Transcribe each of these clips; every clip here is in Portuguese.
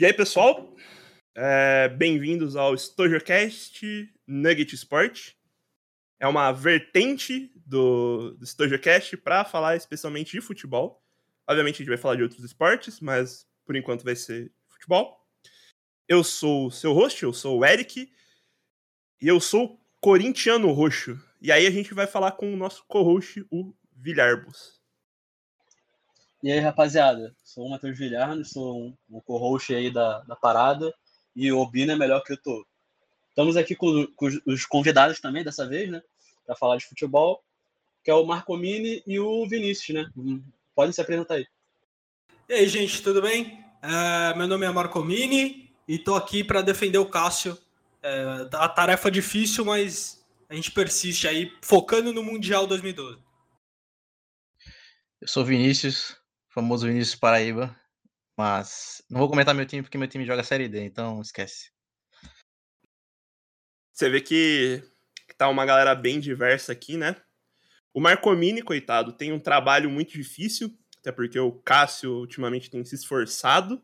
E aí, pessoal? É, Bem-vindos ao StojoCast Nugget Sport. É uma vertente do, do StojoCast para falar especialmente de futebol. Obviamente, a gente vai falar de outros esportes, mas por enquanto vai ser futebol. Eu sou o seu host, eu sou o Eric, e eu sou corintiano roxo. E aí a gente vai falar com o nosso co-host, o Vilharbos. E aí, rapaziada, sou o Matheus Vilharno, sou um, um co-host aí da, da parada e o Bino é melhor que eu tô. Estamos aqui com, com os convidados também dessa vez, né, para falar de futebol, que é o Marco Mini e o Vinícius, né? Hum, podem se apresentar aí. E aí, gente, tudo bem? É, meu nome é Marco Mini e tô aqui para defender o Cássio. É, a tarefa é difícil, mas a gente persiste aí, focando no Mundial 2012. Eu sou Vinícius, famoso Vinícius Paraíba, mas não vou comentar meu time porque meu time joga Série D, então esquece. Você vê que, que tá uma galera bem diversa aqui, né? O Marcomini, coitado, tem um trabalho muito difícil, até porque o Cássio ultimamente tem se esforçado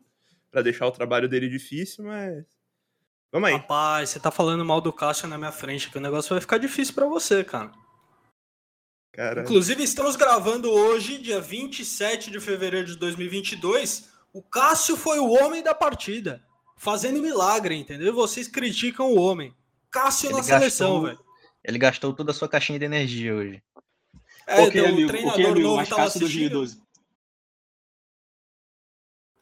para deixar o trabalho dele difícil, mas vamos aí. Rapaz, você tá falando mal do Cássio na minha frente, que o negócio vai ficar difícil para você, cara. Inclusive, estamos gravando hoje, dia 27 de fevereiro de 2022. O Cássio foi o homem da partida, fazendo milagre, entendeu? Vocês criticam o homem. Cássio na seleção, velho. Ele gastou toda a sua caixinha de energia hoje. É, ok, então, amigo, o treinador ok, amigo, novo mas tava Cássio assistindo. 2012.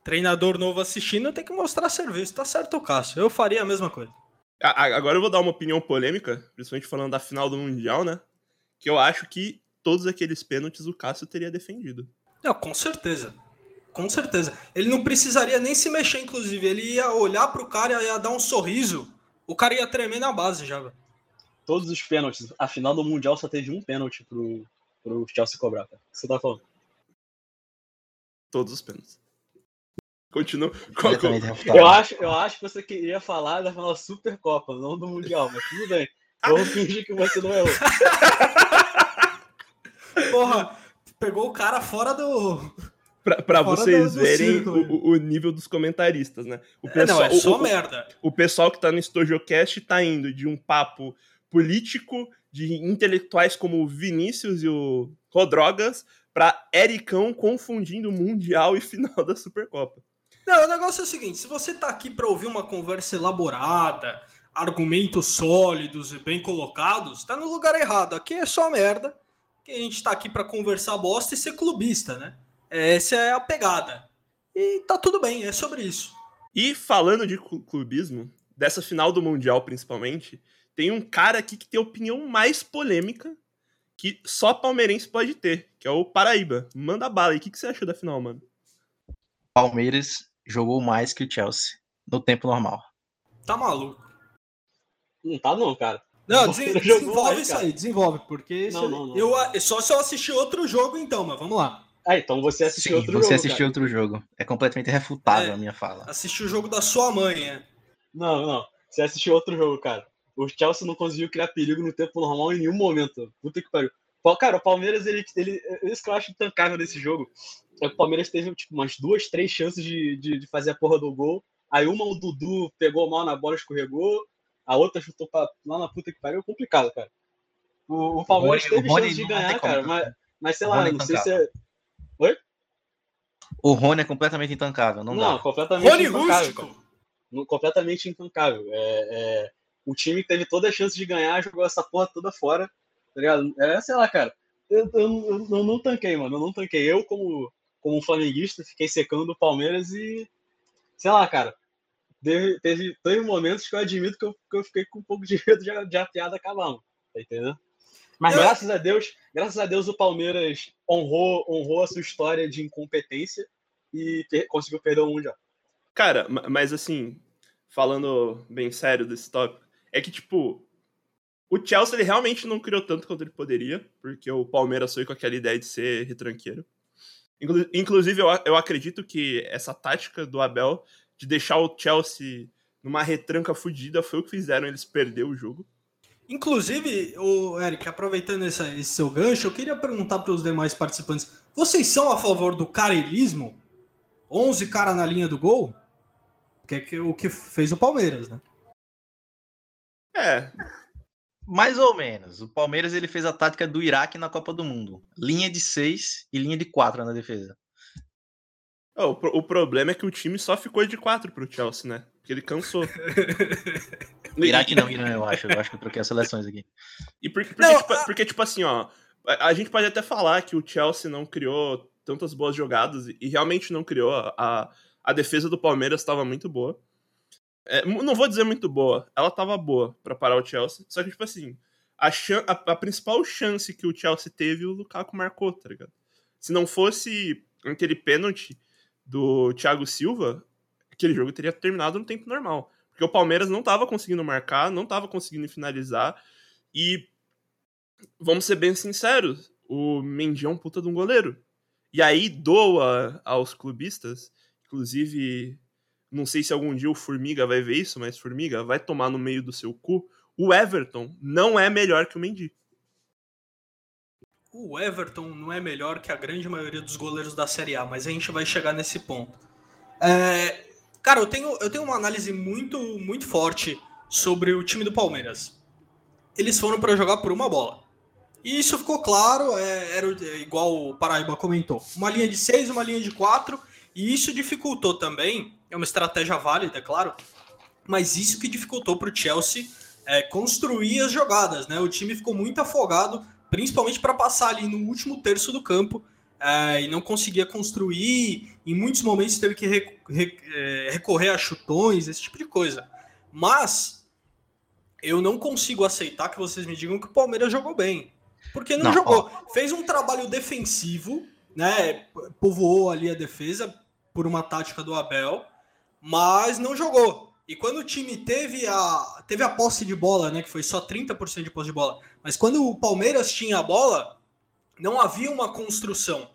Treinador novo assistindo tem que mostrar serviço. Tá certo, o Cássio. Eu faria a mesma coisa. agora eu vou dar uma opinião polêmica, principalmente falando da final do Mundial, né? Que eu acho que todos aqueles pênaltis o Cássio teria defendido. Não, com certeza. Com certeza. Ele não precisaria nem se mexer, inclusive. Ele ia olhar pro cara e ia dar um sorriso. O cara ia tremer na base já, velho. Todos os pênaltis. A final do Mundial só teve um pênalti pro, pro Chelsea cobrar, cara. O que você tá falando? Todos os pênaltis. Continua. Qual, qual, Completamente refutado. Eu acho, eu acho que você queria falar da final Supercopa, não do Mundial, mas tudo bem. Vamos fingir que você não é errou. Porra, pegou o cara fora do. pra, pra Fora vocês do- do verem o, o nível dos comentaristas, né? O É, não, é o- só o- merda. o pessoal que tá no StojoCast tá indo de um papo político, de intelectuais como o Vinícius e o Rodrogas, pra Ericão confundindo Mundial e final da Supercopa. Não, o negócio é o seguinte: se você tá aqui pra ouvir uma conversa elaborada, argumentos sólidos e bem colocados, tá no lugar errado. Aqui é só merda. Que a gente tá aqui pra conversar bosta e ser clubista, né? Essa é a pegada. E tá tudo bem, é sobre isso. E falando de clu- clubismo, dessa final do Mundial principalmente, tem um cara aqui que tem a opinião mais polêmica que só palmeirense pode ter, que é o Paraíba. Manda bala aí. O que, que você achou da final, mano? Palmeiras jogou mais que o Chelsea no tempo normal. Tá maluco. Não tá não, cara. Não, jogou desenvolve isso aí, desenvolve, porque Não, não, não. eu só se eu assistir outro jogo então, mas vamos lá. Ah, então você assistiu Sim, outro você jogo, assistiu cara. outro jogo. É completamente refutável É. a minha fala. Assistir o jogo da sua mãe, é. Não, não. Você assistiu outro jogo, cara. O Chelsea não conseguiu criar perigo no tempo normal em nenhum momento. Puta que pariu. Cara, o Palmeiras, ele, ele, isso que eu acho tancável desse jogo. É que o Palmeiras teve tipo, umas duas, três chances de, de, de fazer a porra do gol. Aí uma o Dudu pegou mal na bola, escorregou. A outra chutou pra, lá na puta que pariu. É complicado, cara. O, o Palmeiras Rony- teve o Rony chance de ganhar, como cara. Mas, mas sei lá, não sei se é. O Rony é completamente intancável, não, Não, dá. completamente Rony intancável. Rústico. completamente intancável. É, é, o time teve toda a chance de ganhar, jogou essa porra toda fora, tá ligado? É, sei lá, cara. Eu, eu, eu- eu não tanquei, mano. Eu não tanquei. Eu, como, como flamenguista, fiquei secando o Palmeiras e. Sei lá, cara. Teve, teve, teve momentos que eu admito que eu, que eu fiquei com um pouco de medo de, de a piada acabar. Tá entendendo? Mas graças a Deus, graças a Deus o Palmeiras honrou, honrou a sua história de incompetência e per- conseguiu perder o Mundial. Cara, ma- mas assim, falando bem sério desse tópico, é que, tipo, o Chelsea ele realmente não criou tanto quanto ele poderia, porque o Palmeiras foi com aquela ideia de ser retranqueiro. Inclu- Inclusive, eu, eu acredito que essa tática do Abel de deixar o Chelsea numa retranca fodida foi o que fizeram eles perder o jogo. Inclusive, o Eric, aproveitando essa- esse seu gancho, eu queria perguntar para os demais participantes: vocês são a favor do carelismo? 11 cara na linha do gol? Que é o que fez o Palmeiras, né? É. Mais ou menos. O Palmeiras ele fez a tática do Iraque na Copa do Mundo. Linha de seis e linha de quatro na defesa. O, o, problema é que o time só ficou de quatro pro Chelsea, né? Porque ele cansou. Iraque não, Irã, eu acho. Eu acho que eu troquei as seleções aqui. E por, porque, não, tipo, a... porque, tipo assim, ó, a, a, gente pode até falar que o Chelsea não criou tantas boas jogadas e realmente não criou. A, a defesa do Palmeiras estava muito boa. É, não vou dizer muito boa, ela estava boa para parar o Chelsea. Só que, tipo assim, a, a, a, principal chance que o Chelsea teve, o Lukaku marcou, tá ligado? Se não fosse aquele pênalti do Thiago Silva, aquele jogo teria terminado no tempo normal. Porque o Palmeiras não estava conseguindo marcar, não estava conseguindo finalizar. E vamos ser bem sinceros, o Mendy é um puta de um goleiro. E aí doa aos clubistas, inclusive, não sei se algum dia o Formiga vai ver isso, mas Formiga vai tomar no meio do seu cu. O Everton não é melhor que o Mendy o Everton não é melhor que a grande maioria dos goleiros da Série A, mas a gente vai chegar nesse ponto. É, cara, eu tenho, eu tenho uma análise muito, muito forte sobre o time do Palmeiras. Eles foram para jogar por uma bola. E isso ficou claro, é, era é, igual o Paraíba comentou. Uma linha de seis, uma linha de quatro, e isso dificultou também, é uma estratégia válida, é claro, mas isso que dificultou para o Chelsea é, construir as jogadas, né? O time ficou muito afogado principalmente para passar ali no último terço do campo é, e não conseguia construir. Em muitos momentos teve que rec rec é, recorrer a chutões, esse tipo de coisa. Mas eu não consigo aceitar que vocês me digam que o Palmeiras jogou bem. Porque não, não jogou. Ó. Fez um trabalho defensivo, né? Povoou ali a defesa por uma tática do Abel, mas não jogou. E quando o time teve a, teve a posse de bola, né, que foi só 30% de posse de bola, mas quando o Palmeiras tinha a bola, não havia uma construção.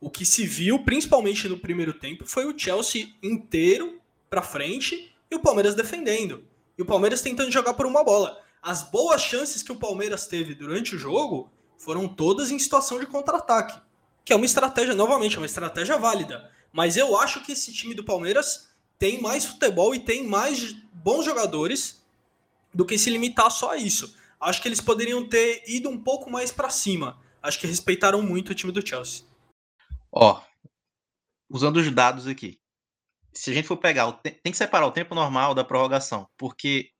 O que se viu, principalmente no primeiro tempo, foi o Chelsea inteiro para frente e o Palmeiras defendendo. E o Palmeiras tentando jogar por uma bola. As boas chances que o Palmeiras teve durante o jogo foram todas em situação de contra-ataque, que é uma estratégia, novamente, é uma estratégia válida. Mas eu acho que esse time do Palmeiras tem mais futebol e tem mais bons jogadores do que se limitar só a isso. Acho que eles poderiam ter ido um pouco mais para cima. Acho que respeitaram muito o time do Chelsea. Ó, usando os dados aqui. Se a gente for pegar, tem que separar o tempo normal da prorrogação, porque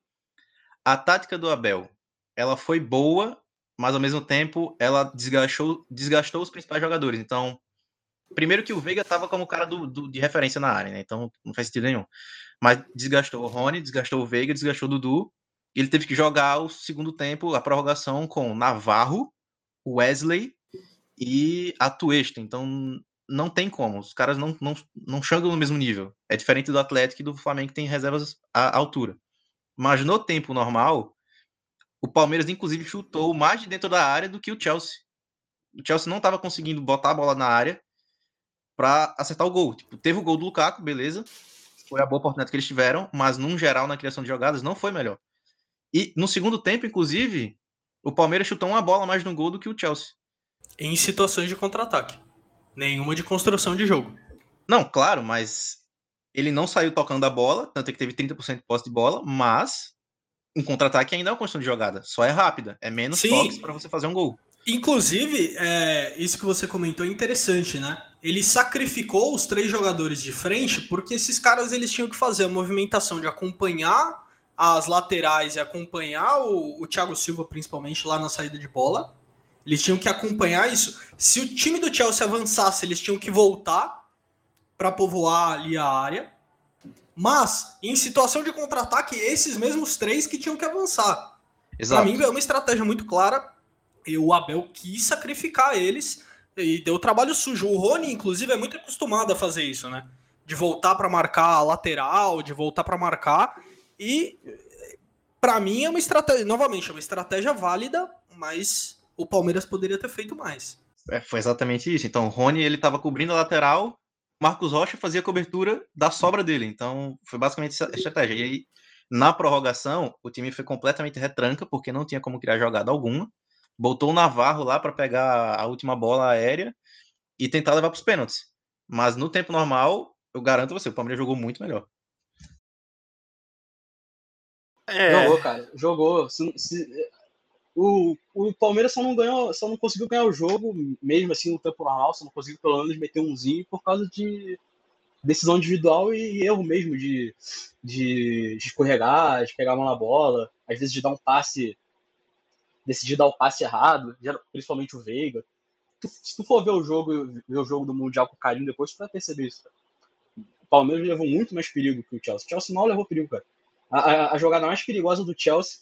a tática do Abel, ela foi boa, mas ao mesmo tempo ela desgastou, desgastou os principais jogadores. Então, Primeiro que o Veiga estava como cara do, do, de referência na área, né? Então não faz sentido nenhum. Mas desgastou o Rony, desgastou o Veiga, desgastou o Dudu. E ele teve que jogar o segundo tempo, a prorrogação, com Navarro, Wesley e Atuesta. Então não tem como. Os caras não, não, não chegam no mesmo nível. É diferente do Atlético e do Flamengo que tem reservas à altura. Mas no tempo normal, o Palmeiras, inclusive, chutou mais de dentro da área do que o Chelsea. O Chelsea não estava conseguindo botar a bola na área para acertar o gol. Tipo, teve o gol do Lukaku, beleza. Foi a boa oportunidade que eles tiveram, mas num geral na criação de jogadas não foi melhor. E no segundo tempo, inclusive, o Palmeiras chutou uma bola mais no gol do que o Chelsea. Em situações de contra-ataque. Nenhuma de construção de jogo. Não, claro, mas ele não saiu tocando a bola, tanto é que teve 30% de posse de bola, mas um contra-ataque ainda é uma construção de jogada. Só é rápida, é menos Sim. toques para você fazer um gol. Inclusive, é, isso que você comentou é interessante, né? Ele sacrificou os três jogadores de frente porque esses caras eles tinham que fazer a movimentação de acompanhar as laterais e acompanhar o, o Thiago Silva, principalmente lá na saída de bola. Eles tinham que acompanhar isso. Se o time do Chelsea avançasse, eles tinham que voltar para povoar ali a área. Mas, em situação de contra-ataque, esses mesmos três que tinham que avançar. Para mim, é uma estratégia muito clara e o Abel quis sacrificar eles e deu trabalho sujo. O Rony, inclusive, é muito acostumado a fazer isso, né? De voltar para marcar a lateral, de voltar para marcar. E para mim é uma estratégia, novamente, é uma estratégia válida, mas o Palmeiras poderia ter feito mais. É, foi exatamente isso. Então, o Rony ele estava cobrindo a lateral, Marcos Rocha fazia cobertura da sobra dele. Então, foi basicamente essa estratégia. E aí, na prorrogação, o time foi completamente retranca, porque não tinha como criar jogada alguma botou o Navarro lá para pegar a última bola aérea e tentar levar para os pênaltis. Mas no tempo normal, eu garanto você, o Palmeiras jogou muito melhor. É. Jogou, cara. Jogou. Se, se, o, o Palmeiras só não ganhou, só não conseguiu ganhar o jogo, mesmo assim no tempo normal, só não conseguiu pelo menos meter umzinho por causa de decisão individual e erro mesmo de, de, de escorregar, de pegar a mão na bola, às vezes de dar um passe, decidir dar o passe errado, principalmente o Veiga. Se tu for ver o jogo, ver o jogo do Mundial com carinho depois, tu vai perceber isso. Cara. O Palmeiras levou muito mais perigo que o Chelsea. O Chelsea mal levou perigo, cara. A, a, a, jogada mais perigosa do Chelsea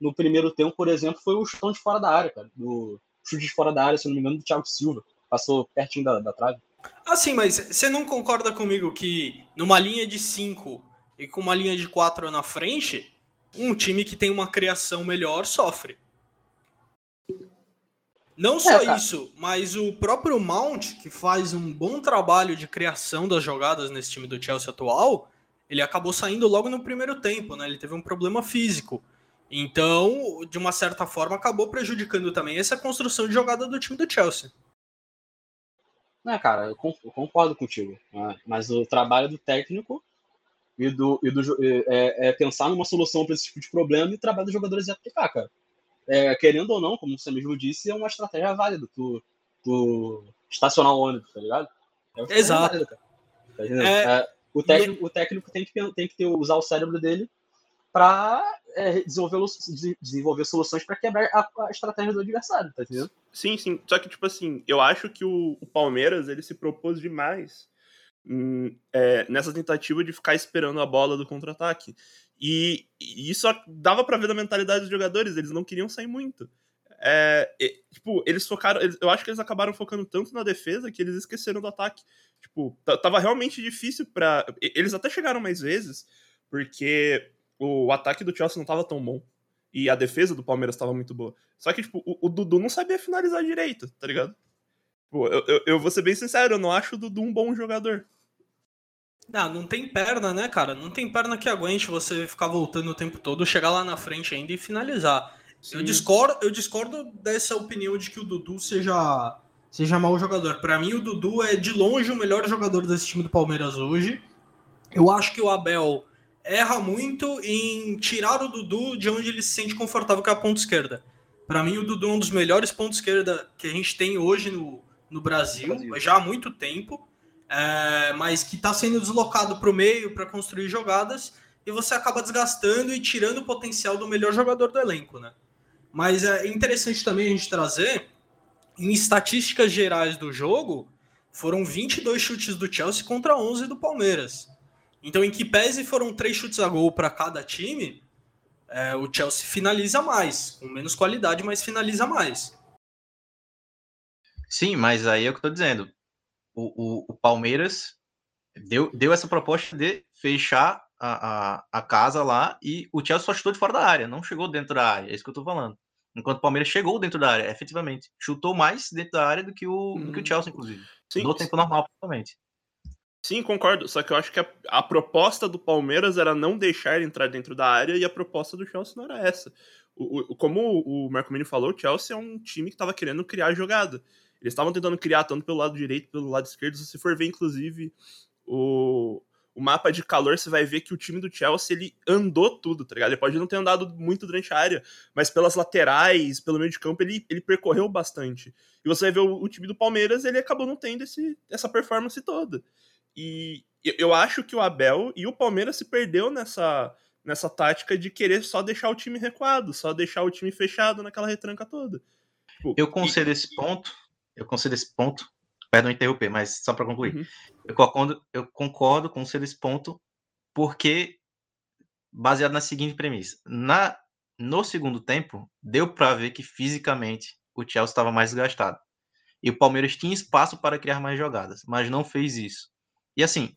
no primeiro tempo, por exemplo, foi o chutão de fora da área, cara. Do chute de fora da área, se não me engano, do Thiago Silva. Passou pertinho da, da trave. Ah, sim, mas você não concorda comigo que numa linha de 5 e com uma linha de 4 na frente, um time que tem uma criação melhor sofre. Não é, só é, isso, mas o próprio Mount, que faz um bom trabalho de criação das jogadas nesse time do Chelsea atual, ele acabou saindo logo no primeiro tempo, né? Ele teve um problema físico. Então, de uma certa forma, acabou prejudicando também essa construção de jogada do time do Chelsea. Não, cara, eu concordo contigo. Né? Mas o trabalho do técnico e do, e do é, é, pensar numa solução para esse tipo de problema e o trabalho dos jogadores é aplicar, cara. É, querendo ou não, como você mesmo disse, é uma estratégia válida tu, tu estacionar o ônibus, tá ligado? É Exato. Válida, tá é, o, técnico, o técnico tem que, tem que ter, usar o cérebro dele para é, desenvolver, desenvolver soluções para quebrar a, a, estratégia do adversário, tá entendendo? Sim, sim. Só que, tipo assim, eu acho que o, o Palmeiras ele se propôs demais é, nessa tentativa de ficar esperando a bola do contra-ataque. E, e, isso dava para ver da mentalidade dos jogadores, eles não queriam sair muito. É, tipo, eles focaram. Eles, eu acho que eles acabaram focando tanto na defesa que eles esqueceram do ataque. Tipo, tava realmente difícil para Eles até chegaram mais vezes, porque o ataque do Chelsea não tava tão bom. E a defesa do Palmeiras tava muito boa. Só que, tipo, o, o Dudu não sabia finalizar direito, tá ligado? Pô, eu, eu, eu, vou ser bem sincero, eu não acho o Dudu um bom jogador. Não, não tem perna, né, cara? Não tem perna que aguente você ficar voltando o tempo todo, chegar lá na frente ainda e finalizar. Eu discordo, eu discordo dessa opinião de que o Dudu seja, seja mau jogador. Para mim, o Dudu é de longe o melhor jogador desse time do Palmeiras hoje. Eu acho que o Abel erra muito em tirar o Dudu de onde ele se sente confortável, que é a ponta esquerda. Para mim, o Dudu é um dos melhores pontos esquerda que a gente tem hoje no, no Brasil, Brasil. já há muito tempo, é, mas que está sendo deslocado para o meio para construir jogadas e você acaba desgastando e tirando o potencial do melhor jogador do elenco, né? Mas é interessante também a gente trazer, em estatísticas gerais do jogo, foram 22 chutes do Chelsea contra 11 do Palmeiras. Então, em que pese foram três chutes a gol para cada time, é, o Chelsea finaliza mais, com menos qualidade, mas finaliza mais. Sim, mas aí é o que eu tô dizendo. O, o, o Palmeiras deu, deu essa proposta de fechar a, a, a, casa lá e o Chelsea só chutou de fora da área, não chegou dentro da área. É isso que eu tô falando. Enquanto o Palmeiras chegou dentro da área, efetivamente. Chutou mais dentro da área do que o, do que o uhum. Chelsea, inclusive. Sim. No tempo normal, principalmente. Sim, concordo. Só que eu acho que a, a, proposta do Palmeiras era não deixar ele entrar dentro da área e a proposta do Chelsea não era essa. O, o, como o Marco Mini falou, o Chelsea é um time que estava querendo criar jogada. Eles estavam tentando criar tanto pelo lado direito pelo lado esquerdo. Se você for ver, inclusive, o, o mapa de calor, você vai ver que o time do Chelsea ele andou tudo, tá ligado? Ele pode não ter andado muito durante a área, mas pelas laterais, pelo meio de campo, ele, ele percorreu bastante. E você vai ver o, o time do Palmeiras, ele acabou não tendo esse, essa performance toda. E eu acho que o Abel e o Palmeiras se perdeu nessa, nessa tática de querer só deixar o time recuado, só deixar o time fechado naquela retranca toda. Tipo, eu concedo e... esse ponto, eu concedo esse ponto, perdão interromper, mas só para concluir. Uhum. Eu, concordo, eu concordo com você desse ponto, porque baseado na seguinte premissa. Na, no segundo tempo, deu para ver que fisicamente o Chelsea estava mais desgastado. E o Palmeiras tinha espaço para criar mais jogadas, mas não fez isso. E assim,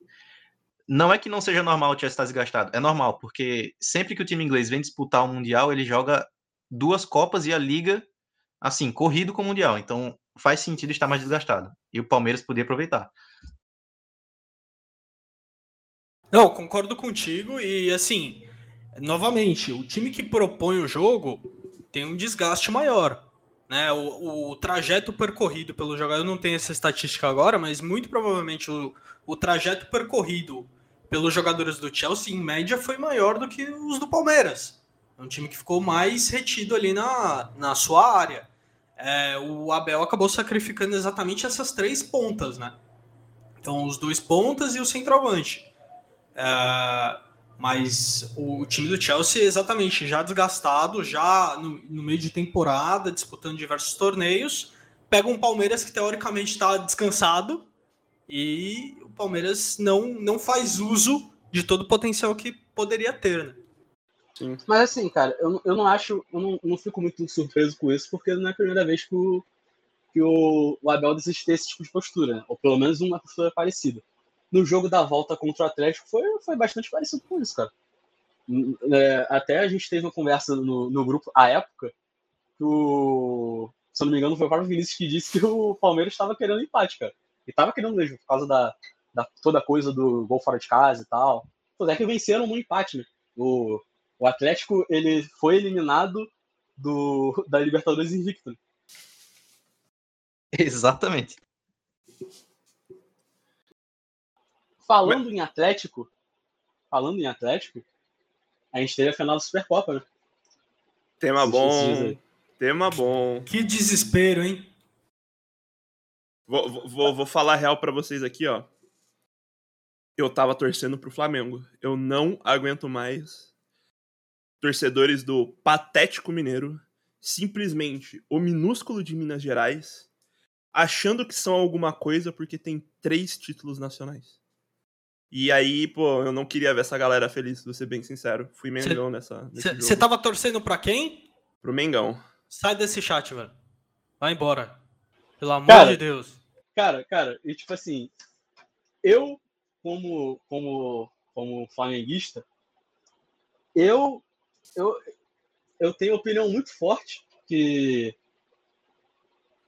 não é que não seja normal o Chelsea estar desgastado, é normal, porque sempre que o time inglês vem disputar o Mundial, ele joga duas Copas e a Liga, assim, corrido com o Mundial. Então faz sentido estar mais desgastado. E o Palmeiras podia aproveitar. Não, concordo contigo e assim, novamente, o time que propõe o jogo tem um desgaste maior. Né, o, o, trajeto percorrido pelo jogador, eu não tenho essa estatística agora, mas muito provavelmente o, o trajeto percorrido pelos jogadores do Chelsea, em média, foi maior do que os do Palmeiras. É um time que ficou mais retido ali na, na sua área. É, o Abel acabou sacrificando exatamente essas três pontas, né? Então, os dois pontas e o centroavante. É, mas o time do Chelsea, exatamente, já desgastado, já no, no, meio de temporada, disputando diversos torneios, pega um Palmeiras que teoricamente está descansado e o Palmeiras não, não faz uso de todo o potencial que poderia ter, né? Sim. Mas assim, cara, eu, eu não acho, eu não, não fico muito surpreso com isso, porque não é a primeira vez que o, que o, o Abel desiste desse tipo de postura, né? ou pelo menos uma postura parecida no jogo da volta contra o Atlético foi, foi bastante parecido com isso, cara. É, até a gente teve uma conversa no, no grupo à época, que o, se eu não me engano, foi o próprio Vinícius que disse que o Palmeiras estava querendo empate, cara. E estava querendo mesmo, por causa da, da toda coisa do gol fora de casa e tal. Pô, é que venceram no empate, né? O, o Atlético ele foi eliminado do, da Libertadores invicto. Exatamente. Falando Mas... em Atlético, falando em Atlético, a gente teve a final da Supercopa, né? Tema bom. Tema bom. Que desespero, hein? Vou, vou, vou falar real para vocês aqui, ó. Eu tava torcendo pro Flamengo. Eu não aguento mais torcedores do patético mineiro, simplesmente o minúsculo de Minas Gerais, achando que são alguma coisa porque tem três títulos nacionais. E aí, pô, eu não queria ver essa galera feliz, vou ser bem sincero. Fui Mengão cê, nessa. Você tava torcendo pra quem? Pro Mengão. Sai desse chat, velho. Vai embora. Pelo amor cara, de Deus. Cara, cara, e tipo assim, eu, como, como, como flamenguista, eu, eu, eu tenho opinião muito forte que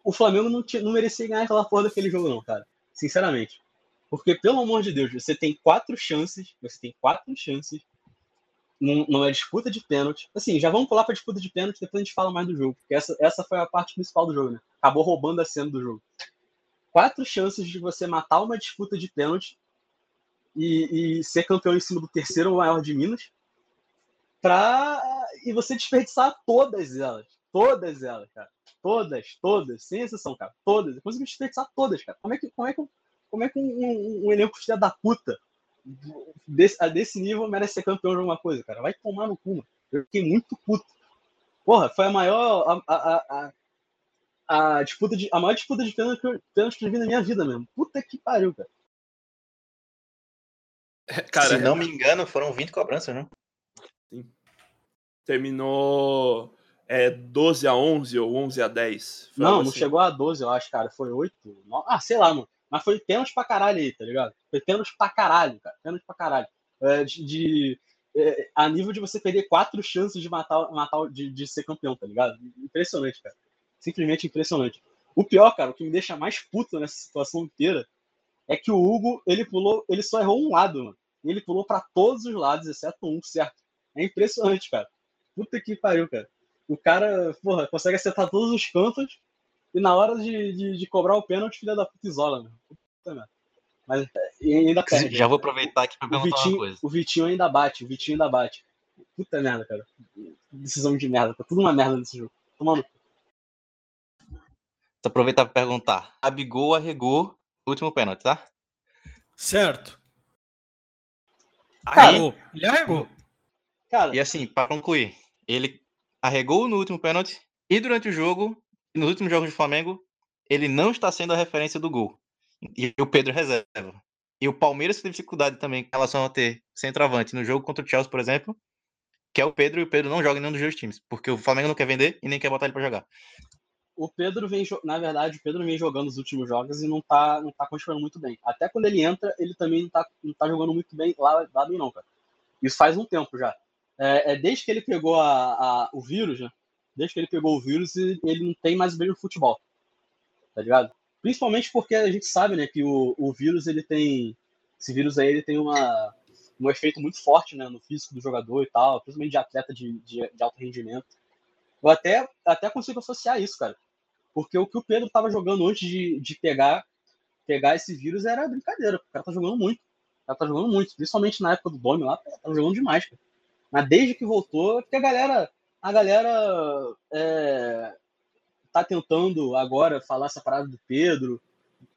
o Flamengo não, tinha, não merecia ganhar aquela porra daquele jogo, não, cara. Sinceramente. Porque, pelo amor de Deus, você tem quatro chances, você tem quatro chances numa disputa de pênalti. Assim, já vamos pular para disputa de pênalti, depois a gente fala mais do jogo, porque essa, essa foi a parte principal do jogo, né? Acabou roubando a cena do jogo. Quatro chances de você matar uma disputa de pênalti e, e ser campeão em cima do terceiro maior de Minas, pra, e você desperdiçar todas elas. Todas elas, cara. Todas, todas, sem exceção, cara. Todas. Eu consegui desperdiçar todas, cara. Como é que, como é que como é que um, um, um elenco filha da puta desse, a desse nível merece ser campeão de alguma coisa, cara? Vai tomar no cu, mano. Eu fiquei muito puto. Porra, foi a maior. A, a, a, a disputa de, a maior disputa de pênalti que, eu, pênalti que eu vi na minha vida mesmo. Puta que pariu, cara. cara Se não me engano, foram 20 cobranças, não? Terminou é, 12 a 11 ou 11 a 10. Não, assim. não chegou a 12, eu acho, cara. Foi 8. 9... Ah, sei lá, mano. Mas foi pênalti pra caralho aí, tá ligado? Foi pênalti pra caralho, cara. Pênalti pra caralho. É, de, de é, a nível de você perder quatro chances de matar, matar de, de ser campeão, tá ligado? Impressionante, cara. Simplesmente impressionante. O pior, cara, o que me deixa mais puto nessa situação inteira é que o Hugo, ele pulou, ele só errou um lado, mano. Ele pulou para todos os lados, exceto um, certo? É impressionante, cara. Puta que pariu, cara. O cara, porra, consegue acertar todos os cantos e na hora de, de, de cobrar o pênalti, filha da puta isola, meu. Mas ainda perde. Já vou aproveitar aqui pra perguntar Vitinho, uma coisa. O Vitinho ainda bate, o Vitinho ainda bate. Puta merda, cara. Decisão de merda. Tá tudo uma merda nesse jogo. Tomando. Vou aproveitar pra perguntar. A Bigol arregou último pênalti, tá? Certo. Arregou. Ele arregou. Cara, e assim, para concluir, ele arregou no último pênalti e durante o jogo nos últimos jogos do Flamengo, ele não está sendo a referência do gol. E o Pedro reserva. E o Palmeiras tem dificuldade também em relação a ter centroavante no jogo contra o Chelsea, por exemplo, que é o Pedro, e o Pedro não joga em nenhum dos dois times, porque o Flamengo não quer vender e nem quer botar ele para jogar. O Pedro vem, na verdade, o Pedro vem jogando os últimos jogos e não tá, não tá continuando muito bem. Até quando ele entra, ele também não tá, não tá jogando muito bem lá, lá bem não, cara. Isso faz um tempo já. É, é desde que ele pegou a, a, o vírus, né? desde que ele pegou o vírus, ele não tem mais brilho no futebol. Tá ligado? Principalmente porque a gente sabe, né, que o, o vírus, ele tem. Esse vírus aí, ele tem uma, um efeito muito forte, né, no físico do jogador e tal, principalmente de atleta de, de, de alto rendimento. Eu até, até consigo associar isso, cara. Porque o que o Pedro tava jogando antes de, de pegar, pegar esse vírus era brincadeira. O cara tá jogando muito. Ela tá jogando muito, principalmente na época do Dome lá, tá jogando demais, cara. Mas desde que voltou, porque a galera, a galera é, tá tentando agora falar essa parada do Pedro.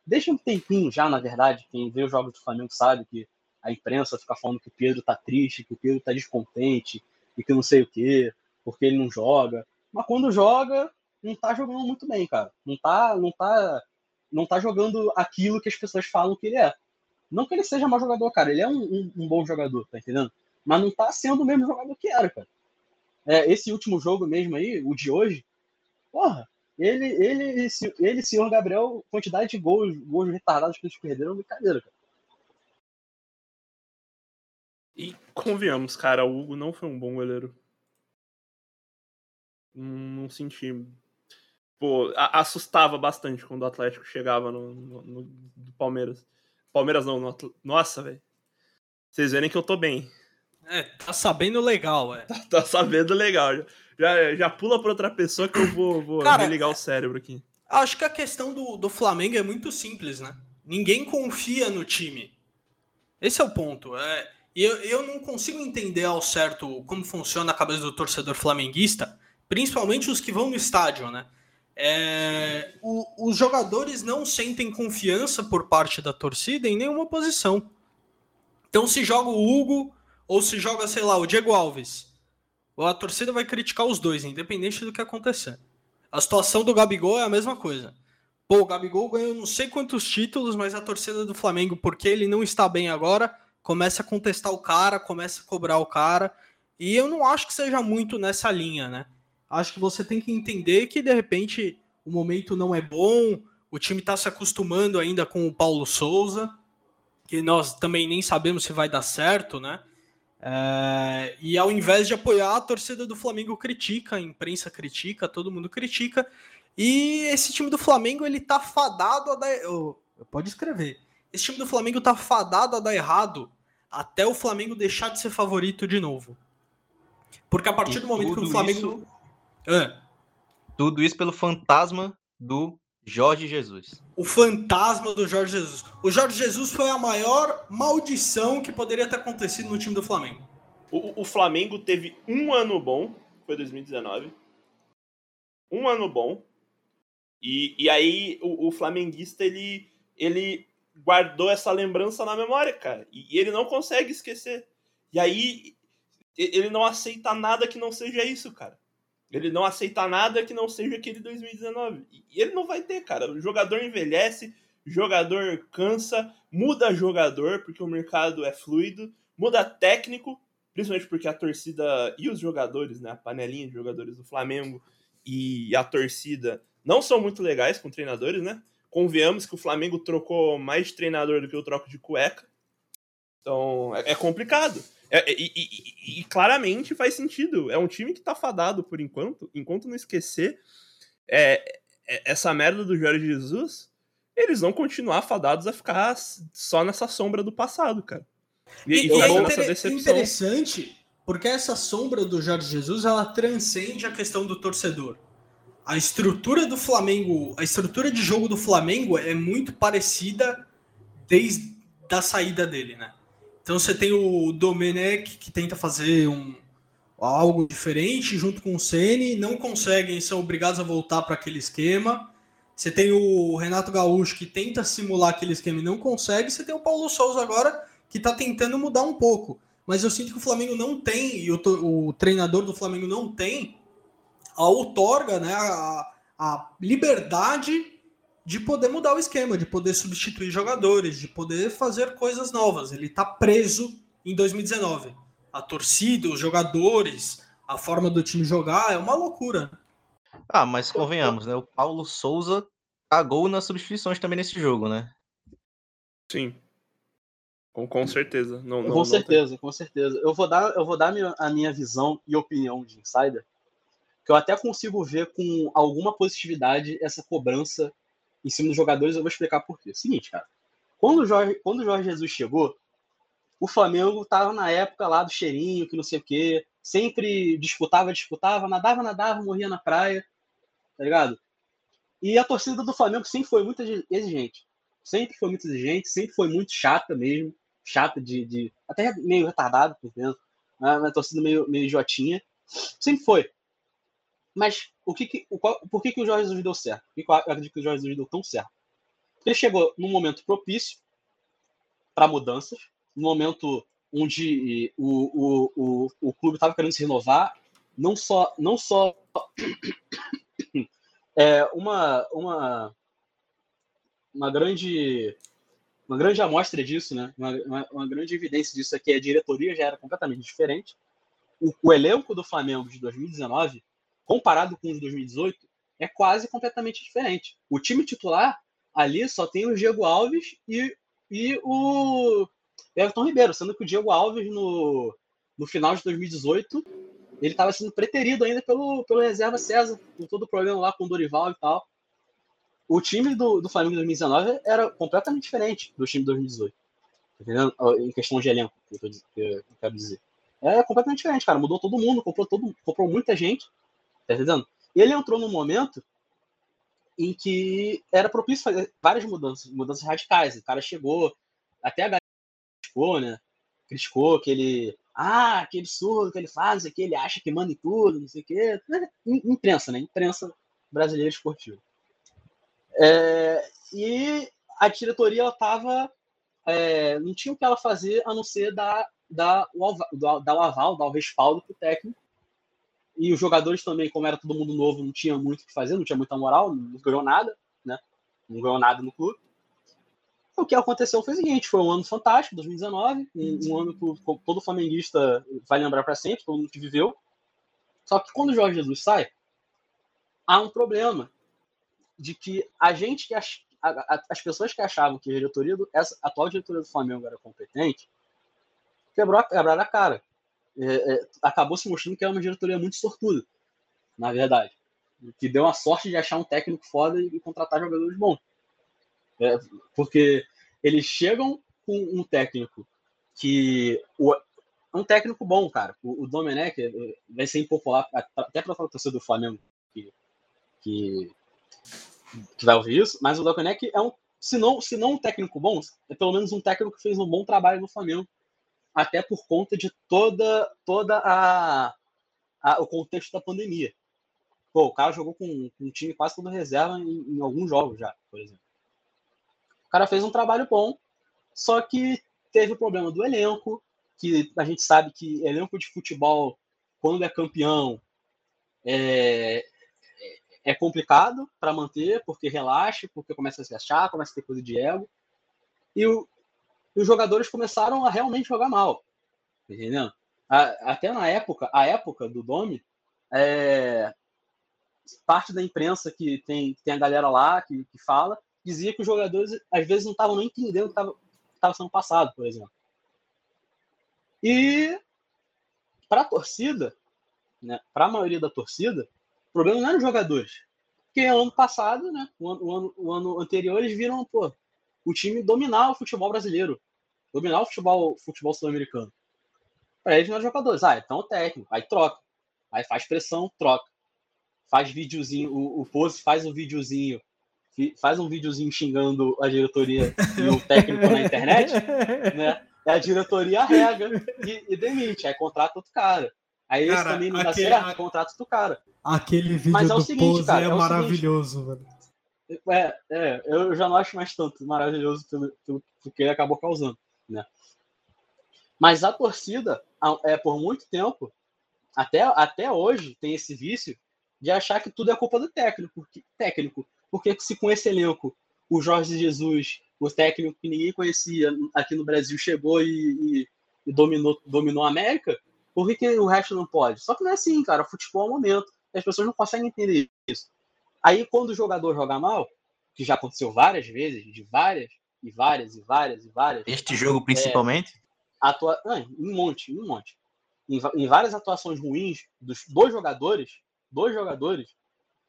Deixa um tempinho já, na verdade, quem vê os jogos do Flamengo sabe que a imprensa fica falando que o Pedro tá triste, que o Pedro tá descontente e que não sei o quê, porque ele não joga. Mas quando joga, não tá jogando muito bem, cara. Não tá, não tá, não tá jogando aquilo que as pessoas falam que ele é. Não que ele seja mau jogador, cara. Ele é um, um, um bom jogador, tá entendendo? Mas não tá sendo o mesmo jogador que era, cara. É, esse último jogo mesmo aí, o de hoje, porra, ele, ele, ele, senhor Gabriel, quantidade de gols, gols retardados que eles perderam, brincadeira, cara. E convenhamos, cara, o Hugo não foi um bom goleiro. Não, não senti pô, assustava bastante quando o Atlético chegava no, no, no Palmeiras. Palmeiras não, no, nossa, velho. Vocês verem que eu tô bem. É, tá sabendo legal, é. Tá, tá sabendo legal. Já, já pula pra outra pessoa que eu vou, vou Cara, religar o cérebro aqui. Acho que a questão do, do Flamengo é muito simples, né? Ninguém confia no time. Esse é o ponto. É, eu, eu não consigo entender ao certo como funciona a cabeça do torcedor flamenguista, principalmente os que vão no estádio, né? É, o, os jogadores não sentem confiança por parte da torcida em nenhuma posição. Então, se joga o Hugo ou se joga, sei lá, o Diego Alves, a torcida vai criticar os dois, independente do que acontecer. A situação do Gabigol é a mesma coisa. Pô, o Gabigol ganhou não sei quantos títulos, mas a torcida do Flamengo, porque ele não está bem agora, começa a contestar o cara, começa a cobrar o cara. E eu não acho que seja muito nessa linha, né? Acho que você tem que entender que de repente o momento não é bom, o time está se acostumando ainda com o Paulo Souza, que nós também nem sabemos se vai dar certo, né? É, e ao invés de apoiar, a torcida do Flamengo critica, a imprensa critica, todo mundo critica. E esse time do Flamengo, ele tá fadado a dar. Oh, pode escrever. Esse time do Flamengo tá fadado a dar errado até o Flamengo deixar de ser favorito de novo. Porque a partir e do momento que o Flamengo. Isso é. Tudo isso pelo fantasma do Jorge Jesus. O fantasma do Jorge Jesus. O Jorge Jesus foi a maior maldição que poderia ter acontecido no time do Flamengo. O, o Flamengo teve um ano bom, foi 2019. Um ano bom. E, e aí o, o flamenguista ele, ele guardou essa lembrança na memória, cara. E, e ele não consegue esquecer. E aí ele não aceita nada que não seja isso, cara. Ele não aceita nada que não seja aquele 2019. E ele não vai ter, cara. O jogador envelhece, jogador cansa, muda jogador, porque o mercado é fluido, muda técnico, principalmente porque a torcida e os jogadores, né, a panelinha de jogadores do Flamengo e a torcida não são muito legais com treinadores, né? Convenhamos que o Flamengo trocou mais treinador do que o troco de cueca. Então, é, é complicado. É, e, e, e, claramente faz sentido. É um time que tá fadado por enquanto. Enquanto não esquecer é, é, essa merda do Jorge Jesus, eles vão continuar fadados a ficar só nessa sombra do passado, cara. E, e é inter interessante porque essa sombra do Jorge Jesus ela transcende a questão do torcedor. A estrutura do Flamengo, a estrutura de jogo do Flamengo é muito parecida desde a saída dele, né? Então você tem o Domenech que tenta fazer um, algo diferente junto com o Ceni, não conseguem, são obrigados a voltar para aquele esquema. Você tem o Renato Gaúcho que tenta simular aquele esquema e não consegue. Você tem o Paulo Souza agora que está tentando mudar um pouco. Mas eu sinto que o Flamengo não tem, e o, o treinador do Flamengo não tem a outorga, né, a, a liberdade de poder mudar o esquema, de poder substituir jogadores, de poder fazer coisas novas. Ele está preso em 2019. A torcida, os jogadores, a forma do time jogar é uma loucura. Ah, mas convenhamos, né? O Paulo Souza cagou nas substituições também nesse jogo, né? Sim. Com, com certeza. Não, não, com certeza, não com certeza. Eu vou dar, eu vou dar a minha visão e opinião de insider, que eu até consigo ver com alguma positividade essa cobrança em cima dos jogadores, eu vou explicar por quê. Seguinte, cara. Quando o Jorge, quando o Jorge Jesus chegou, o Flamengo tava na época lá do cheirinho, que não sei o quê, sempre disputava, disputava, nadava, nadava, morria na praia, tá ligado? E a torcida do Flamengo sempre foi muito exigente. Sempre foi muito exigente, sempre foi muito chata mesmo. chata, de, de até meio retardada, por dentro, né? uma torcida meio, meio idiotinha. Sempre foi. Mas o que que, o, por que, que o Jorge Jesus deu certo? Por que, que eu acredito que o Jorge Jesus deu tão certo? Ele chegou num momento propício para mudanças, num momento onde o, o, o, o clube estava querendo se renovar, não só, não só é, uma, uma, uma grande uma grande amostra disso, né? Uma, uma, uma, grande evidência disso é que a diretoria já era completamente diferente. O, o, elenco do Flamengo de 2019, comparado com o de 2018, é quase completamente diferente. O time titular ali só tem o Diego Alves e, e o Everton Ribeiro, sendo que o Diego Alves no, no final de 2018 ele estava sendo preterido ainda pelo, pelo reserva César, com todo o problema lá com o Dorival e tal o time do, do Flamengo em 2019 era completamente diferente do time de 2018. Tá? Em questão de elenco, que eu, tô, que eu quero dizer. É completamente diferente, cara. Mudou todo mundo, comprou, todo, comprou muita gente. Tá entendendo? Ele entrou num momento em que era propício fazer várias mudanças, mudanças radicais. O cara chegou, até a galera criticou, né? Criticou que ele. Ah, aquele surdo que ele faz, que ele acha que manda em tudo, não sei o quê. Imprensa, né? Imprensa brasileira esportiva. É, e a diretoria estava. É, não tinha o que ela fazer a não ser dar, dar, o, aval, dar o aval, dar o respaldo para o técnico. E os jogadores também, como era todo mundo novo, não tinha muito o que fazer, não tinha muita moral, não ganhou nada, né? Não ganhou nada no clube. O que aconteceu foi o seguinte: foi um ano fantástico, 2019, um, um ano que todo flamenguista vai lembrar para sempre, todo mundo que viveu. Só que quando o Jorge Jesus sai, há um problema de que a gente que ach, a, a, as pessoas que achavam que a diretoria do, essa atual diretoria do Flamengo era competente quebrou quebraram a cara. É, é, acabou se mostrando que é uma diretoria muito sortuda, na verdade. Que deu a sorte de achar um técnico foda e, contratar jogadores bons. É, porque eles chegam com um técnico que. O, um técnico bom, cara. O, o Domenech é, vai ser impopular, até para a torcida do Flamengo, que, que que vai ouvir isso, mas o Domenech é um, se não, se não um técnico bom, é pelo menos um técnico que fez um bom trabalho no Flamengo, até por conta de toda, toda a, a o contexto da pandemia. Pô, o cara jogou com, com um time quase todo reserva em, em alguns jogos já, por exemplo. O cara fez um trabalho bom, só que teve o problema do elenco, que a gente sabe que elenco de futebol, quando é campeão, é, é complicado para manter, porque relaxa, porque começa a se achar, começa a ter coisa de ego. E o, os jogadores começaram a realmente jogar mal. Entendendo? A, até na época, a época do Domi, é, parte da imprensa que tem, tem a galera lá que, que fala, dizia que os jogadores às vezes não estavam nem entendendo o que estava sendo passado, por exemplo. E para a torcida, né, para a maioria da torcida, problema não é nos jogadores. Porque ano passado, né, o ano, o ano, o ano anterior, eles viram pô, o time dominar o futebol brasileiro, dominar o futebol, futebol sul-americano. Para eles não é jogadores. Ah, então o técnico, aí troca. Aí faz pressão, troca. Faz videozinho, o, o Pose faz um videozinho, faz um videozinho xingando a diretoria e o técnico na internet, né? A diretoria rega e, e demite, aí contrata outro cara. Aí cara, esse também não dá certo, contrato do cara. Aquele vídeo Mas é do seguinte, Pose cara, é, é maravilhoso, velho. É, é, eu já não acho mais tanto maravilhoso pelo, pelo, porque ele acabou causando, né? Mas a torcida, é por muito tempo, até, até hoje, tem esse vício de achar que tudo é culpa do técnico. Porque, técnico, porque se com esse elenco o Jorge Jesus, o técnico que ninguém conhecia aqui no Brasil, chegou e, e, e dominou, dominou a América, por que, que, o resto não pode? Só que não é assim, cara. Futebol é um momento. As pessoas não conseguem entender isso. Aí, quando o jogador joga mal, que já aconteceu várias vezes, de várias, e várias, e várias, e várias. Este jogo, principalmente? É, atua... Não, um monte, um monte. Em, em várias atuações ruins dos dois jogadores, dois jogadores,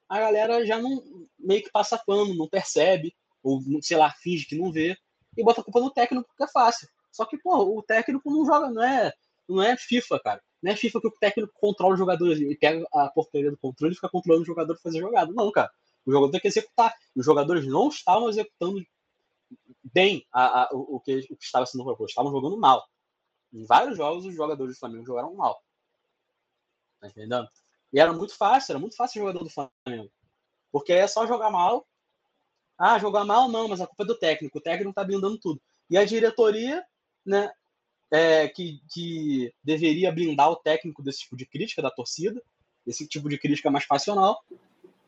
a galera já não meio que passa pano, não percebe, ou sei lá, finge que não vê, e bota a culpa no técnico porque é fácil. Só que, pô, o técnico não joga, não é não é FIFA, cara. Não é FIFA que o técnico controla o jogador e pega a porcaria do controle e fica controlando o jogador fazer jogada. Não, cara. O jogador tem que executar. Os jogadores não estavam executando bem a, a, o, o, que, o que estava sendo proposto. Estavam jogando mal. Em vários jogos, os jogadores do Flamengo jogaram mal. Tá entendendo? E era muito fácil, era muito fácil o jogador do Flamengo. Porque é só jogar mal. Ah, jogar mal não, mas a culpa é do técnico. O técnico tá blindando tudo. E a diretoria, né, é, que, que deveria blindar o técnico desse tipo de crítica da torcida, desse tipo de crítica mais passional,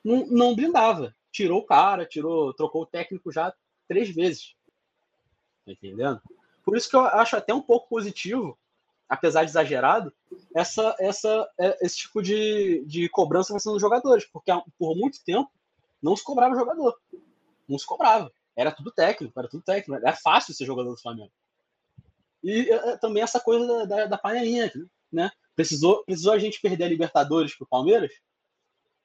não, não blindava. Tirou o cara, tirou, trocou o técnico já três vezes. Tá entendendo? Por isso que eu acho até um pouco positivo, apesar de exagerado, essa, essa, é, esse tipo de, de cobrança vai sendo dos jogadores, porque por muito tempo não se cobrava jogador. Não se cobrava. Era tudo técnico, era tudo técnico. Era fácil ser jogador do Flamengo. E é, é, também essa coisa da, da, panelinha, né? Precisou, precisou a gente perder a Libertadores pro Palmeiras?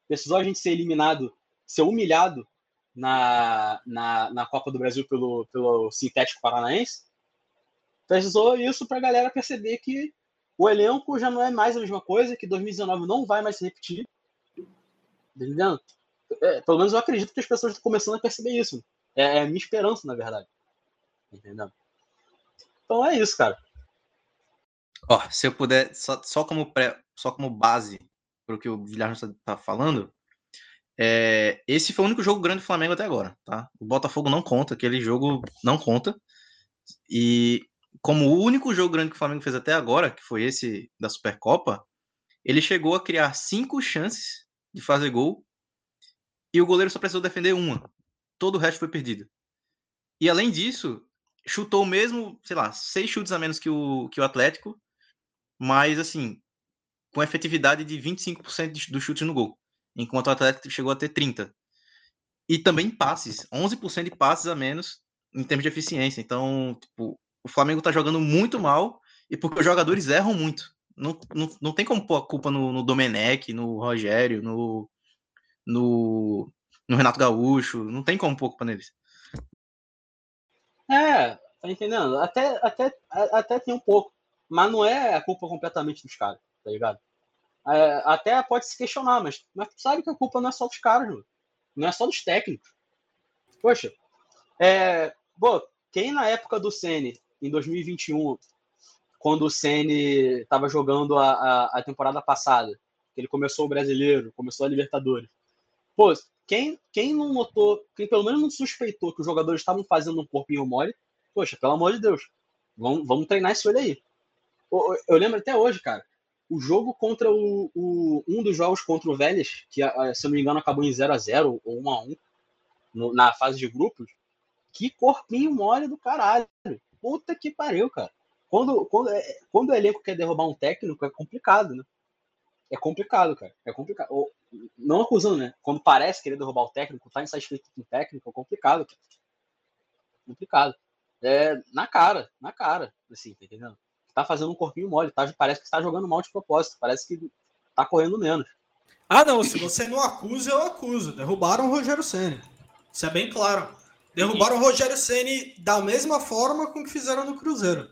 Precisou a gente ser eliminado, ser humilhado na, na, na Copa do Brasil pelo, pelo Sintético Paranaense? Precisou isso para a galera perceber que o elenco já não é mais a mesma coisa, que 2019 não vai mais se repetir. Entendeu? É, pelo menos eu acredito que as pessoas estão começando a perceber isso. É, é a minha esperança, na verdade. Entendeu? Então é isso, cara. Ó, se eu puder, só, só como, pré, só como base para o que o Villar está falando, é, esse foi o único jogo grande do Flamengo até agora, tá? O Botafogo não conta, aquele jogo não conta. E como o único jogo grande que o Flamengo fez até agora, que foi esse da Supercopa, ele chegou a criar cinco chances de fazer gol e o goleiro só precisou defender uma. Todo o resto foi perdido. E além disso, chutou mesmo, sei lá, seis chutes a menos que o, que o Atlético, mas assim, com efetividade de 25% dos chutes no gol, enquanto o Atlético chegou a ter 30%. E também passes, 11% de passes a menos em termos de eficiência. Então, tipo, o Flamengo tá jogando muito mal e porque os jogadores erram muito. Não, não, não tem como pôr a culpa no, no Domenech, no Rogério, no, no, no Renato Gaúcho. Não tem como pôr a culpa neles. É, tá entendendo? Até, até, até tem um pouco. Mas não é a culpa completamente dos caras, tá ligado? É, até pode se questionar, mas, mas sabe que a culpa não é só dos caras, mano. não é só dos técnicos. Poxa, é, quem na época do Sene, em 2021, quando o Sene estava jogando a, a, a, temporada passada, que ele começou o Brasileiro, começou a Libertadores, pô, quem, quem não notou, quem pelo menos não suspeitou que os jogadores estavam fazendo um corpinho mole, poxa, pelo amor de Deus, vamos, vamos treinar esse olho aí. Eu, eu lembro até hoje, cara, o jogo contra o, o, um dos jogos contra o Vélez, que se eu não me engano acabou em 0 a 0 ou 1 a 1 no, na fase de grupos, que corpinho mole do caralho. Puta que pariu, cara. Quando, quando, é, quando o elenco quer derrubar um técnico, é complicado, né? É complicado, cara. É complicado. Ou, não acusando, né? Quando parece querer derrubar o técnico, tá insatisfeito com o técnico, é complicado, cara. Complicado. É, na cara, na cara, assim, tá entendendo? Tá fazendo um corpinho mole, tá, parece que está jogando mal de propósito, parece que tá correndo menos. Ah, não, se você não acusa, eu acuso. Derrubaram o Rogério Senna. Isso é bem claro. Derrubaram o Rogério Ceni da mesma forma com que fizeram no Cruzeiro.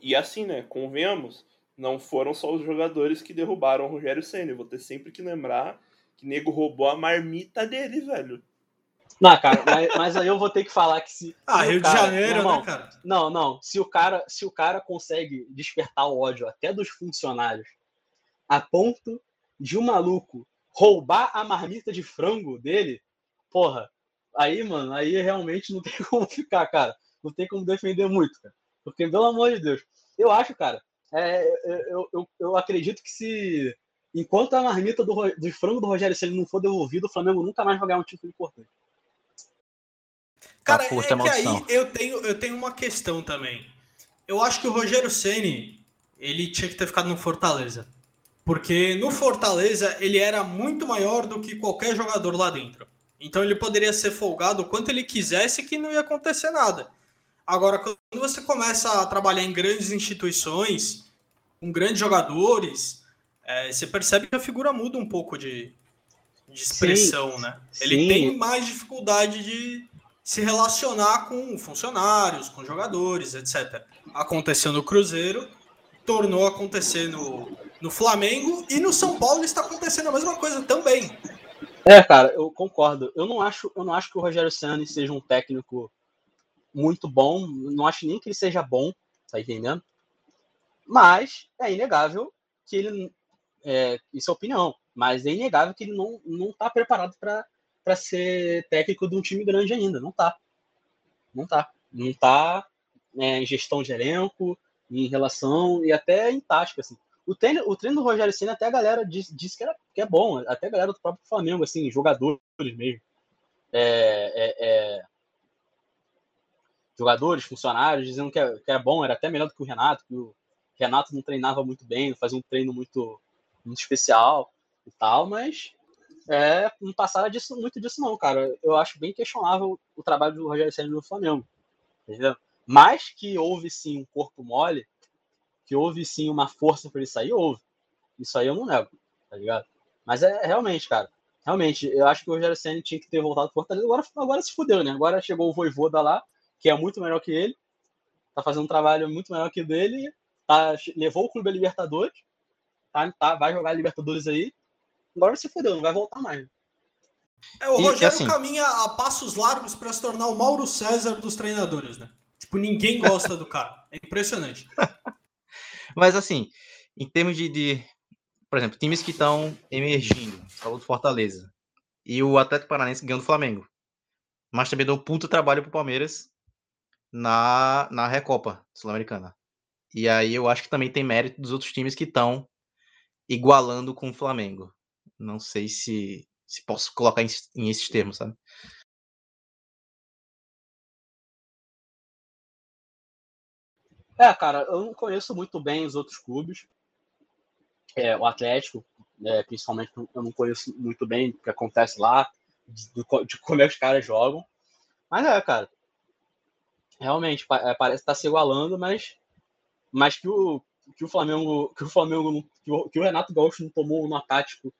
E assim, né? Convenhamos, não foram só os jogadores que derrubaram o Rogério Ceni. Vou ter sempre que lembrar que nego roubou a marmita dele, velho. Não, cara, mas, mas aí eu vou ter que falar que se. Ah, se Rio cara, de Janeiro, irmão, né, cara? Não, não. Se o cara, se o cara consegue despertar o ódio até dos funcionários a ponto de um maluco roubar a marmita de frango dele, porra, aí, mano, aí realmente não tem como ficar, cara. Não tem como defender muito, cara. Porque, pelo amor de Deus, eu acho, cara, é, é eu, eu, eu acredito que se. Enquanto a marmita do, do frango do Rogério se ele não for devolvido, o Flamengo nunca mais vai ganhar um título importante. Cara, tá é que aí eu tenho, eu tenho uma questão também. Eu acho que o Rogério Ceni ele tinha que ter ficado no Fortaleza. Porque no Fortaleza ele era muito maior do que qualquer jogador lá dentro. Então ele poderia ser folgado o quanto ele quisesse que não ia acontecer nada. Agora, quando você começa a trabalhar em grandes instituições, com grandes jogadores, é, você percebe que a figura muda um pouco de, de expressão, sim, né? Ele sim. tem mais dificuldade de se relacionar com funcionários, com jogadores, etc. Aconteceu no Cruzeiro, tornou acontecer no, no Flamengo e no São Paulo está acontecendo a mesma coisa também. É, cara, eu concordo. Eu não acho, eu não acho que o Rogério Ceni seja um técnico muito bom, não acho nem que ele seja bom, tá entendendo? Mas é inegável que ele. É, isso é opinião, mas é inegável que ele não, não tá preparado para ser técnico de um time grande ainda. Não tá. Não tá. Não tá é, em gestão de elenco, em relação e até em tática. Assim. O, treino, o treino do Rogério Senna, até a galera disse, disse que, era, que é bom, até a galera do próprio Flamengo, assim, jogadores mesmo. É, é, é, jogadores, funcionários, dizendo que é, que é bom, era até melhor do que o Renato, que o Renato não treinava muito bem, não fazia um treino muito, muito especial e tal, mas é, não passava disso, muito disso não, cara. Eu acho bem questionável o trabalho do Rogério Senna no Flamengo, entendeu? Mas que houve sim um corpo mole, que houve sim uma força para ele sair, houve. Isso aí eu não nego, tá ligado? Mas é realmente, cara. Realmente, eu acho que o Rogério Senna tinha que ter voltado para Fortaleza. Agora, agora se fudeu, né? Agora chegou o Voivoda lá, que é muito melhor que ele. Tá fazendo um trabalho muito melhor que o dele. Tá, levou o clube a Libertadores. Tá, tá, vai jogar a Libertadores aí. Agora se fudeu, não vai voltar mais. É, o Rogério assim, caminha a passos largos para se tornar o Mauro César dos treinadores, né? Tipo, ninguém gosta do cara. É impressionante. Mas assim, em termos de, de por exemplo, times que estão emergindo, falou do Fortaleza, e o Atlético Paranaense ganhando do Flamengo. Mas também deu um puto trabalho pro Palmeiras na, na Recopa Sul-Americana. E aí eu acho que também tem mérito dos outros times que estão igualando com o Flamengo. Não sei se, se posso colocar em, em esses termos, sabe? É, cara, eu não conheço muito bem os outros clubes. É, o Atlético, é, principalmente, eu não conheço muito bem o que acontece lá, de, de como é que os caras jogam. Mas é, cara, realmente é, parece estar tá se igualando, mas, mas que, o, que o Flamengo, que o Flamengo, que o, que o Renato Gaúcho não tomou no tático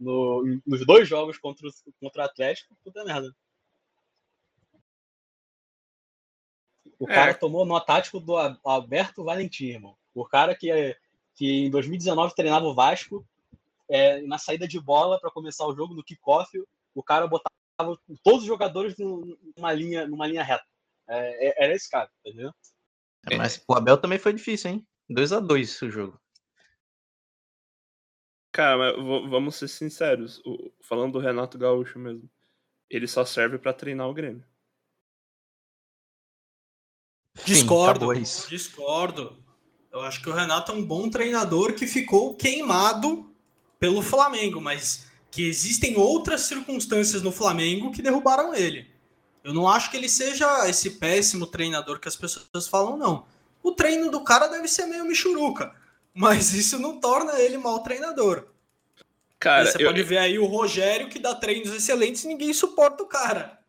no, nos dois jogos contra, contra o Atlético, puta merda. O é. cara tomou no tático do Alberto Valentim, irmão. O cara que, que em 2019 treinava o Vasco, é, na saída de bola para começar o jogo, no kickoff, o cara botava todos os jogadores numa linha, numa linha reta. É, é era esse cara, entendeu? É, mas o Abel também foi difícil, hein? 2 a 2 o jogo. Cara, mas vamos ser sinceros. O, falando do Renato Gaúcho mesmo, ele só serve para treinar o Grêmio. Discordo. Sim, discordo. Eu acho que o Renato é um bom treinador que ficou queimado pelo Flamengo, mas que existem outras circunstâncias no Flamengo que derrubaram ele. Eu não acho que ele seja esse péssimo treinador que as pessoas falam, não. O treino do cara deve ser meio michuruca, mas isso não torna ele mau treinador. Cara, você eu... pode ver aí o Rogério que dá treinos excelentes e ninguém suporta o cara.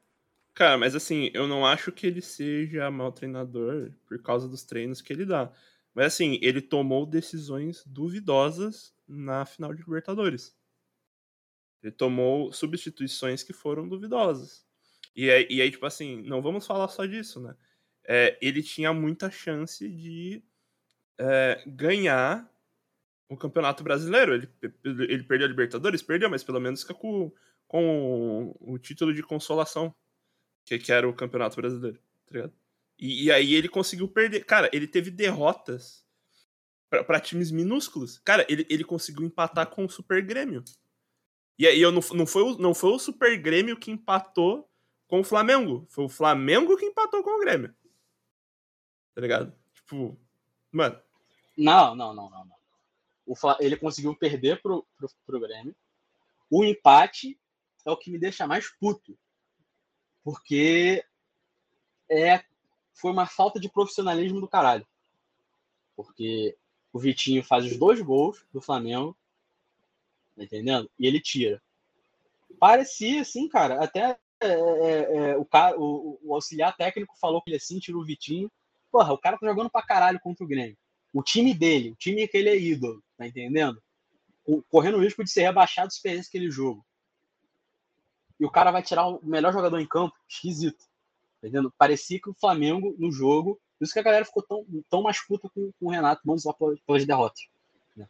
Cara, mas assim, eu não acho que ele seja mau treinador por causa dos treinos que ele dá. Mas assim, ele tomou decisões duvidosas na final de Libertadores. Ele tomou substituições que foram duvidosas. E e aí tipo assim, não vamos falar só disso, né? É, ele tinha muita chance de é, ganhar o Campeonato Brasileiro. Ele, ele perdeu a Libertadores? Perdeu, mas pelo menos com, com o título de consolação que, que era o Campeonato Brasileiro, tá? E, e aí ele conseguiu perder. Cara, ele teve derrotas para times minúsculos. Cara, ele, ele conseguiu empatar com o Super Grêmio. E aí eu não, não, foi o, não foi o Super Grêmio que empatou com o Flamengo. Foi o Flamengo que empatou com o Grêmio. Tá ligado? Tipo, mano. Não, não, não, não. não. O, ele conseguiu perder pro, pro, pro Grêmio. O empate é o que me deixa mais puto porque é, foi uma falta de profissionalismo do caralho. Porque o Vitinho faz os dois gols do Flamengo, tá entendendo? E ele tira. Parecia, assim, cara, até é, é, é, o, cara, o, o, auxiliar técnico falou que ele assim, tirou o Vitinho. Porra, o cara tá jogando pra caralho contra o Grêmio. O time dele, o time que ele é ídolo, tá entendendo? Correndo o risco de ser rebaixado se perdesse aquele jogo e o cara vai tirar o melhor jogador em campo, esquisito. Tá entendendo? Parecia que o Flamengo, no jogo, por isso que a galera ficou tão, tão mais puta com, com o Renato, não só pelas derrotas. Né?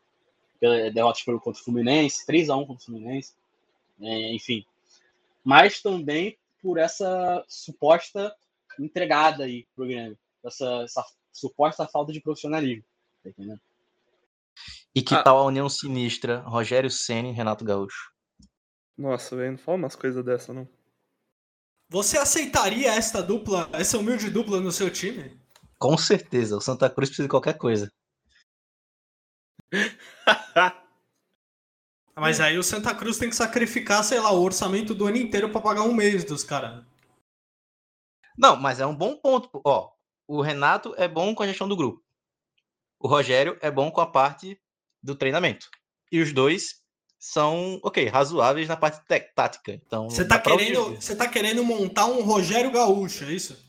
Derrotas pelo, contra o Fluminense, 3x1 contra o Fluminense, é, enfim. Mas também por essa suposta entregada aí pro Grêmio. Essa, essa suposta falta de profissionalismo. Tá entendendo? E que Ah. tal a união sinistra Rogério Ceni e Renato Gaúcho? Nossa, velho, não fala umas coisas dessa, não. Você aceitaria esta dupla, essa humilde dupla no seu time? Com certeza, o Santa Cruz precisa de qualquer coisa. Mas aí o Santa Cruz tem que sacrificar, sei lá, o orçamento do ano inteiro pra pagar um mês dos caras. Não, mas é um bom ponto. Ó, o Renato é bom com a gestão do grupo. O Rogério é bom com a parte do treinamento. E os dois são, ok, razoáveis na parte tática. Então, Você tá, querendo, você tá querendo montar um Rogério Gaúcho, é isso?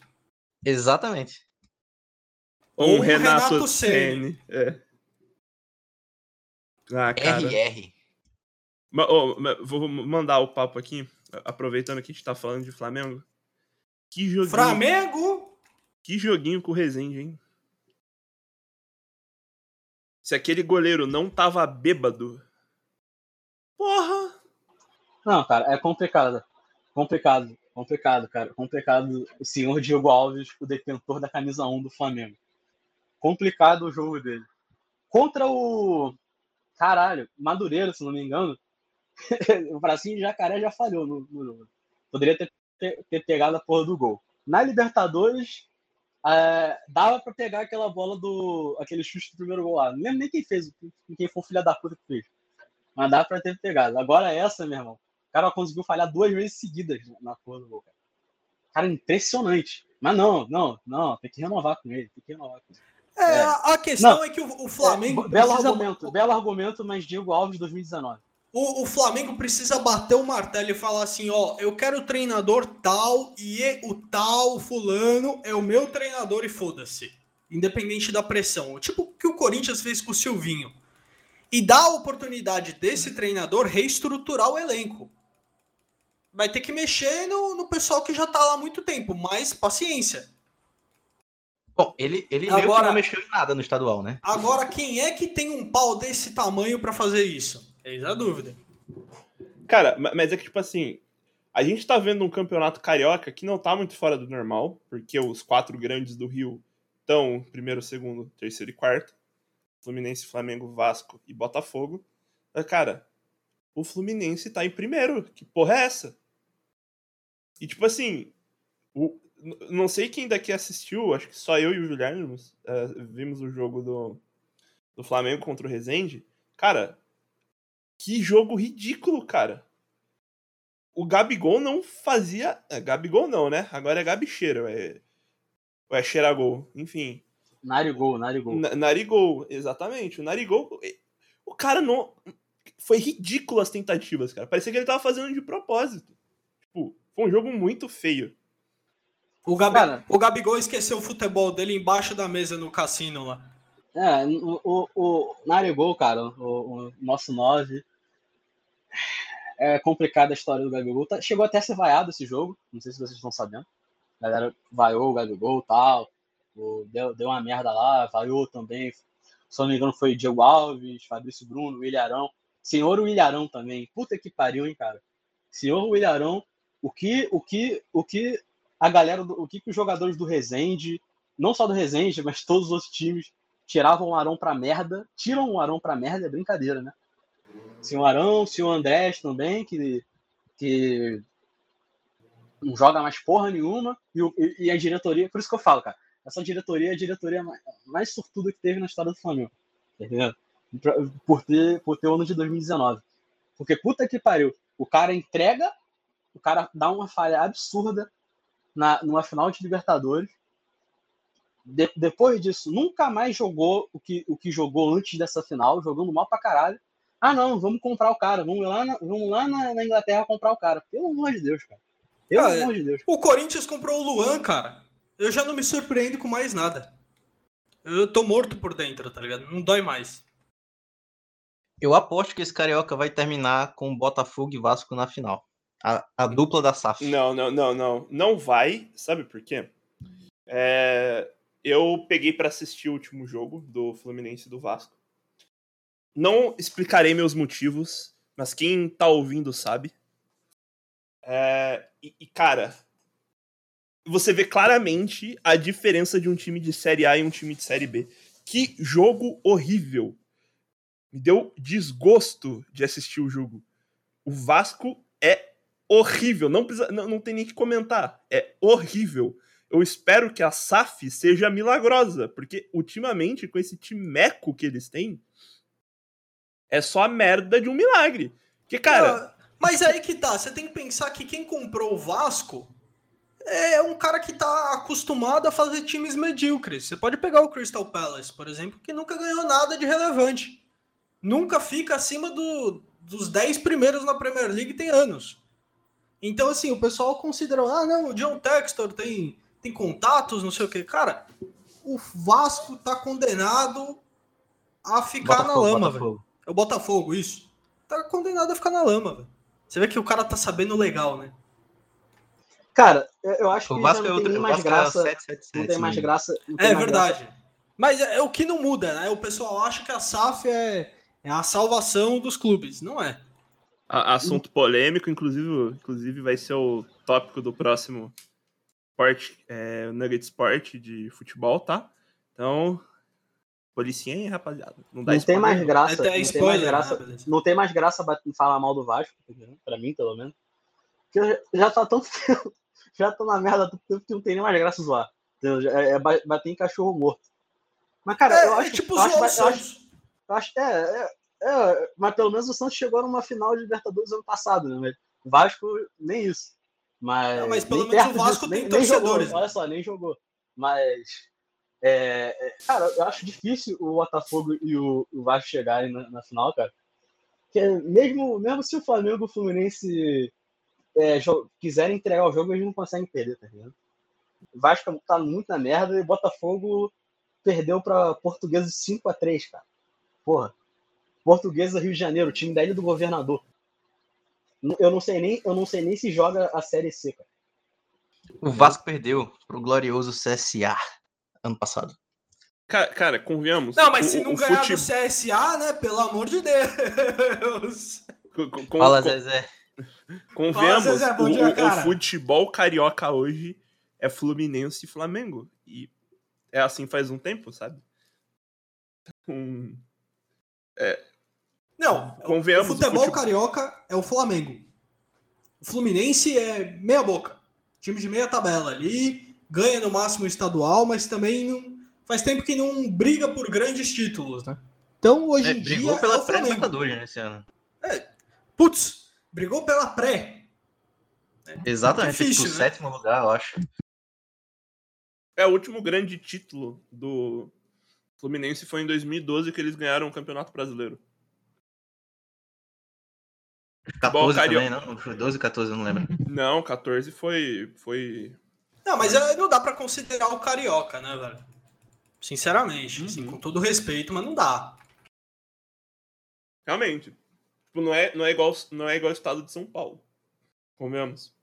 Exatamente. Ou um um Renato, Renato Ceni. É. Ah, cara. RR. Ma- vou mandar o papo aqui, aproveitando que a gente tá falando de Flamengo. Que joguinho, Flamengo! que joguinho com o Rezende, hein? Se aquele goleiro não tava bêbado. Porra! Não, cara, é complicado. Complicado, complicado, cara. Complicado o senhor Diego Alves, o detentor da camisa 1 do Flamengo. Complicado o jogo dele. Contra o. Caralho, Madureira, se não me engano. o bracinho de jacaré já falhou no, no jogo. Poderia ter, ter, ter pegado a porra do gol. Na Libertadores, é, dava pra pegar aquela bola do. aquele chute do primeiro gol lá. Não lembro nem quem fez, quem foi o filho da puta que fez. Mas dá pra ter pegado. Agora essa, meu irmão. O cara conseguiu falhar duas vezes seguidas na porra do gol, cara. Cara, impressionante. Mas não, não, não. Tem que renovar com ele. Tem que renovar com ele. É, É. a a questão Não. é que o, o Flamengo. É, belo precisa- argumento, belo argumento, mas Diego Alves 2019. O, o Flamengo precisa bater o martelo e falar assim: ó, eu quero o treinador tal e o tal fulano é o meu treinador e foda-se. Independente da pressão. Tipo o que o Corinthians fez com o Silvinho. E dá a oportunidade desse treinador reestruturar o elenco. Vai ter que mexer no, no pessoal que já tá lá há muito tempo, mas paciência. Bom, ele, ele Agora- não mexeu em nada no estadual, né? Agora, quem é que tem um pau desse tamanho pra fazer isso? Eis a dúvida. Cara, ma- mas é que, tipo assim, a gente tá vendo um campeonato carioca que não tá muito fora do normal, porque os quatro grandes do Rio estão primeiro, segundo, terceiro e quarto. Fluminense, Flamengo, Vasco e Botafogo. Mas, Cara, o Fluminense tá em primeiro. Que porra é essa? E, tipo assim, o- não sei quem daqui assistiu, acho que só eu e o Juliano eh, vimos o jogo do, do Flamengo contra o Rezende. Cara, que jogo ridículo, cara. O Gabigol não fazia. É, Gabigol não, né? Agora é Gabicheiro. É... Ou é Cheiragol. Enfim. Narigol, Narigol. Na- Narigol, exatamente. O Narigol. O cara não. Foi ridículo as tentativas, cara. Parecia que ele tava fazendo de propósito. Tipo, foi um jogo muito feio. O, Gabi, o Gabigol esqueceu o futebol dele embaixo da mesa no cassino lá. É, o, o, o Narigol, cara, o, o nosso 9. É complicada a história do Gabigol. Tá- chegou até a ser vaiado esse jogo. Não sei se vocês estão sabendo. A galera vaiou o Gabigol e tal. O- deu, deu uma merda lá, vaiou também. Se não me engano, foi Diego Alves, Fabrício Bruno, Williarão. Senhor Williarão também. Puta que pariu, hein, cara. Senhor Williarão, o que, o que, o que a galera, o que, que os jogadores do Resende, não só do Resende, mas todos os outros times, tiravam o Arão pra merda, tiram o Arão pra merda, é brincadeira, né? Senhor Arão, senhor Andrés também, que, que não joga mais porra nenhuma, e, o- e- e a diretoria, por isso que eu falo, cara, essa diretoria é a diretoria mais, mais sortuda que teve na história do Flamengo? Pra- Por ter, por ter o ano de 2019. Porque puta que pariu, o cara entrega, o cara dá uma falha absurda na, numa final de Libertadores, de- depois disso, nunca mais jogou o que, o que jogou antes dessa final, jogando mal pra caralho. Ah, não, vamos comprar o cara, vamos lá na, vamos lá na, na Inglaterra comprar o cara. Pelo amor de Deus, cara. Pelo amor de Deus. O Corinthians comprou o Luan, cara. Eu já não me surpreendo com mais nada. Eu tô morto por dentro, tá ligado? Não dói mais. Eu aposto que esse carioca vai terminar com Botafogo e Vasco na final. A, a dupla da SAF. Não, não, não, não. Não vai. Sabe por quê? É, Eu peguei pra assistir o último jogo do Fluminense e do Vasco. Não explicarei meus motivos, mas quem tá ouvindo sabe. É, E, e, cara, você vê claramente a diferença de um time de Série A e um time de Série B. Que jogo horrível. Me deu desgosto de assistir o jogo. O Vasco é horrível. Não, precisa, não, não tem nem que comentar. É horrível. Eu espero que a SAF seja milagrosa, porque ultimamente, com esse timeco que eles têm, é só a merda de um milagre. Que, cara. mas aí que tá, você tem que pensar que quem comprou o Vasco é um cara que tá acostumado a fazer times medíocres. Você pode pegar o Crystal Palace, por exemplo, que nunca ganhou nada de relevante. Nunca fica acima do, dos 10 primeiros na Premier League tem anos. Então, assim, o pessoal considerou, ah, não, o John Textor tem, tem contatos, não sei o que. Cara, o Vasco tá condenado a ficar Botafogo, na lama, velho. É o Botafogo, isso. Tá condenado a ficar na lama, velho. Você vê que o cara tá sabendo legal, né? Cara, eu acho que o Vasco não é tem mais graça. É 777, não tem mais graça. Tem é mais verdade. Graça. Mas é, é, o que não muda, né? O pessoal acha que a SAF é, é a salvação dos clubes. Não é. A, assunto polêmico, inclusive, inclusive vai ser o tópico do próximo Sport, é, Nugget Sport de futebol, tá? Então, policinha aí, rapaziada. Não, dá não tem mais graça. Não, tem mais graça, né? não tem mais graça falar mal do Vasco, pra mim, pelo menos. Porque já tá tão já tô na merda do tempo que não tem nem mais graça zoar. É, é bater em cachorro morto. Mas, cara, é, eu acho. É tipo, eu acho, eu acho, eu acho, é, é, é, mas pelo menos o Santos chegou numa final de Libertadores ano passado, né? O Vasco, nem isso. Mas, não, mas pelo menos o Vasco disso, tem nem, torcedores. Jogou, olha só, nem jogou. Mas. É, é, cara, eu acho difícil o Botafogo e o, o Vasco chegarem na, na, final, cara. Porque mesmo, mesmo se o Flamengo e o Fluminense é, quiserem entregar o jogo, eles não conseguem perder, tá ligado? O Vasco tá muito na merda e o Botafogo perdeu pra Portuguesa 5 a 3 cara. Porra. Portuguesa Rio de Janeiro, time da Ilha do Governador. Eu não sei nem, eu não sei nem se joga a Série C, cara. O Vasco perdeu pro glorioso CSA ano passado. Cara, cara convenhamos. Não, mas o, se não ganhar fute... do CSA, né? Pelo amor de Deus. Com, com, Fala, com, Zezé. Convenhamos, Zezé, o, dia, o, futebol carioca hoje é Fluminense e Flamengo. E é assim faz um tempo, sabe? Um, é, não, convenhamos. O futebol, o futebol carioca é o Flamengo. O Fluminense é meia boca. Time de meia tabela ali, ganha no máximo estadual, mas também não, faz tempo que não briga por grandes títulos, né? Então hoje é, em brigou dia. pela é pré-Libertadores nesse né, ano. É, putz, brigou pela pré. É, Exatamente, difícil, tipo, né? sétimo lugar, eu acho. É, o último grande título do Fluminense foi em 2012 que eles ganharam o Campeonato Brasileiro. 14 também, não? Foi 12, 14, eu não lembro. Não, 14 foi. foi... Não, mas é, não dá para considerar o carioca, né, velho? Sinceramente, assim, uhum. assim, com todo respeito, mas não dá. Realmente. Tipo, não é, não é igual não é igual o estado de São Paulo. Comemos.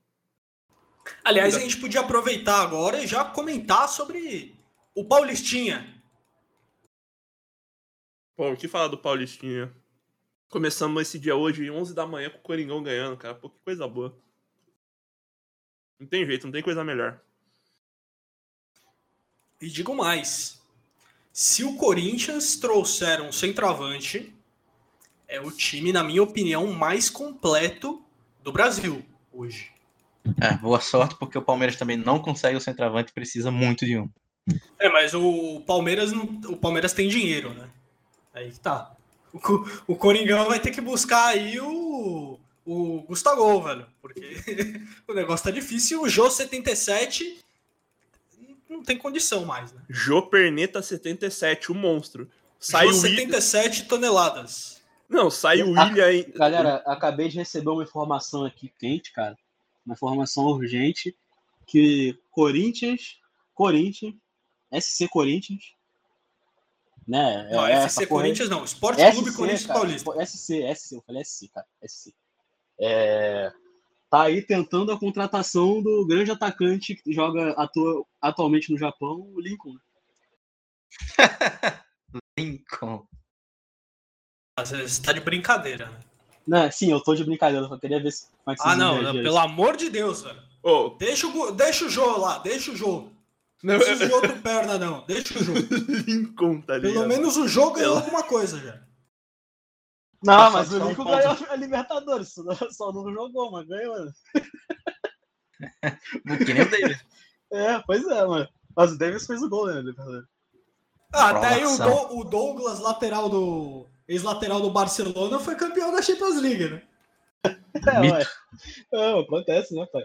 Aliás, a gente podia aproveitar agora e já comentar sobre o Paulistinha. Bom, o que falar do Paulistinha? Começamos esse dia hoje, 11 da manhã, com o Coringão ganhando, cara. Pô, que coisa boa. Não tem jeito, não tem coisa melhor. E digo mais. Se o Corinthians trouxer um centroavante, é o time, na minha opinião, mais completo do Brasil hoje. É, boa sorte, porque o Palmeiras também não consegue o centroavante e precisa muito de um. É, mas o Palmeiras não, o Palmeiras tem dinheiro, né? Aí que tá. O, o Coringão vai ter que buscar aí o, o Gustavo, velho. Porque o negócio tá difícil. O Jô 77 não tem condição mais, né? Jô Perneta 77, o monstro. Sai Jô 77 William... toneladas. Não, sai o William aí. Galera, acabei de receber uma informação aqui quente, cara. Uma informação urgente que Corinthians, Corinthians, SC Corinthians né? Não, é, FC Corinthians não, Esporte Clube Corinthians cara, Paulista. SC, SC, eu falei SC, cara, SC. É, tá aí tentando a contratação do grande atacante que joga atu atualmente no Japão, o Lincoln. Lincoln. Você está de brincadeira, né? Não, sim, eu tô de brincadeira, eu queria ver se, como é que Ah, não, não pelo amor de Deus, velho. Ô, Deixa o, deixa o Jô lá, deixa o Jô. Não, Não precisa de outro perna, não. Deixa o Jô. Lincoln, tá ligado? Pelo menos o jogo ganhou Eu- alguma coisa já. Não, Só- mas o Lincoln ponto. ganhou a Libertadores, só não- não jogou, mas ganhou. Que nem o Davis. É, pois é, mano. Mas o Davis fez o gol, né, Libertadores? Ah, até aí o. Dou- o Douglas, lateral do. Ex-lateral do Barcelona, foi campeão da Champions League, né? É, Mito. ué. É, acontece, né, pai?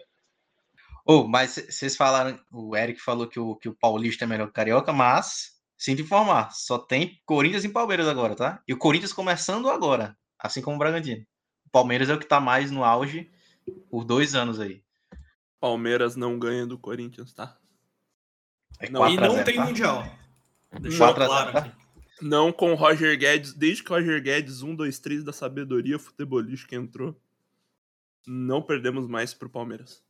Ô, mas vocês falaram, o Eric falou que o, que o Paulista é melhor que o Carioca, mas, sinto informar, só tem Corinthians e Palmeiras agora, tá? E o Corinthians começando agora, assim como o Bragantino. O Palmeiras é o que tá mais no auge por dois anos aí. Palmeiras não ganha do Corinthians, tá? É Não, E 4 a não 0, tem tá? Mundial. Deixa 4 a 0, claro tá? aqui. Não com o Roger Guedes, desde que o Roger Guedes, 1, 2, 3 da sabedoria futebolística entrou, não perdemos mais pro Palmeiras.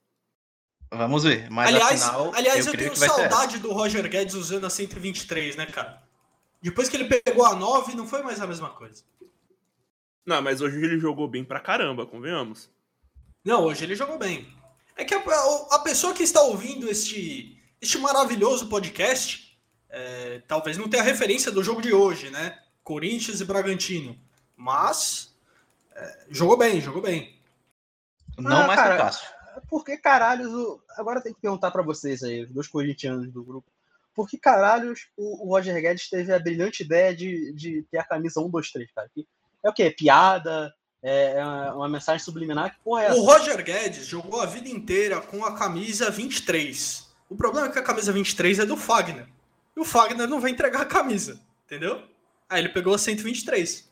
Vamos ver, mas aliás, afinal, aliás, eu, eu, creio tenho que saudade do Roger Guedes usando a 123, né, cara? Depois que ele pegou a 9, não foi mais a mesma coisa. Não, mas hoje ele jogou bem pra caramba, convenhamos. Não, hoje ele jogou bem. É que a, a- pessoa que está ouvindo este, este maravilhoso podcast é, talvez não tenha referência do jogo de hoje, né? Corinthians e Bragantino. Mas é, jogou bem, jogou bem. Não Ah, mais que cara, o Cássio. Por que caralhos o. Agora tem que perguntar pra vocês aí, os dois corintianos do grupo. Por que caralhos o, Roger Guedes teve a brilhante ideia de, de ter a camisa 1, 2, 3, cara? É o quê? É piada? É, é uma uma mensagem subliminar? Que porra é essa? O Roger Guedes jogou a vida inteira com a camisa 23. O problema é que a camisa 23 é do Fagner. E o Fagner não vai entregar a camisa, entendeu? Aí ele pegou a 123.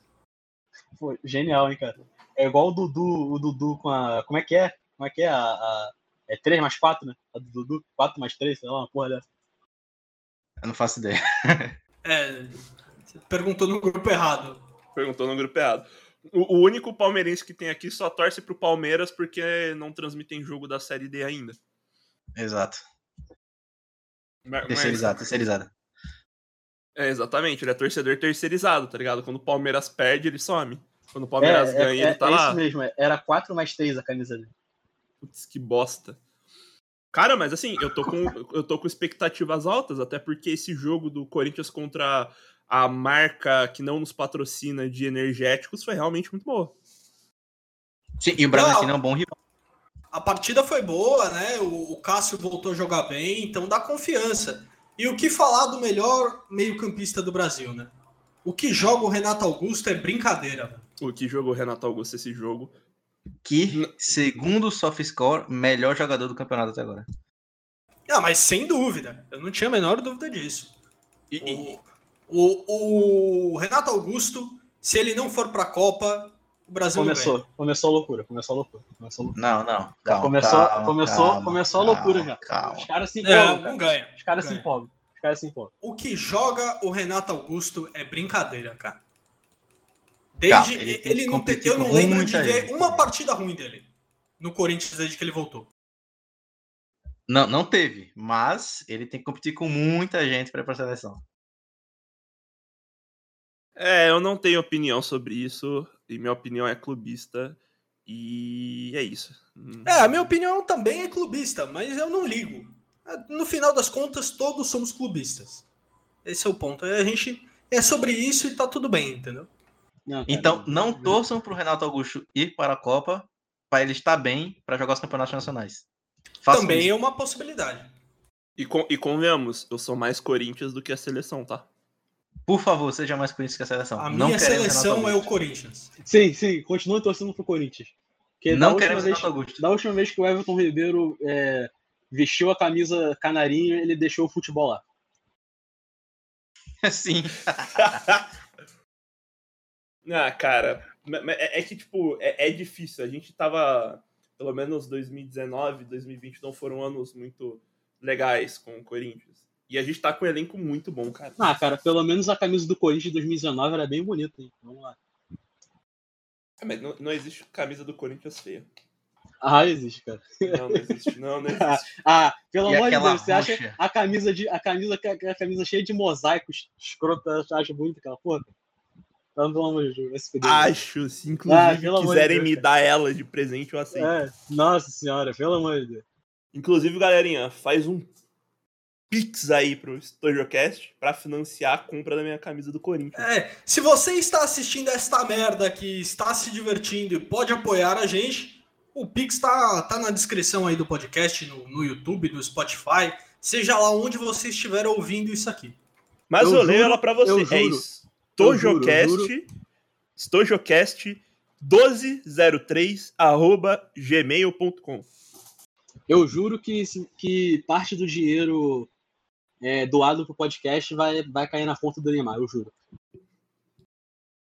Pô, genial, hein, cara? É igual o Dudu, o Dudu com a. Como é que é? Como é que é? A, a- é 3 mais 4, né? A do Dudu? 4 mais 3, sei lá, uma porra dessa. Eu não faço ideia. É, você perguntou no grupo errado. Perguntou no grupo errado. O, o único palmeirense que tem aqui só torce pro Palmeiras porque não transmitem jogo da Série D ainda. Exato. Mas- Terceirizado, terceirizado. É, exatamente, ele é torcedor terceirizado, tá ligado? Quando o Palmeiras perde, ele some. Quando o Palmeiras é, ganha, é, ele tá é lá. isso mesmo, é- era 4 mais 3 a camisa dele. Putz, que bosta. Cara, mas assim, eu tô com eu tô com expectativas altas, até porque esse jogo do Corinthians contra a marca que não nos patrocina de energéticos foi realmente muito boa. Sim, e o Bragantino é um bom rival. A partida foi boa, né? O, o Cássio voltou a jogar bem, então dá confiança. E o que falar do melhor meio-campista do Brasil, né? O que joga o Renato Augusto é brincadeira. velho. O que jogou o Renato Augusto esse jogo. Que, segundo o SoftScore, melhor jogador do campeonato até agora. Ah, mas sem dúvida. Eu não tinha a menor dúvida disso. E, e- O, o, o Renato Augusto, se ele não for pra Copa, o Brasil não Começou, começou a loucura, começou a loucura. Começou a loucura. Não, não. Calma, começou, calma, começou, calma, começou a calma, loucura já. Calma. Os caras se ganha. empolgam. Não, não cara. ganha. Os caras se Ganha. empolgam. Os caras se empolgam. O que joga o Renato Augusto é brincadeira, cara. Desde ele ele, não tem, eu não lembro de ver uma partida ruim dele no Corinthians desde que ele voltou. Não, não teve, mas ele tem que competir com muita gente para ir pra seleção. é, eu não tenho opinião sobre isso, e minha opinião é clubista, e é isso. É, a minha opinião também é clubista, mas eu não ligo. No final das contas, todos somos clubistas. Esse é o ponto. A gente é sobre isso e tá tudo bem, entendeu? Não, Então, não torçam pro Renato Augusto ir para a Copa para ele estar bem para jogar os campeonatos nacionais. Façam também isso. é uma possibilidade. E, con e convenhamos, eu sou mais Corinthians do que a seleção, tá? Por favor, seja mais Corinthians que a seleção. A não minha seleção é o. Corinthians. Sim, sim, continua torcendo pro Corinthians. Porque Não última queremos vez, Renato Augusto. Da última vez que o Everton Ribeiro é, vestiu a camisa canarinho, ele deixou o futebol lá. Sim. Ah, cara, é, é que, tipo, é, é difícil. A gente tava, pelo menos 2019, 2020 não foram anos muito legais com o Corinthians. E a gente tá com um elenco muito bom, cara. Ah, cara, pelo menos a camisa do Corinthians de 2019 era bem bonita, hein? Vamos lá. Ah, Mas não, não existe camisa do Corinthians feia. Ah, existe, cara. Não, não existe. Não, não existe. Ah, pelo E amor de Deus, você acha roxa? a camisa de a camisa a camisa cheia de mosaicos escrota, acha bonita aquela porra? Então, pelo amor de Deus, vai se fuder. Acho, se Ah, inclusive de quiserem Deus, me dar ela de presente, eu aceito. É, nossa senhora, pelo amor de Deus. Inclusive, galerinha, faz um Pix aí pro StojoCast pra financiar a compra da minha camisa do Corinthians. É, se você está assistindo esta merda aqui, está se divertindo e pode apoiar a gente, o Pix tá, tá na descrição aí do podcast, no, no YouTube, no Spotify, seja lá onde você estiver ouvindo isso aqui. Mas eu, Eu leio juro, ela pra eu você. É juro. isso. Stojocast, Stojocast 1203 arroba gmail.com. Eu juro que, que parte do dinheiro é, doado pro podcast vai, vai cair na conta do Neymar, eu juro.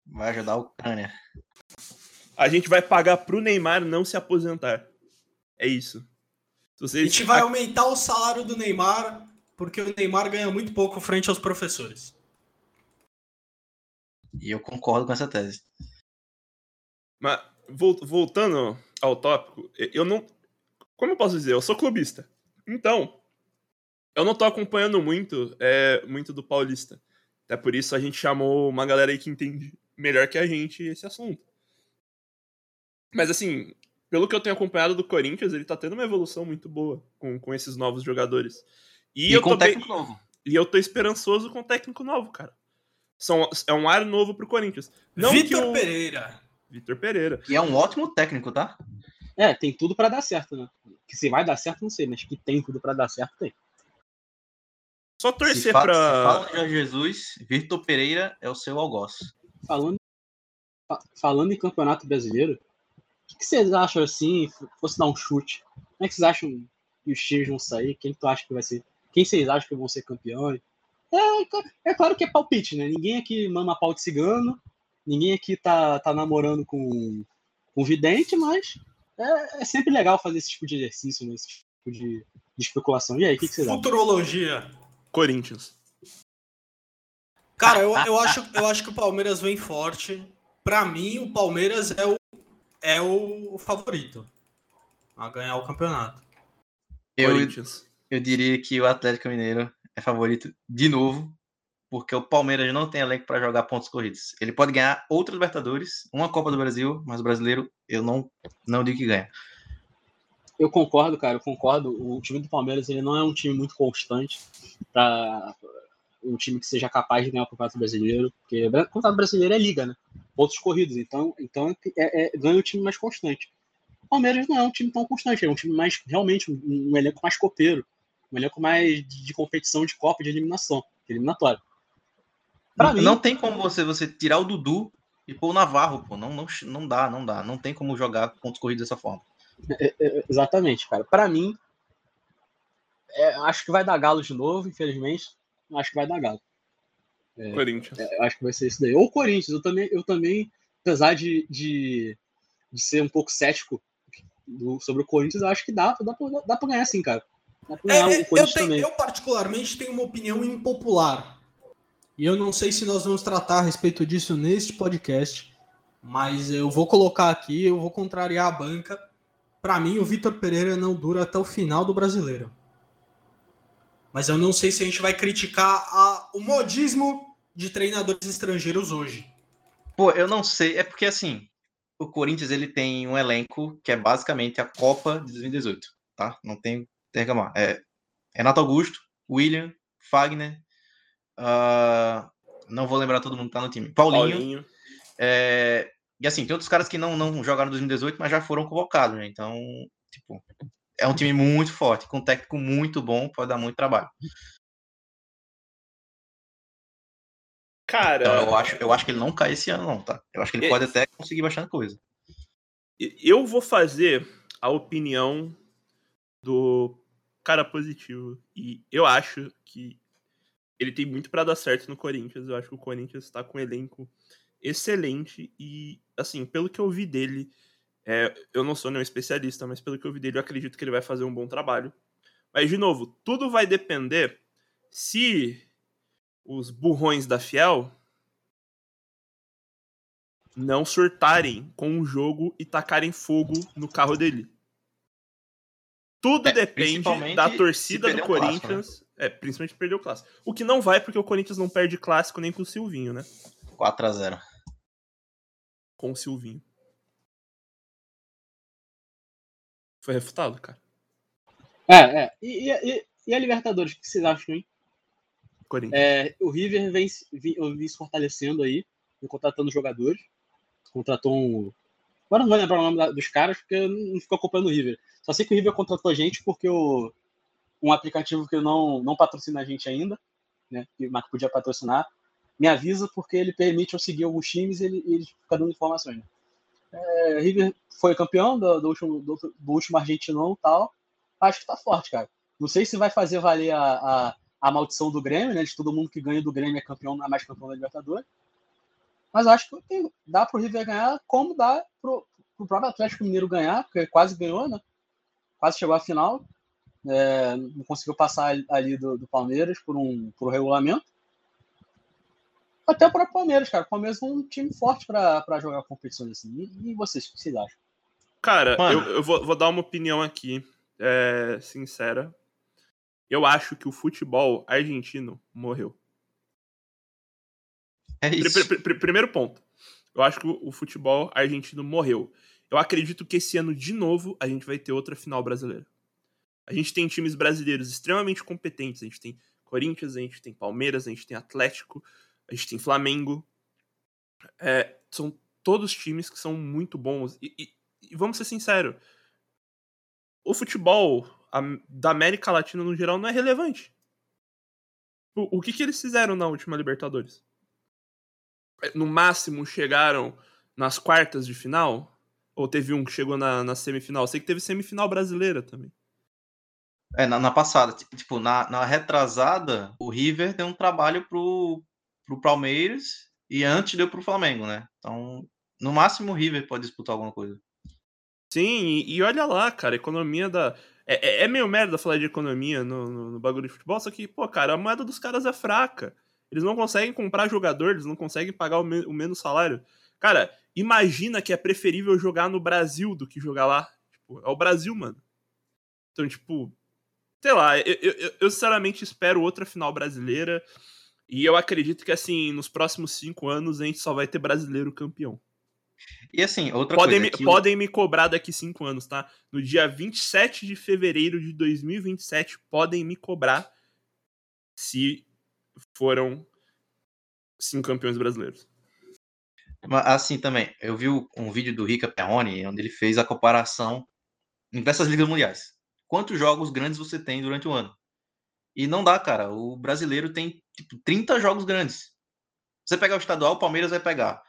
Vai ajudar a Ucrânia. A gente vai pagar pro Neymar não se aposentar. É isso. Se A vocês... gente vai aumentar o salário do Neymar, porque o Neymar ganha muito pouco frente aos professores. E eu concordo com essa tese. Mas, vol- voltando ao tópico, eu não. Como eu posso dizer? Eu sou clubista. Então, eu não tô acompanhando muito, é, muito do Paulista. Até por isso a gente chamou uma galera aí que entende melhor que a gente esse assunto. Mas assim, pelo que eu tenho acompanhado do Corinthians, ele tá tendo uma evolução muito boa com, com esses novos jogadores. E, E, eu com tô bem- técnico novo. e eu tô esperançoso com o técnico novo, cara. São, é um ar novo pro Corinthians. Vitor o- Pereira. Vitor Pereira. E é um ótimo técnico, tá? É, tem tudo pra dar certo, né? Que se vai dar certo, não sei, mas que tem tudo pra dar certo, tem. Só torcer pra. fala de Jesus, Vitor Pereira é o seu algoz. Falando, fa- falando em campeonato brasileiro, o que, que vocês acham assim, fosse dar um chute? Como é que vocês acham que os times vão sair? Quem tu acha que vai ser? Quem vocês acham que vão ser campeões? É, ca- é claro que é palpite, né? Ninguém aqui mama pau de cigano, ninguém aqui tá, tá namorando com, com vidente, mas é, é sempre legal fazer esse tipo de exercício, né? Esse tipo de, de especulação. E aí, o que, que vocês acham? Futurologia. Corinthians. Cara, eu, eu, acho, eu acho que o Palmeiras vem forte. Pra mim, o Palmeiras é o, é o favorito a ganhar o campeonato. Eu, Corinthians. eu diria que o Atlético Mineiro é favorito de novo, porque o Palmeiras não tem elenco para jogar pontos corridos. Ele pode ganhar outra Libertadores, uma Copa do Brasil, mas o brasileiro eu não, não digo que ganha. Eu concordo, cara, eu concordo. O time do Palmeiras ele não é um time muito constante para um time que seja capaz de ganhar o Campeonato Brasileiro, porque o Campeonato Brasileiro é liga, né? Outros corridos, então, então é, é- ganha o time mais constante. O Palmeiras não é um time tão constante, é um time mais realmente um, um elenco mais copeiro, um elenco mais de, de competição de Copa, de eliminação, de eliminatória. Pra não, mim- não tem como você, você tirar o Dudu e pôr o Navarro, pô. Não, não, não dá, não dá. Não tem como jogar pontos corridos dessa forma. É, Exatamente, cara. Pra mim, é, acho que vai dar galo de novo, infelizmente. Acho que vai dar galo. Corinthians. Eu acho que vai ser isso daí. Ou o Corinthians, eu também, eu também apesar de, de, de ser um pouco cético do- sobre o Corinthians, eu acho que dá, dá, pra, dá pra ganhar sim, cara. É, o eu, tenho- eu, particularmente, tenho uma opinião impopular. E eu não sei se nós vamos tratar a respeito disso neste podcast, mas eu vou colocar aqui, eu vou contrariar a banca. Para mim, o Vitor Pereira não dura até o final do brasileiro. Mas eu não sei se a gente vai criticar a- o modismo de treinadores estrangeiros hoje. Pô, eu não sei. É porque, assim, o Corinthians ele tem um elenco que é basicamente a Copa de 2018, tá? Não tem tem que reclamar. É Renato Augusto, William, Fagner, ah, não vou lembrar todo mundo que tá no time. Paulinho. Paulinho. é, e assim, tem outros caras que não, não jogaram em 2018, mas já foram convocados, né? Então, tipo, é um time muito forte, com um técnico muito bom, pode dar muito trabalho. Então, Cara, eu acho, eu acho que ele não cai esse ano, não, tá? Eu acho que ele É. pode até conseguir bastante coisa. eu vou fazer a opinião do cara positivo. E eu acho que ele tem muito pra dar certo no Corinthians. Eu acho que o Corinthians tá com um elenco excelente. E, assim, pelo que eu vi dele, é, eu não sou nenhum especialista, mas pelo que eu vi dele, eu acredito que ele vai fazer um bom trabalho. Mas, de novo, tudo vai depender se os burrões da Fiel não surtarem com o jogo e tacarem fogo no carro dele. Tudo É, depende da torcida do um clássico, Corinthians. É, principalmente perder o clássico. O que não vai porque o Corinthians não perde clássico nem com o Silvinho, né? 4 a 0 Com o Silvinho. Foi refutado, cara. É, é. E, e, e a Libertadores, o que vocês acham, hein? Corinthians. É, o River vem, vem, vi se fortalecendo aí, contratando jogadores. Contratou um. Agora não vou lembrar o nome da, dos caras, porque não fico acompanhando o River. Só sei que o River contratou gente porque o, um aplicativo que não, não patrocina a gente ainda, né? Mas podia patrocinar, me avisa porque ele permite eu seguir alguns times e ele, ele fica dando informações. Né? É, River foi campeão do, do, último, do, do último argentinão tal. Acho que tá forte, cara. Não sei se vai fazer valer a, a, a maldição do Grêmio, né? De todo mundo que ganha do Grêmio é campeão, não é mais campeão da Libertadores. Mas acho que tem, dá pro River ganhar, como dá pro, pro próprio Atlético Mineiro ganhar, porque quase ganhou, né? Quase chegou à final. É, não conseguiu passar ali do, do, Palmeiras por um, por um regulamento. Até o próprio Palmeiras, cara. O Palmeiras é um time forte para jogar competições assim. E, e, vocês, o que vocês acham? Cara, eu, eu vou, vou, dar uma opinião aqui, é, sincera. Eu acho que o futebol argentino morreu. É isso. Pr pr primeiro ponto. Eu acho que o futebol argentino morreu. Eu acredito que esse ano, de novo, a gente vai ter outra final brasileira. A gente tem times brasileiros extremamente competentes. A gente tem Corinthians, a gente tem Palmeiras, a gente tem Atlético, a gente tem Flamengo. É, são todos times que são muito bons. E, e, e vamos ser sinceros: o futebol da América Latina no geral não é relevante. O, o que, que eles fizeram na última Libertadores? No máximo chegaram nas quartas de final? Ou teve um que chegou na, na semifinal? Sei que teve semifinal brasileira também. É, na, na passada. Tipo, na, na retrasada, o River deu um trabalho pro, pro Palmeiras e antes deu pro Flamengo, né? Então, no máximo o River pode disputar alguma coisa. Sim, e, e olha lá, cara, economia da. É, é, é meio merda falar de economia no, no, no, bagulho de futebol, só que, pô, cara, a moeda dos caras é fraca. Eles não conseguem comprar jogador, eles não conseguem pagar o, me, o menos salário. Cara, imagina que é preferível jogar no Brasil do que jogar lá. Tipo, é o Brasil, mano. Então, tipo, sei lá, eu, eu, eu sinceramente espero outra final brasileira. E eu acredito que, assim, nos próximos cinco anos a gente só vai ter brasileiro campeão. E assim, outra podem coisa. Me, que... Podem me cobrar daqui cinco anos, tá? No dia 27 de fevereiro de 2027, podem me cobrar se foram cinco campeões brasileiros. Assim também, eu vi um vídeo do Rica Peone, onde ele fez a comparação em diversas ligas mundiais. Quantos jogos grandes você tem durante o ano? E não dá, cara. O brasileiro tem tipo 30 jogos grandes. Você pegar o estadual, o Palmeiras vai pegar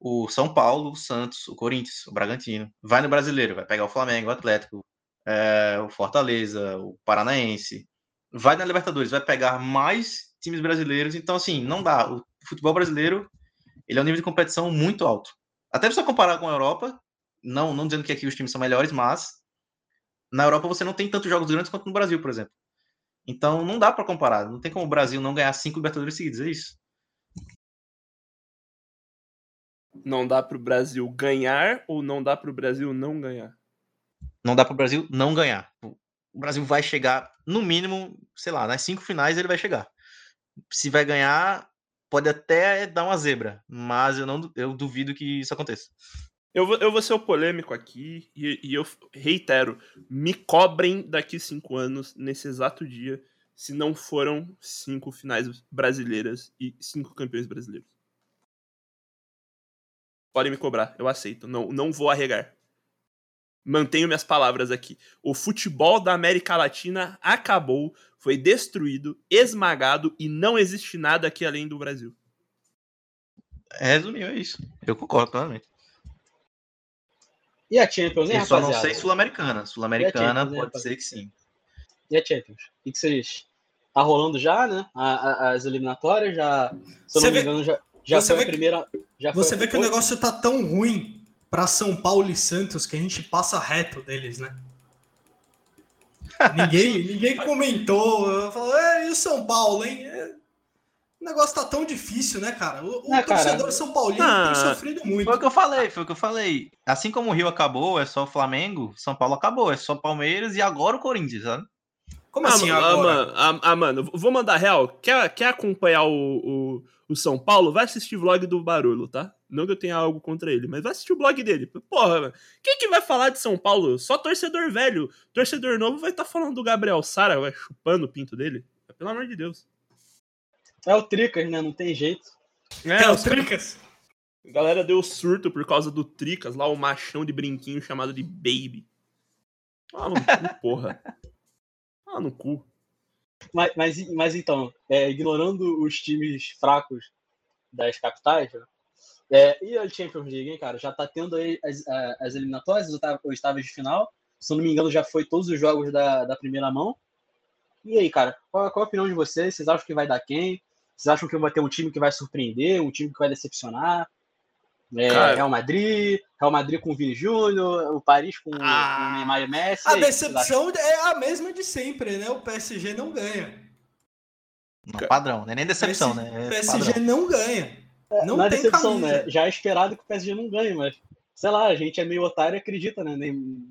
o São Paulo, o Santos, o Corinthians, o Bragantino. Vai no brasileiro, vai pegar o Flamengo, o Atlético, é, o Fortaleza, o Paranaense. Vai na Libertadores, vai pegar mais times brasileiros. Então, assim, não dá. O futebol brasileiro ele é um nível de competição muito alto. Até se você comparar com a Europa, não, não dizendo que aqui os times são melhores, mas na Europa você não tem tantos jogos grandes quanto no Brasil, por exemplo. Então não dá para comparar. Não tem como o Brasil não ganhar cinco Libertadores seguidos, é isso. Não dá para o Brasil ganhar ou não dá para o Brasil não ganhar? Não dá para o Brasil não ganhar. O Brasil vai chegar, no mínimo, sei lá, nas cinco finais ele vai chegar. Se vai ganhar, pode até dar uma zebra, mas eu não eu duvido que isso aconteça. Eu vou, eu vou ser o polêmico aqui e, e, eu reitero: me cobrem daqui cinco anos, nesse exato dia, se não foram cinco finais brasileiras e cinco campeões brasileiros. Podem me cobrar, eu aceito. Não, não vou arregar. Mantenho minhas palavras aqui. O futebol da América Latina acabou, foi destruído, esmagado e não existe nada aqui além do Brasil. Resumiu, é isso. Eu concordo totalmente. E a Champions, hein, Eu só não sei Sul-Americana. Sul-Americana pode hein, ser que sim. E a Champions? O que vocês... Tá rolando já, né? as eliminatórias já... Se eu não me engano, já, já foi a primeira... Já você vê que o negócio tá tão ruim para São Paulo e Santos que a gente passa reto deles, né? ninguém, ninguém comentou. Falou, é, e o São Paulo, hein? É, o negócio tá tão difícil, né, cara? O, o torcedor cara, São Paulino ah, tem sofrido muito. Foi o que eu falei, foi o que eu falei. Assim como o Rio acabou, é só o Flamengo, São Paulo acabou, é só Palmeiras e agora o Corinthians, sabe? Como ah, assim ah, agora? Ah, ah, mano, vou mandar real. Quer, quer acompanhar o, o, o São Paulo, vai assistir vlog do Barulho, tá? Não que eu tenha algo contra ele, mas vai assistir o blog dele. Porra. Quem que vai falar de São Paulo? Só torcedor velho. Torcedor novo vai estar tá falando do Gabriel Sara, vai chupando o pinto dele. Pelo amor de Deus. É o Tricas, né? Não tem jeito. É, é o Tricas. A galera deu surto por causa do Tricas, lá o machão de brinquinho chamado de Baby. Ah, no cu, porra. Ah, no cu. Mas, mas, mas então, é, ignorando os times fracos das capitais? É, e a Champions League, hein, cara? Já tá tendo aí as, as eliminatórias, os oitavos de final. Se eu não me engano, já foi todos os jogos da, da primeira mão. E aí, cara, qual, qual a opinião de vocês? Vocês acham que vai dar quem? Vocês acham que vai ter um time que vai surpreender, um time que vai decepcionar? É, Real Madrid, Real Madrid com o Vini Júnior, o Paris com, ah, o Neymar e Messi. A decepção é a mesma de sempre, né? O PSG não ganha. No padrão, não é nem decepção, PS, né? É PSG padrão. não ganha. É, não, é decepção, camisa. né? Já é esperado que o PSG não ganhe, mas sei lá, a gente é meio otário e acredita, né? Nem...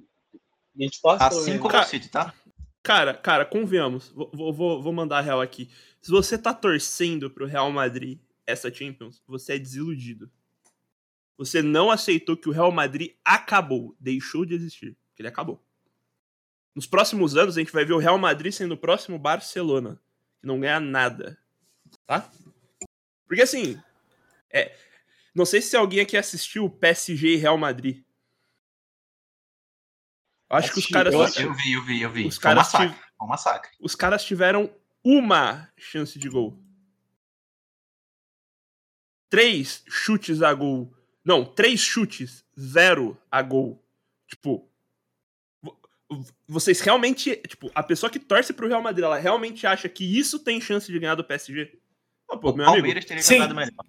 A gente torce Assim como o City, tá? Cara, cara, convenhamos. Vou, vou, vou mandar a real aqui. Se você tá torcendo pro Real Madrid essa Champions, você é desiludido. Você não aceitou que o Real Madrid acabou, deixou de existir, que ele acabou. Nos próximos anos a gente vai ver o Real Madrid sendo o próximo Barcelona, que não ganha nada, tá? Porque assim, é, não sei se alguém aqui assistiu o PSG e Real Madrid. Acho que os caras. Eu, eu vi, eu vi, eu vi. Os caras um massacre, um massacre. Os caras tiveram uma chance de gol. Três chutes a gol não, três chutes, zero a gol. Tipo, vocês realmente. Tipo, a pessoa que torce pro Real Madrid, ela realmente acha que isso tem chance de ganhar do PSG? Oh, pô, o meu Palmeiras amigo. teria ganhado melhor.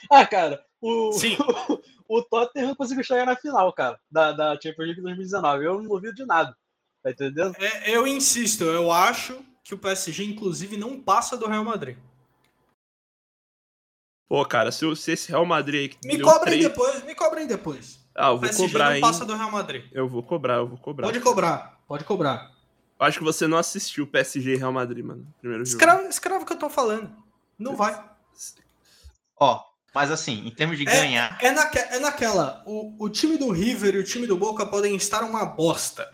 Ah, cara, o, Sim. o, o Tottenham conseguiu chegar na final, cara, da, da Champions League 2019. Eu não duvido de nada. Tá entendendo? É, eu insisto, eu acho que o PSG, inclusive, não passa do Real Madrid. Pô, cara, se, se esse Real Madrid. Me cobrem três... depois, me cobrem depois. Ah, eu vou PSG cobrar, não passa do Real Madrid. Eu vou cobrar, eu vou cobrar. Pode cobrar, pode cobrar. Eu acho que você não assistiu o PSG e Real Madrid, mano. Primeiro jogo. Escreve, escreve o que eu tô falando. Não vai. Ó, mas assim, em termos de é, ganhar. É, naque, é naquela. O, o time do River e o time do Boca podem estar uma bosta.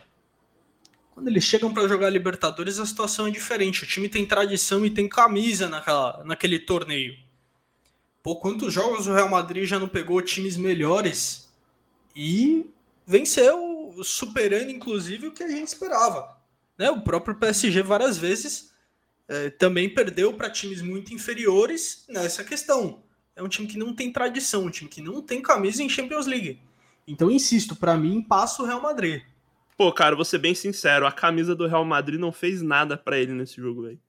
Quando eles chegam para jogar Libertadores, a situação é diferente. O time tem tradição e tem camisa naquela, naquele torneio. Pô, quantos jogos o Real Madrid já não pegou times melhores e venceu, superando inclusive o que a gente esperava. Né? O próprio PSG várias vezes é, também perdeu para times muito inferiores nessa questão. É um time que não tem tradição, um time que não tem camisa em Champions League. Então, insisto, para mim, passa o Real Madrid. Pô, cara, vou ser bem sincero, a camisa do Real Madrid não fez nada para ele nesse jogo, velho.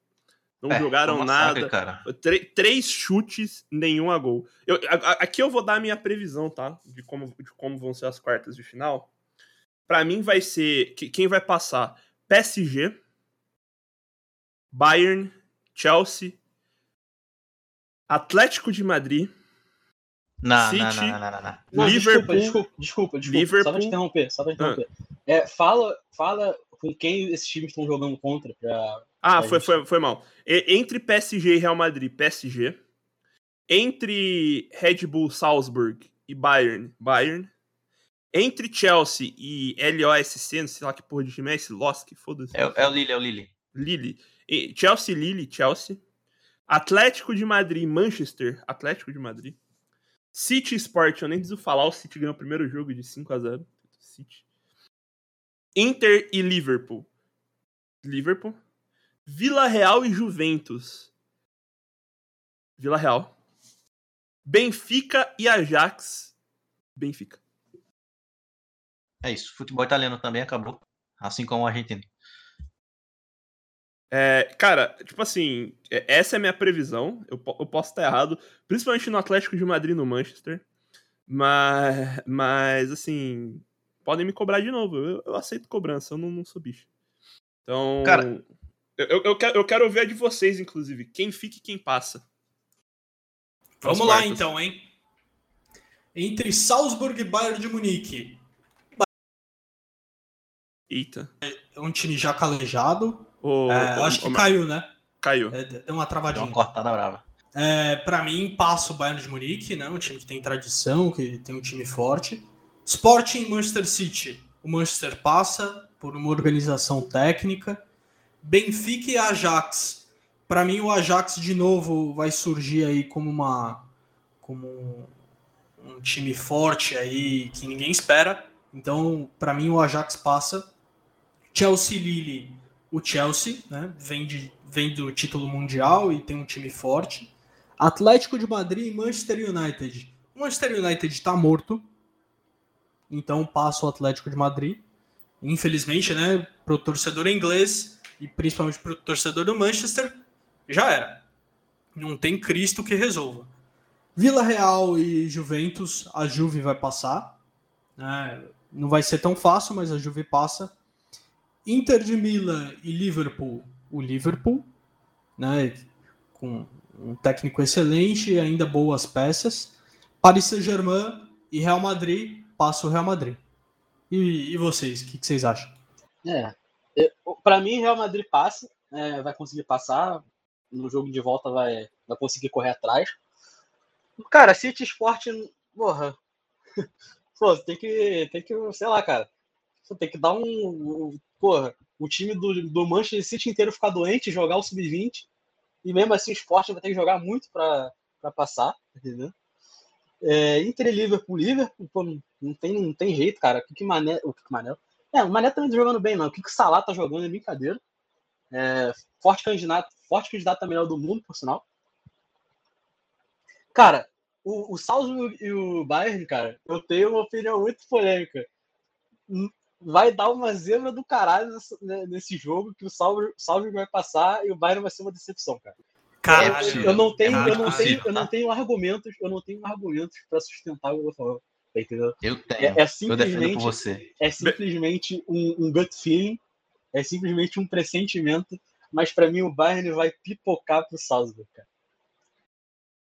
Não é, jogaram nada. Três chutes, nenhum a gol. Eu, a, aqui eu vou dar a minha previsão, tá? De como, de como vão ser as quartas de final. Para mim vai ser. Quem vai passar? PSG, Bayern, Chelsea, Atlético de Madrid. Não, City, não, não, não, não, não. Liverpool, desculpa, desculpa, desculpa, Liverpool, só pra te interromper, só pra interromper. Ah. É, fala, fala com quem esses times estão jogando contra pra, ah, foi, foi, foi mal. E, entre PSG e Real Madrid, PSG. Entre Red Bull Salzburg e Bayern, Bayern. Entre Chelsea e LOSC, não sei lá que porra de time é esse, Losk, foda-se. É, é, o Lille, é o Lille. Lille. E Chelsea, Lille, Chelsea. Atlético de Madrid, Manchester, Atlético de Madrid. City Sport, eu nem preciso falar, o City ganhou o primeiro jogo de 5 a 0 City. Inter e Liverpool. Liverpool. Vila Real e Juventus. Vila Real. Benfica e Ajax. Benfica. É isso. Futebol italiano também acabou. Assim como o argentino. É, cara, tipo assim, é, essa é a minha previsão. Eu, eu posso estar errado, principalmente no Atlético de Madrid no Manchester. Mas, mas assim, podem me cobrar de novo. Eu, eu aceito cobrança, eu não, não sou bicho. Então. Cara, eu, eu, quero, eu quero ouvir a de vocês, inclusive. Quem fica e quem passa. Vamos lá, então, hein? Entre Salzburg e Bayern de Munique. Eita. É um time já calejado. É, acho que caiu, né? Caiu. É, deu uma travadinha. Deu uma cortada brava. É, para mim, passa o Bayern de Munique, né? Um time que tem tradição, que tem um time forte. Sporting Manchester City. O Manchester passa por uma organização técnica. Benfica e Ajax. Para mim, o Ajax de novo vai surgir aí como uma como um time forte aí que ninguém espera. Então, para mim, o Ajax passa. Chelsea Lille, o Chelsea, né? Vem, de, vem do título mundial e tem um time forte. Atlético de Madrid e Manchester United. O Manchester United está morto, então passa o Atlético de Madrid. Infelizmente, né, para o torcedor inglês e principalmente para o torcedor do Manchester, já era. Não tem Cristo que resolva. Vila Real e Juventus, a Juve vai passar. Né? Não vai ser tão fácil, mas a Juve passa. Inter de Milan e Liverpool, o Liverpool, né? Com um técnico excelente e ainda boas peças. Paris Saint-Germain e Real Madrid, passa o Real Madrid. E, e vocês, o que, que, vocês acham? É, para mim, Real Madrid passa, é, vai conseguir passar. No jogo de volta vai, vai conseguir correr atrás. Cara, City Sport, porra. Pô, tem que, tem que, sei lá, cara. Tem que dar um. Porra, o time do, do Manchester City inteiro ficar doente, jogar o sub-20 e mesmo assim o esporte vai ter que jogar muito para passar, entendeu? É, Liverpool e Liverpool, pô, não, tem, não tem jeito, cara. O que Mané. O que Mané. É, o Mané também tá jogando bem, não. O que o Salah tá jogando é brincadeira. É, forte candidato, forte candidato a melhor do mundo, por sinal. Cara, o, o Salzburg e o Bayern, cara, eu tenho uma opinião muito polêmica vai dar uma zebra do caralho nesse, né, nesse jogo que o Salve, vai passar e o Bayern vai ser uma decepção, cara. Caralho, eu não tenho, eu não tenho, eu não tenho argumentos, eu não tenho argumentos para sustentar o que eu tô falando. Tá entendeu? Eu tenho. É, é simplesmente, você. É simplesmente um, um gut feeling, é simplesmente um pressentimento, mas para mim o Bayern vai pipocar pro Salzburg, cara.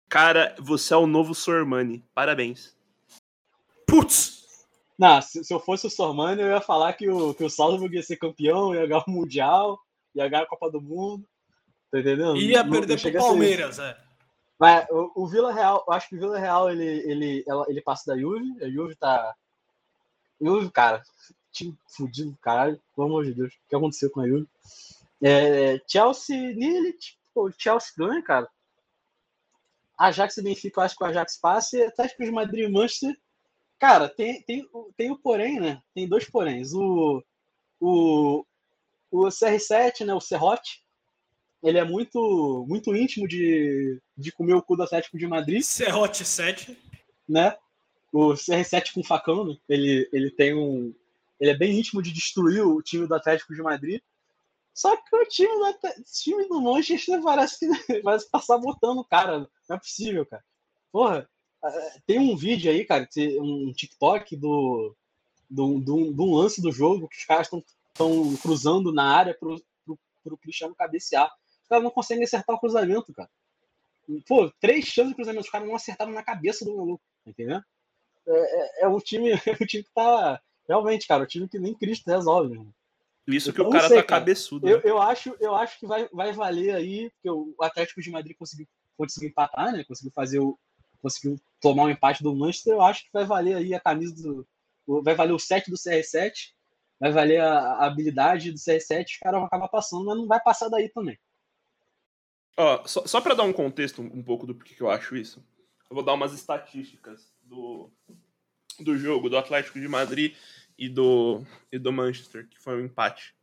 Cara, você é o novo Sormani. Parabéns. Putz! Não, se, se, eu fosse o Sormani, eu ia falar que o, que o Salzburg ia ser campeão, ia ganhar o Mundial, ia ganhar a Copa do Mundo. Tá entendendo? Ia não, perder não pro Palmeiras, é. Mas o, o, Vila Real, eu acho que o Vila Real ele, ele, ele passa da Juve. A Juve tá. Juve, cara, time fudido, caralho. Pelo amor de Deus, o que aconteceu com a Juve? É, Chelsea, Lille, tipo, Chelsea ganha, cara. Ajax e Benfica, eu acho que o Ajax passa. E Atlético de Madrid e Manchester Cara, tem, tem, tem o porém, né? Tem dois poréns. O, o, o CR7, né? O Serrote, ele é muito muito íntimo de, de comer o cu do Atlético de Madrid. Serrote 7. Né? O CR7 com facão, né? ele, ele tem um. Ele é bem íntimo de destruir o time do Atlético de Madrid. Só que o time do, time do Manchester parece que vai passar botando o cara. Não é possível, cara. Porra, tem um vídeo aí, cara, um TikTok do, do, do, do um lance do jogo que os caras estão cruzando na área pro, pro, pro Cristiano cabecear. Os caras não conseguem acertar o cruzamento, cara. Pô, três chances de cruzamento, os caras não acertaram na cabeça do maluco, entendeu? É, é, é, o time, é o time que tá. Realmente, cara, o time que nem Cristo resolve. Né? Isso que o cara sei, tá cara. cabeçudo. Eu, né? eu, acho, eu acho que vai, vai valer aí, porque o Atlético de Madrid conseguiu, conseguiu empatar, né? Conseguiu fazer o, conseguiu tomar um empate do Manchester, eu acho que vai valer aí a camisa do. Vai valer o set do CR7, vai valer a, habilidade do CR7, os caras vão acabar passando, mas não vai passar daí também. Ó, só, só para dar um contexto um pouco do porquê que eu acho isso, eu vou dar umas estatísticas do, do jogo do Atlético de Madrid e do, e do Manchester, que foi um empate.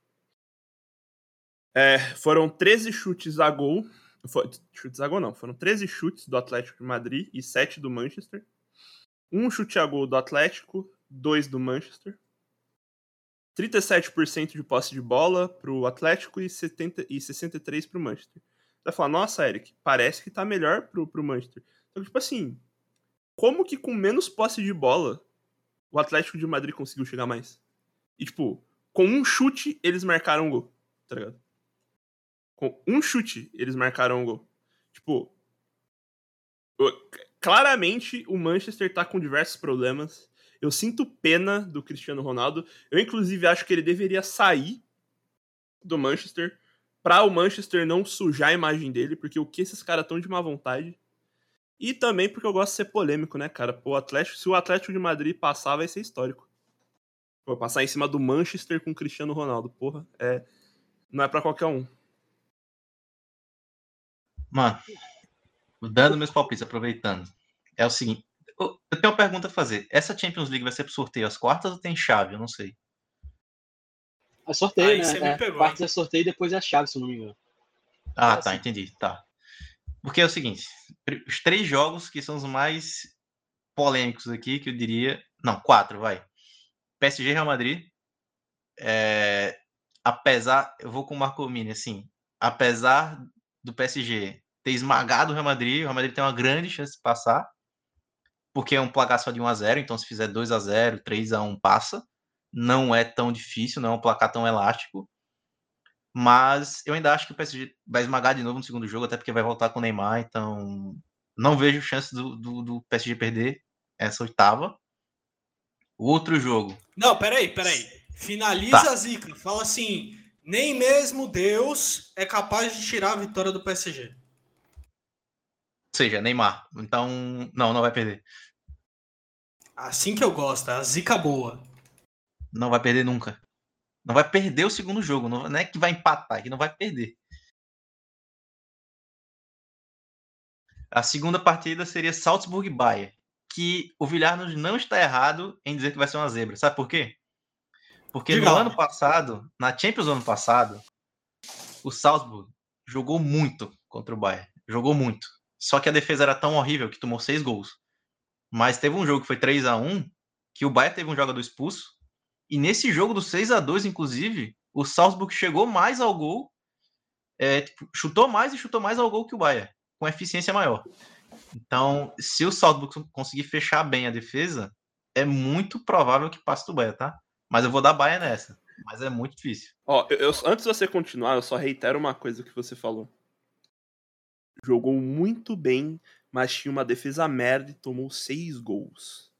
É, foram 13 chutes a gol foi, chutes a gol não, foram 13 chutes do Atlético de Madrid e 7 do Manchester. Um chute a gol do Atlético, 2 do Manchester. 37% de posse de bola pro Atlético e, 70, e 63% pro Manchester. Você vai falar, nossa, Eric, parece que tá melhor pro, pro Manchester. Então, tipo assim, como que com menos posse de bola o Atlético de Madrid conseguiu chegar mais? E, tipo, com um chute eles marcaram um gol, tá ligado? Com um chute, eles marcaram um gol. Tipo, claramente o Manchester tá com diversos problemas. Eu sinto pena do Cristiano Ronaldo. Eu, inclusive, acho que ele deveria sair do Manchester. Pra o Manchester não sujar a imagem dele, porque o que esses caras estão de má vontade. E também porque eu gosto de ser polêmico, né, cara? Pô, Atlético, se o Atlético de Madrid passar, vai ser histórico. Pô, passar em cima do Manchester com o Cristiano Ronaldo, porra, é. Não é para qualquer um. Mano, dando meus palpites, aproveitando. É o seguinte. Eu tenho uma pergunta a fazer. Essa Champions League vai ser por sorteio às quartas ou tem chave? Eu não sei. É sorteio, Aí né? você me É, quartas é sorteio e depois é a chave, se eu não me engano. Ah, É tá, assim. entendi. Tá. Porque é o seguinte: os três jogos que são os mais polêmicos aqui, que eu diria. Não, quatro, vai. PSG e Real Madrid. É, apesar. Eu vou com o Marco Mini, assim. Apesar do PSG ter esmagado o Real Madrid, o Real Madrid tem uma grande chance de passar. Porque é um placar só de 1x0, então se fizer 2x0, 3x1, passa. Não é tão difícil, não é um placar tão elástico. Mas eu ainda acho que o PSG vai esmagar de novo no segundo jogo, até porque vai voltar com o Neymar, então não vejo chance do, do, do PSG perder essa oitava. O outro jogo. Não, peraí, peraí. Finaliza Tá. a zica. Fala assim: nem mesmo Deus é capaz de tirar a vitória do PSG. Ou seja, Neymar. Então, não, não vai perder. Assim que eu gosto, a zica boa. Não vai perder nunca. Não vai perder o segundo jogo. Não, não é que vai empatar, é que não vai perder. A segunda partida seria Salzburg e Bayern. Que o Villarnos não está errado em dizer que vai ser uma zebra. Sabe por quê? Porque Diga no lá. ano passado, na Champions do ano passado, o Salzburg jogou muito contra o Bayern. Jogou muito. Só que a defesa era tão horrível que tomou seis gols. Mas teve um jogo que foi 3 a 1 que o Bayern teve um jogador expulso. E nesse jogo do 6 a 2 inclusive, o Salzburg chegou mais ao gol, é, tipo, chutou mais e chutou mais ao gol que o Bayern, com eficiência maior. Então, se o Salzburg conseguir fechar bem a defesa, é muito provável que passe do Bayern, tá? Mas eu vou dar Bayern nessa. Mas é muito difícil. Ó, eu, eu- antes de você continuar, eu só reitero uma coisa que você falou. Jogou muito bem, mas tinha uma defesa merda e tomou seis gols.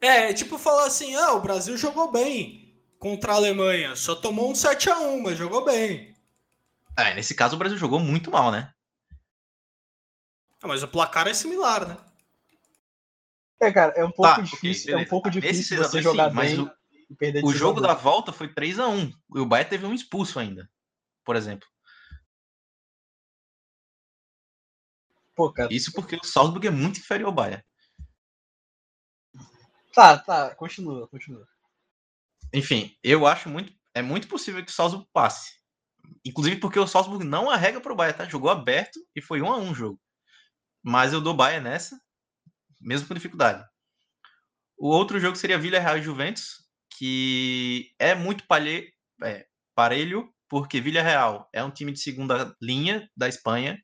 É, tipo falar assim: ah, o Brasil jogou bem contra a Alemanha. Só tomou um 7x1, mas jogou bem. É, nesse caso o Brasil jogou muito mal, né? Ah, mas o placar é similar, né? É, cara, é um pouco Tá, difícil, é um pouco Nesse difícil 6 a você 2 jogar sim, mas bem o- perder de O 6 a jogo 2. da volta foi 3 a 1 E o Bayern teve um expulso ainda, por exemplo. Pô, cara. Isso porque o Salzburg é muito inferior ao Bayern. Tá, tá, continua, continua. Enfim, eu acho muito. É muito possível que o Salzburg passe. Inclusive porque o Salzburg não arrega pro Bayern, tá? Jogou aberto e foi um a um o jogo. Mas eu dou Bayern nessa, mesmo com dificuldade. O outro jogo seria Villarreal e Juventus, que é muito palhe... é, parelho, porque Villarreal é um time de segunda linha da Espanha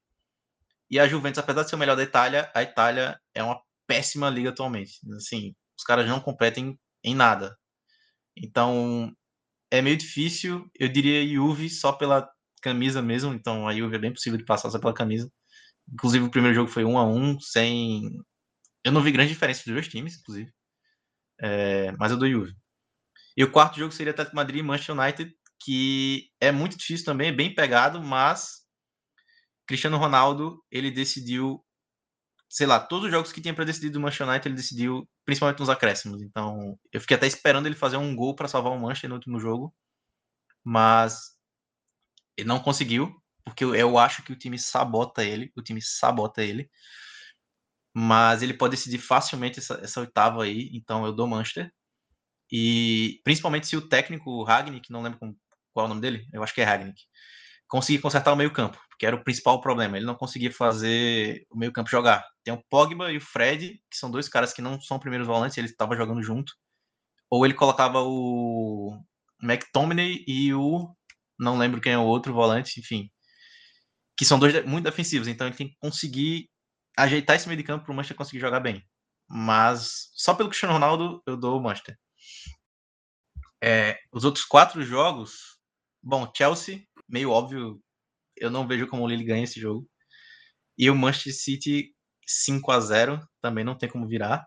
e a Juventus, apesar de ser o melhor da Itália, a Itália é uma péssima liga atualmente. Assim, os caras não competem em nada. Então, é meio difícil. Eu diria Juve só pela camisa mesmo. Então, a Juve é bem possível de passar só pela camisa. Inclusive, o primeiro jogo foi 1 a 1 sem. Eu não vi grande diferença dos dois times, inclusive. É, mas eu dou Juve. E o quarto jogo seria Atlético Madrid e Manchester United, que é muito difícil também, é bem pegado, mas Cristiano Ronaldo, ele decidiu, sei lá, todos os jogos que tinha para decidir do Manchester United, ele decidiu, principalmente nos acréscimos. Então, eu fiquei até esperando ele fazer um gol para salvar o Manchester no último jogo, mas ele não conseguiu, porque eu, acho que o time sabota ele, o time sabota ele. Mas ele pode decidir facilmente essa, essa oitava aí, então eu dou Manchester. E principalmente se o técnico Ragnick, não lembro qual é o nome dele, eu acho que é Ragnick, conseguir consertar o meio-campo, que era o principal problema. Ele não conseguia fazer o meio-campo jogar. Tem o Pogba e o Fred, que são dois caras que não são primeiros volantes, ele estava jogando junto. Ou ele colocava o McTominay e o. Não lembro quem é o outro volante, enfim. Que são dois muito defensivos, então ele tem que conseguir ajeitar esse meio de campo para o Manchester conseguir jogar bem. Mas só pelo Cristiano Ronaldo eu dou o Manchester. É, os outros quatro jogos, bom, Chelsea, meio óbvio, eu não vejo como o Lille ganha esse jogo. E o Manchester City 5 a 0 também não tem como virar.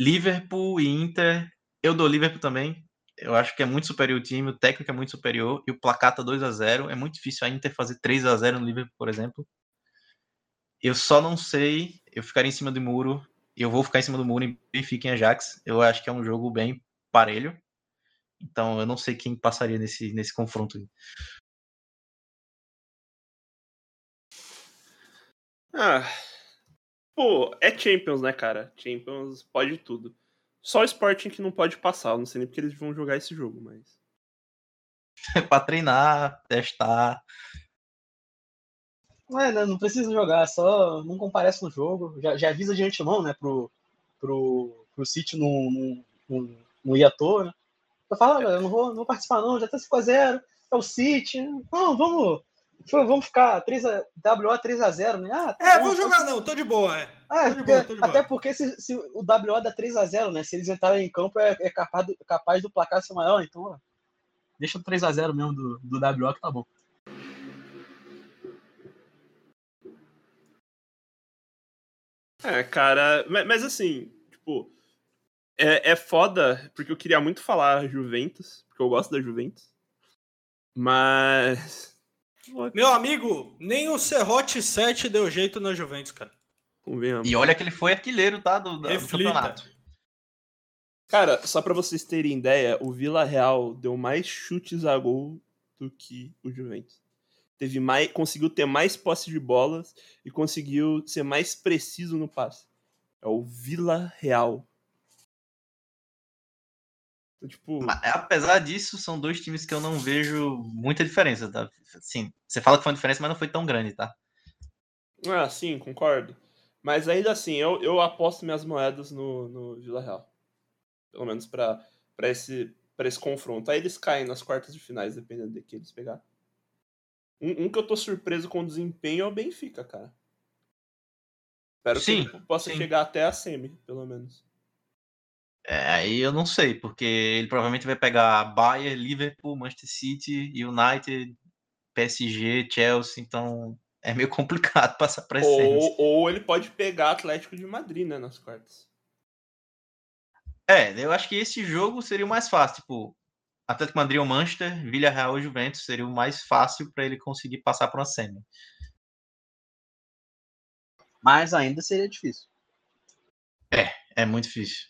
Liverpool e Inter, eu dou Liverpool também. Eu acho que é muito superior o time, o técnico é muito superior e o placar tá 2 a 0 É muito difícil a Inter fazer 3 a 0 no Liverpool, por exemplo. Eu só não sei, eu ficaria em cima do muro, eu vou ficar em cima do muro em Benfica em Ajax. Eu acho que é um jogo bem parelho. Então eu não sei quem passaria nesse, nesse confronto. Ah, pô, é Champions, né, cara? Champions pode tudo. Só o Sporting que não pode passar. Eu não sei nem porque eles vão jogar esse jogo, mas. É pra treinar, testar. Não, é, não precisa jogar, só não comparece no jogo. Já, já avisa de antemão, né, pro, pro, pro City não, não, não ir à toa, né? Eu falo, eu não vou, não vou participar não, já tá 5x0, é o City. Não, vamos, vamos ficar 3 a, WA 3x0, né? Ah, tá é, bom, vou jogar não, tô de boa, é. Ah, porque, boa, boa. Até porque se, se o WA dá 3x0, né? Se eles entrarem em campo, é, é capaz, do, capaz do placar ser maior, então, ó, deixa o 3x0 mesmo do, do WA que tá bom. É, cara, mas, mas assim, tipo, é, é foda, porque eu queria muito falar Juventus, porque eu gosto da Juventus. Mas. Meu amigo, nem o Serrote 7 deu jeito na Juventus, cara. E olha que ele foi artilheiro, tá? Do, do campeonato. Cara, só para vocês terem ideia, o Vila Real deu mais chutes a gol do que o Juventus. Teve mais, conseguiu ter mais posse de bolas e conseguiu ser mais preciso no passe. É o Vila Real. Então, tipo... Apesar disso, são dois times que eu não vejo muita diferença, tá? Sim, você fala que foi uma diferença, mas não foi tão grande, tá? Ah, sim, concordo. Mas ainda assim, eu, eu aposto minhas moedas no, no Vila Real. Pelo menos para esse, pra esse confronto. Aí eles caem nas quartas de finais, dependendo de que eles pegar. Um, um, que eu tô surpreso com o desempenho é o Benfica, cara. Espero sim, que ele possa sim. chegar até a semi, pelo menos. É, aí eu não sei, porque ele provavelmente vai pegar Bayern, Liverpool, Manchester City, United, PSG, Chelsea, então é meio complicado passar para ou, ou ele pode pegar Atlético de Madrid, né, nas quartas. É, eu acho que esse jogo seria o mais fácil, tipo, Atlético Madrid ou Manchester, Villarreal ou Juventus seria o mais fácil para ele conseguir passar para uma semi. Mas ainda seria difícil. É, é muito difícil.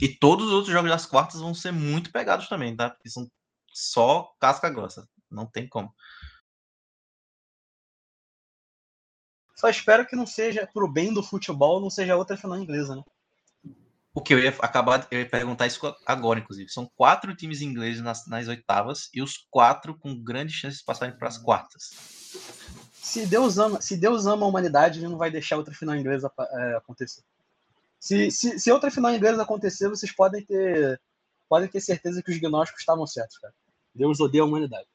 E todos os outros jogos das quartas vão ser muito pegados também, tá? Porque são só casca grossa. Não tem como. Só espero que não seja, pro bem do futebol, não seja outra final inglesa, né? O que eu ia acabar, eu ia perguntar isso agora, inclusive. São quatro times ingleses nas, nas oitavas e os quatro com grandes chances de passarem para as quartas. Se Deus ama, se Deus ama a humanidade, ele não vai deixar outra final inglesa é, acontecer. Se, se, se outra final inglesa acontecer, vocês podem ter, podem ter certeza que os gnósticos estavam certos, cara. Deus odeia a humanidade.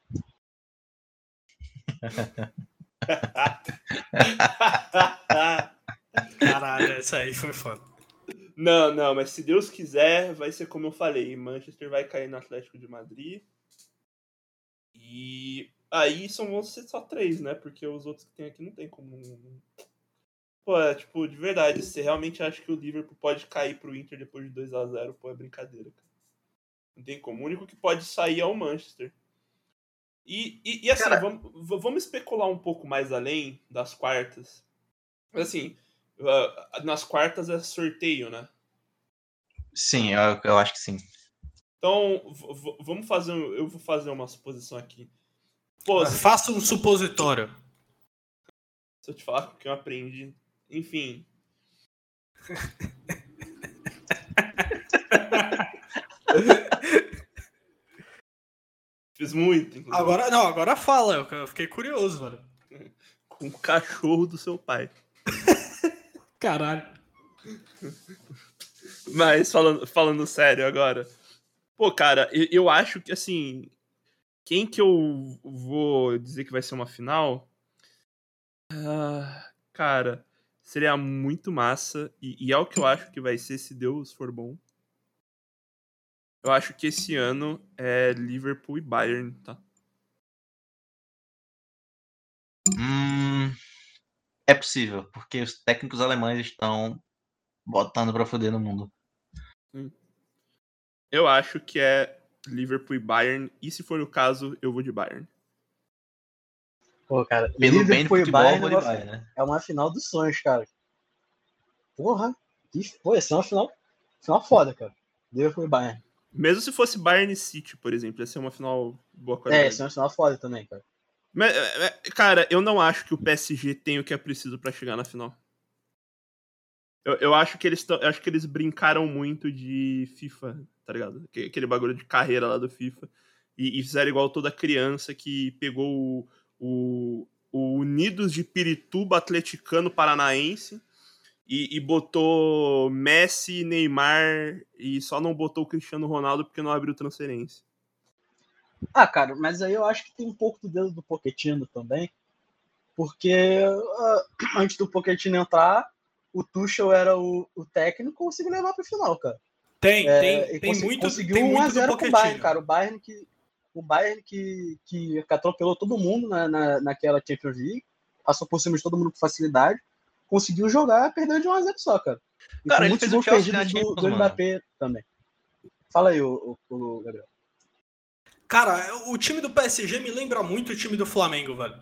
Caralho, essa aí foi foda. Não, não, mas se Deus quiser, vai ser como eu falei. Manchester vai cair no Atlético de Madrid. E aí são vão ser só três, né? Porque os outros que tem aqui não tem como Pô, é, tipo, de verdade, você realmente acha que o Liverpool pode cair pro Inter depois de 2 a 0 Pô, é brincadeira, cara. Não tem como. O único que pode sair é o Manchester. E, e, e assim, vamos, vamos especular um pouco mais além das quartas. Assim, nas quartas é sorteio, né? Sim, eu, eu acho que sim. Então, vamos fazer. Eu vou fazer uma suposição aqui. Pô, Faça um supositório. Se eu te falar o que eu aprendi enfim. Fiz muito, inclusive. Agora, não, agora fala, eu fiquei curioso, mano. Com o cachorro do seu pai. Caralho. Mas falando, falando sério agora. Pô, cara, eu, eu acho que assim. Quem que eu vou dizer que vai ser uma final? Uh, cara, seria muito massa. E, e, é o que eu acho que vai ser se Deus for bom. Eu acho que esse ano é Liverpool e Bayern, tá? Hum, é possível, porque os técnicos alemães estão botando pra foder no mundo. Eu acho que é Liverpool e Bayern, e se for o caso, eu vou de Bayern. Pô, cara, Pelo bem do Liverpool e futebol, Bayern vou é de uma- Bayern, né? é uma final dos sonhos, cara. Porra, que, pô, essa é uma final, final foda, cara. Liverpool e Bayern. Mesmo se fosse Bayern e City, por exemplo, ia ser uma final boa É, qualidade. essa é uma final foda também, cara. Mas, é, é, cara, eu não acho que o PSG tem o que é preciso pra chegar na final. Eu, eu acho que eles eu acho que eles brincaram muito de FIFA, tá ligado? Que- Aquele bagulho de carreira lá do FIFA. E, e fizeram igual toda criança que pegou o, o, o Unidos de Pirituba Atleticano Paranaense e, e botou Messi, Neymar e só não botou o Cristiano Ronaldo porque não abriu transferência. Ah, cara, mas aí eu acho que tem um pouco do dedo do Pochettino também, porque ah, antes do Pochettino entrar, o Tuchel era o, o técnico e conseguiu levar pro final, cara. Tem, É, tem, e tem muito, conseguiu tem muito 1 a do 0 com o. Bayern, cara. O Bayern que o Bayern que, que atropelou todo mundo na, na, naquela Champions League, passou por cima de todo mundo com facilidade, conseguiu jogar, perdeu de 1 a 0 só, cara. E Cara, com ele muitos fez o Chelsea na do. Mbappé também. Fala aí, o, o, o Gabriel. Cara, o time do PSG me lembra muito o time do Flamengo, velho.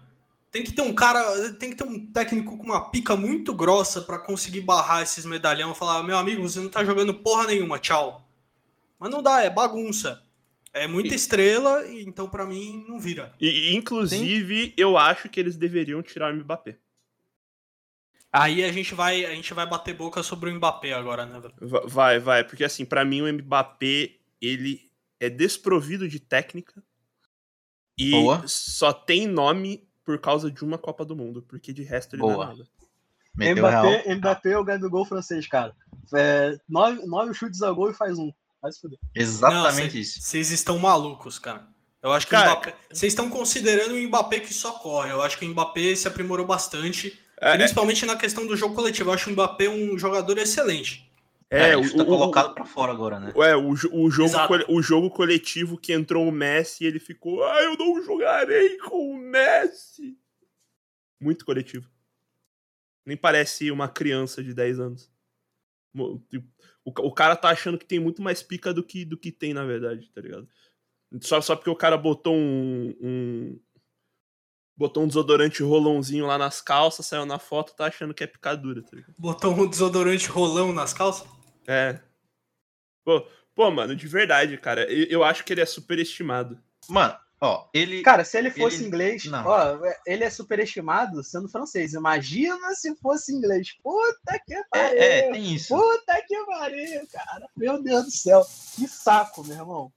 Tem que ter um cara, tem que ter um técnico com uma pica muito grossa pra conseguir barrar esses medalhão e falar: meu amigo, você não tá jogando porra nenhuma, tchau. Mas não dá, é bagunça. É muita estrela, então pra mim não vira. E, inclusive, eu acho que eles deveriam tirar o Mbappé. Aí a gente vai, a gente vai bater boca sobre o Mbappé agora, né, Vai, vai, porque assim, pra mim o Mbappé, ele é desprovido de técnica e Boa. só tem nome por causa de uma Copa do Mundo, porque de resto ele não Boa. é nada. Mbappé, Mbappé é o Gabigol francês, cara. É, nove, nove chutes a gol e faz um. Vai se fuder. Exatamente Não, isso. Vocês estão malucos, cara. Eu acho que Cara, o Mbappé. Vocês estão considerando o Mbappé que só corre. Eu acho que o Mbappé se aprimorou bastante. É, Principalmente na questão do jogo coletivo. Eu acho o Mbappé um jogador excelente. É, É, o, tá o- colocado pra fora agora, né? é, o, o jogo, Exato. o jogo coletivo que entrou o Messi e ele ficou, ah, eu não jogarei com o Messi. Muito coletivo. Nem parece uma criança de 10 anos. Tipo, O, o cara tá achando que tem muito mais pica do que, do que tem, na verdade, tá ligado? Só, só porque o cara botou um, um- Botou um desodorante rolãozinho lá nas calças, saiu na foto, tá achando que é picadura, tá ligado? Botou um desodorante rolão nas calças. É. Pô, pô, mano, de verdade, cara, eu, eu acho que ele é superestimado. Mano, ó, ele. Cara, se ele fosse Ele- inglês, não. ó, ele é superestimado sendo francês. Imagina se fosse inglês. Puta que pariu. É, é, tem isso. Puta que pariu, cara. Meu Deus do céu. Que saco, meu irmão.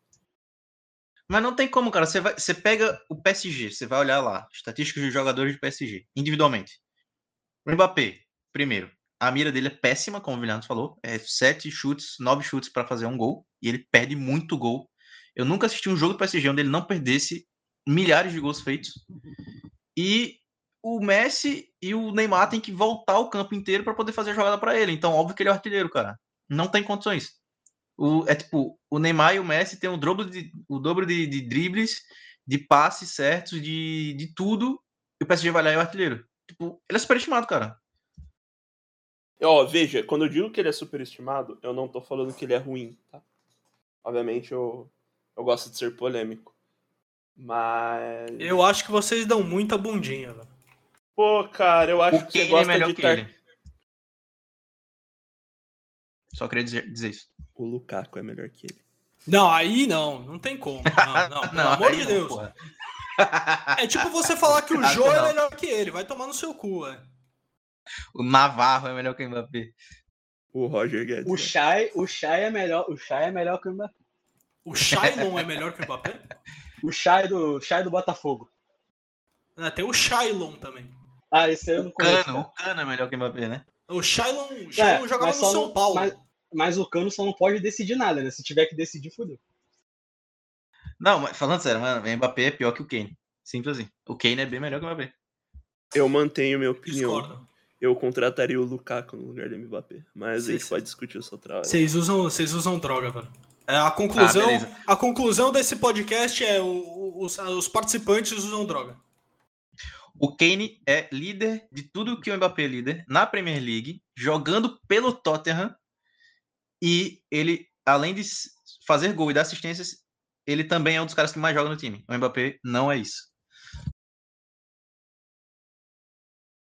Mas não tem como, cara. Você, vai, você pega o PSG, você vai olhar lá, estatísticas dos jogadores de PSG, individualmente. O Mbappé, primeiro, a mira dele é péssima, como o Vilhano falou. É sete chutes, nove chutes pra fazer um gol. E ele perde muito gol. Eu nunca assisti um jogo do PSG onde ele não perdesse milhares de gols feitos. E o Messi e o Neymar têm que voltar o campo inteiro pra poder fazer a jogada pra ele. Então, óbvio que ele é o artilheiro, cara. Não tem condições. O, é tipo, o Neymar e o Messi têm o dobro de, o dobro de, de dribles, de passes certos, de, de tudo. E o PSG vai lá e é o artilheiro. Tipo, ele é superestimado, cara. Ó, veja, quando eu digo que ele é superestimado, eu não tô falando que ele é ruim, tá? Obviamente eu, eu gosto de ser polêmico. Mas. Eu acho que vocês dão muita bundinha, velho. Pô, cara, eu acho O que você é gosta melhor de que tar... ele. Só queria dizer, dizer isso. O Lukaku é melhor que ele. Não, aí não, não tem como. Não, não, pelo amor de não, Deus. porra. É tipo você falar que o Acho Jô é melhor que ele, vai tomar no seu cu, é. O Navarro é melhor que o Mbappé. O Roger Guedes. O né? Shai, o Shai é melhor, o Shai é melhor que o Mbappé. O Shailon é melhor que o Mbappé? O Shai do, Shai do Botafogo. Ah, Tem o Shailon também. Ah, esse aí eu não O conheço. Cano, o Cano é melhor que o Mbappé, né? O Shailon, o É, Shailon jogava mas no São não- Paulo. Mas, mas o Cano só não pode decidir nada, né? Se tiver que decidir, fudeu. Não, mas falando sério, mano, o Mbappé é pior que o Kane. Simples assim. O Kane é bem melhor que o Mbappé. Eu mantenho minha opinião. Discordo. Eu contrataria o Lukaku no lugar do Mbappé. Mas a gente Sim, pode discutir isso outra hora. Vocês usam, vocês usam droga, velho. É, a, conclusão, Ah, a conclusão desse podcast é o- o- os, os participantes usam droga. O Kane é líder de tudo que o Mbappé é líder na Premier League, jogando pelo Tottenham. E ele, além de fazer gol e dar assistências, ele também é um dos caras que mais joga no time. O Mbappé não é isso.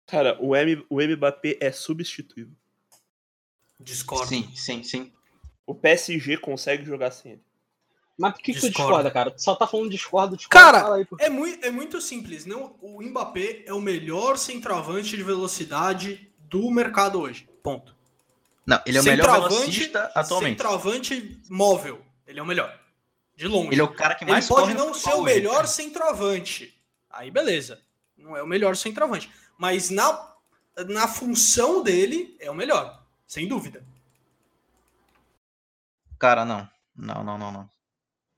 Cara, o, M, o Mbappé é substituível. Discordo. Sim, sim, sim. O PSG consegue jogar sem ele. Mas por que, que tu discorda, cara? Tu só tá falando discordo, discordo. Cara, fala aí, pô. É muito, é muito simples. Não, o Mbappé é o melhor centroavante de velocidade do mercado hoje. Ponto. Não, ele é o melhor Centroavante- velocista atualmente. Centroavante móvel. Ele é o melhor. De longe. Ele é o cara que Ele mais pode corre no não ser o hoje, melhor cara. centroavante. Aí beleza. Não é o melhor centroavante. Mas na, na função dele, é o melhor. Sem dúvida. Cara, não. Não, não, não, não.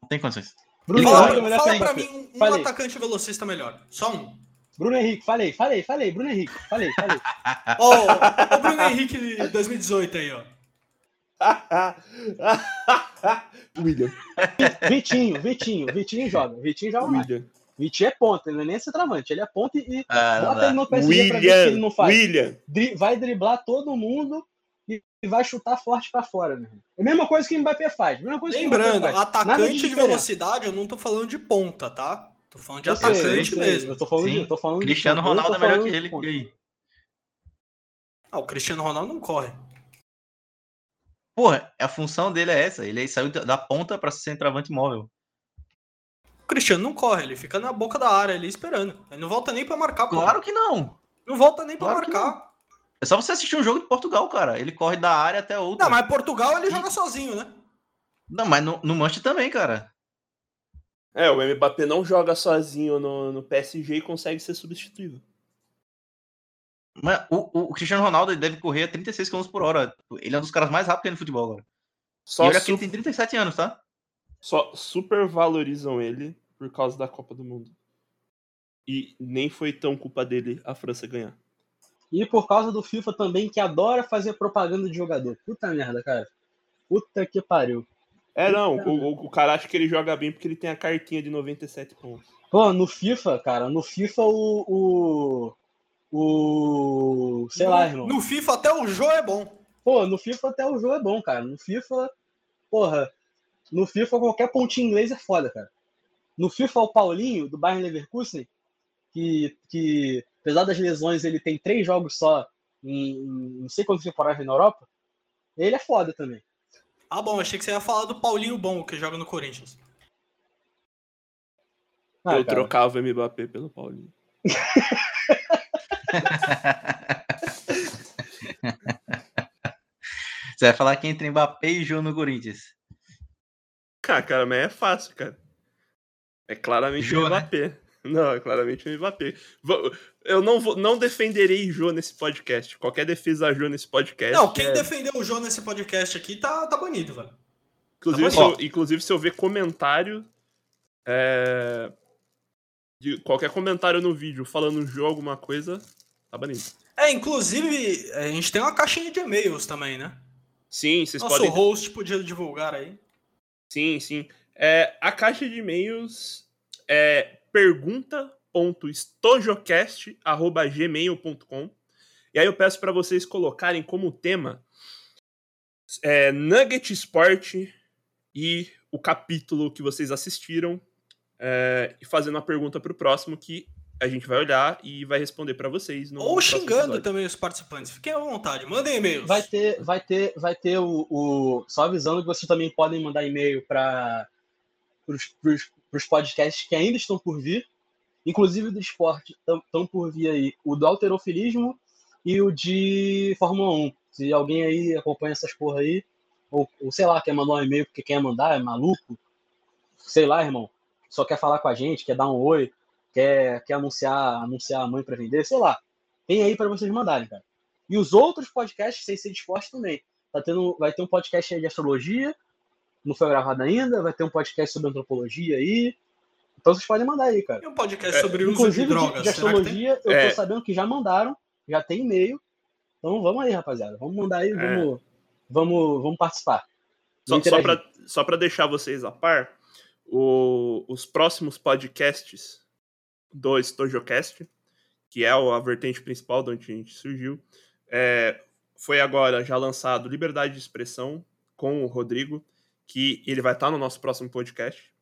Não tem condições. Bruno Fala, é fala que pra Henrique. mim um Falei. atacante velocista melhor. Só um. Bruno Henrique, falei, falei, falei, Bruno Henrique, falei, falei. Ó, o Bruno Henrique 2018 aí, ó. William. Vitinho, Vitinho, Vitinho joga. Vitinho joga. William. Vitinho é ponta, ele não é nem centroavante, ele é ponta e Ah, não bota ele no PSG pra ver o que ele não William. faz. William. Dri- vai driblar todo mundo e vai chutar forte pra fora, né? É a mesma coisa que o Mbappé faz. Mesma coisa que Lembrando, Mbappé faz. Nada atacante de diferença. velocidade, eu não tô falando de ponta, tá? Tô falando de Eu sei, eu atacante sei, mesmo. Eu tô falando, de, Sim. eu tô falando de Cristiano tô Ronaldo é melhor que de ele. Ah, o Cristiano Ronaldo não corre. Porra, a função dele é essa. Ele saiu da- ponta pra ser centroavante móvel. O Cristiano não corre, ele fica na boca da área ali esperando. Ele não volta nem pra marcar, pô. Claro que não. Não volta nem pra Claro que marcar. É só você assistir um jogo de Portugal, cara. Ele corre da área até outra. Não, mas Portugal ele joga sozinho, né? Não, mas no, no Manchester também, cara. É, o Mbappé não joga sozinho no, no PSG e consegue ser substituível. Mas o, o- o Cristiano Ronaldo deve correr a 36 km por hora. Ele é um dos caras mais rápidos que tem no futebol agora. Só, e olha que ele tem 37 anos, tá? Só supervalorizam ele por causa da Copa do Mundo. E nem foi tão culpa dele a França ganhar. E por causa do FIFA também, que adora fazer propaganda de jogador. Puta merda, cara. Puta que pariu. É, não, o, o, o cara acha que ele joga bem porque ele tem a cartinha de 97 pontos. Pô, no FIFA, cara, no FIFA o. O. o sei lá, irmão. No FIFA até o Jô é bom. Pô, no FIFA até o jogo é bom, cara. No FIFA, porra, no FIFA qualquer pontinho inglês é foda, cara. No FIFA o Paulinho, do Bayern Leverkusen, que, que apesar das lesões ele tem três jogos só em, em não sei quantas temporadas na Europa, ele é foda também. Ah, bom, achei que você ia falar do Paulinho Bom, que joga no Corinthians. Ah, eu cara, trocava o Mbappé pelo Paulinho. Você vai falar que entre Mbappé e Jô no Corinthians. Cara, cara, mas é fácil, cara. É claramente Jô, o né? Mbappé. Não, é claramente o Mbappé. Eu não, vou, não defenderei Jô nesse podcast. Qualquer defesa a Jô nesse podcast. Não, quem é- defendeu o Jô nesse podcast aqui tá, tá banido, velho. Inclusive, Tá se eu, inclusive, se eu ver comentário. é, de qualquer comentário no vídeo falando Jô alguma coisa, tá banido. É, inclusive, a gente tem uma caixinha de e-mails também, né? Sim, vocês Nosso podem. host podia divulgar aí. Sim, sim. É, a caixa de e-mails é pergunta.estojocast.gmail.com E aí eu peço para vocês colocarem como tema é, Nugget Sport e o capítulo que vocês assistiram é, e fazendo uma pergunta para o próximo que a gente vai olhar e vai responder para vocês. No Ou xingando episódio. também os participantes. Fiquem à vontade, mandem e-mails. Vai ter, vai ter, vai ter o, o- Só avisando que vocês também podem mandar e-mail para os podcasts que ainda estão por vir, inclusive do esporte, estão por vir aí o do alterofilismo e o de Fórmula 1. Se alguém aí acompanha essas porra aí, ou, ou sei lá, quer mandar um e-mail porque quer mandar, é maluco, sei lá, irmão, só quer falar com a gente, quer dar um oi, quer, quer anunciar, anunciar a mãe para vender, sei lá. Tem aí para vocês mandarem, cara. E os outros podcasts sem ser de esporte também. Tá tendo, vai ter um podcast aí de astrologia, não foi gravado ainda, vai ter um podcast sobre antropologia aí. Então vocês podem mandar aí, cara. Tem um podcast É, sobre o uso Inclusive de de, drogas. de tem? astrologia, eu É. tô sabendo que já mandaram, já tem e-mail. Então vamos aí, rapaziada. Vamos mandar aí, vamos, vamos, vamos participar. Só, só, pra deixar vocês a par, o- os próximos podcasts do Stojocast, que é a vertente principal de onde a gente surgiu, é, foi agora já lançado Liberdade de Expressão com o Rodrigo, que ele vai estar no nosso próximo podcast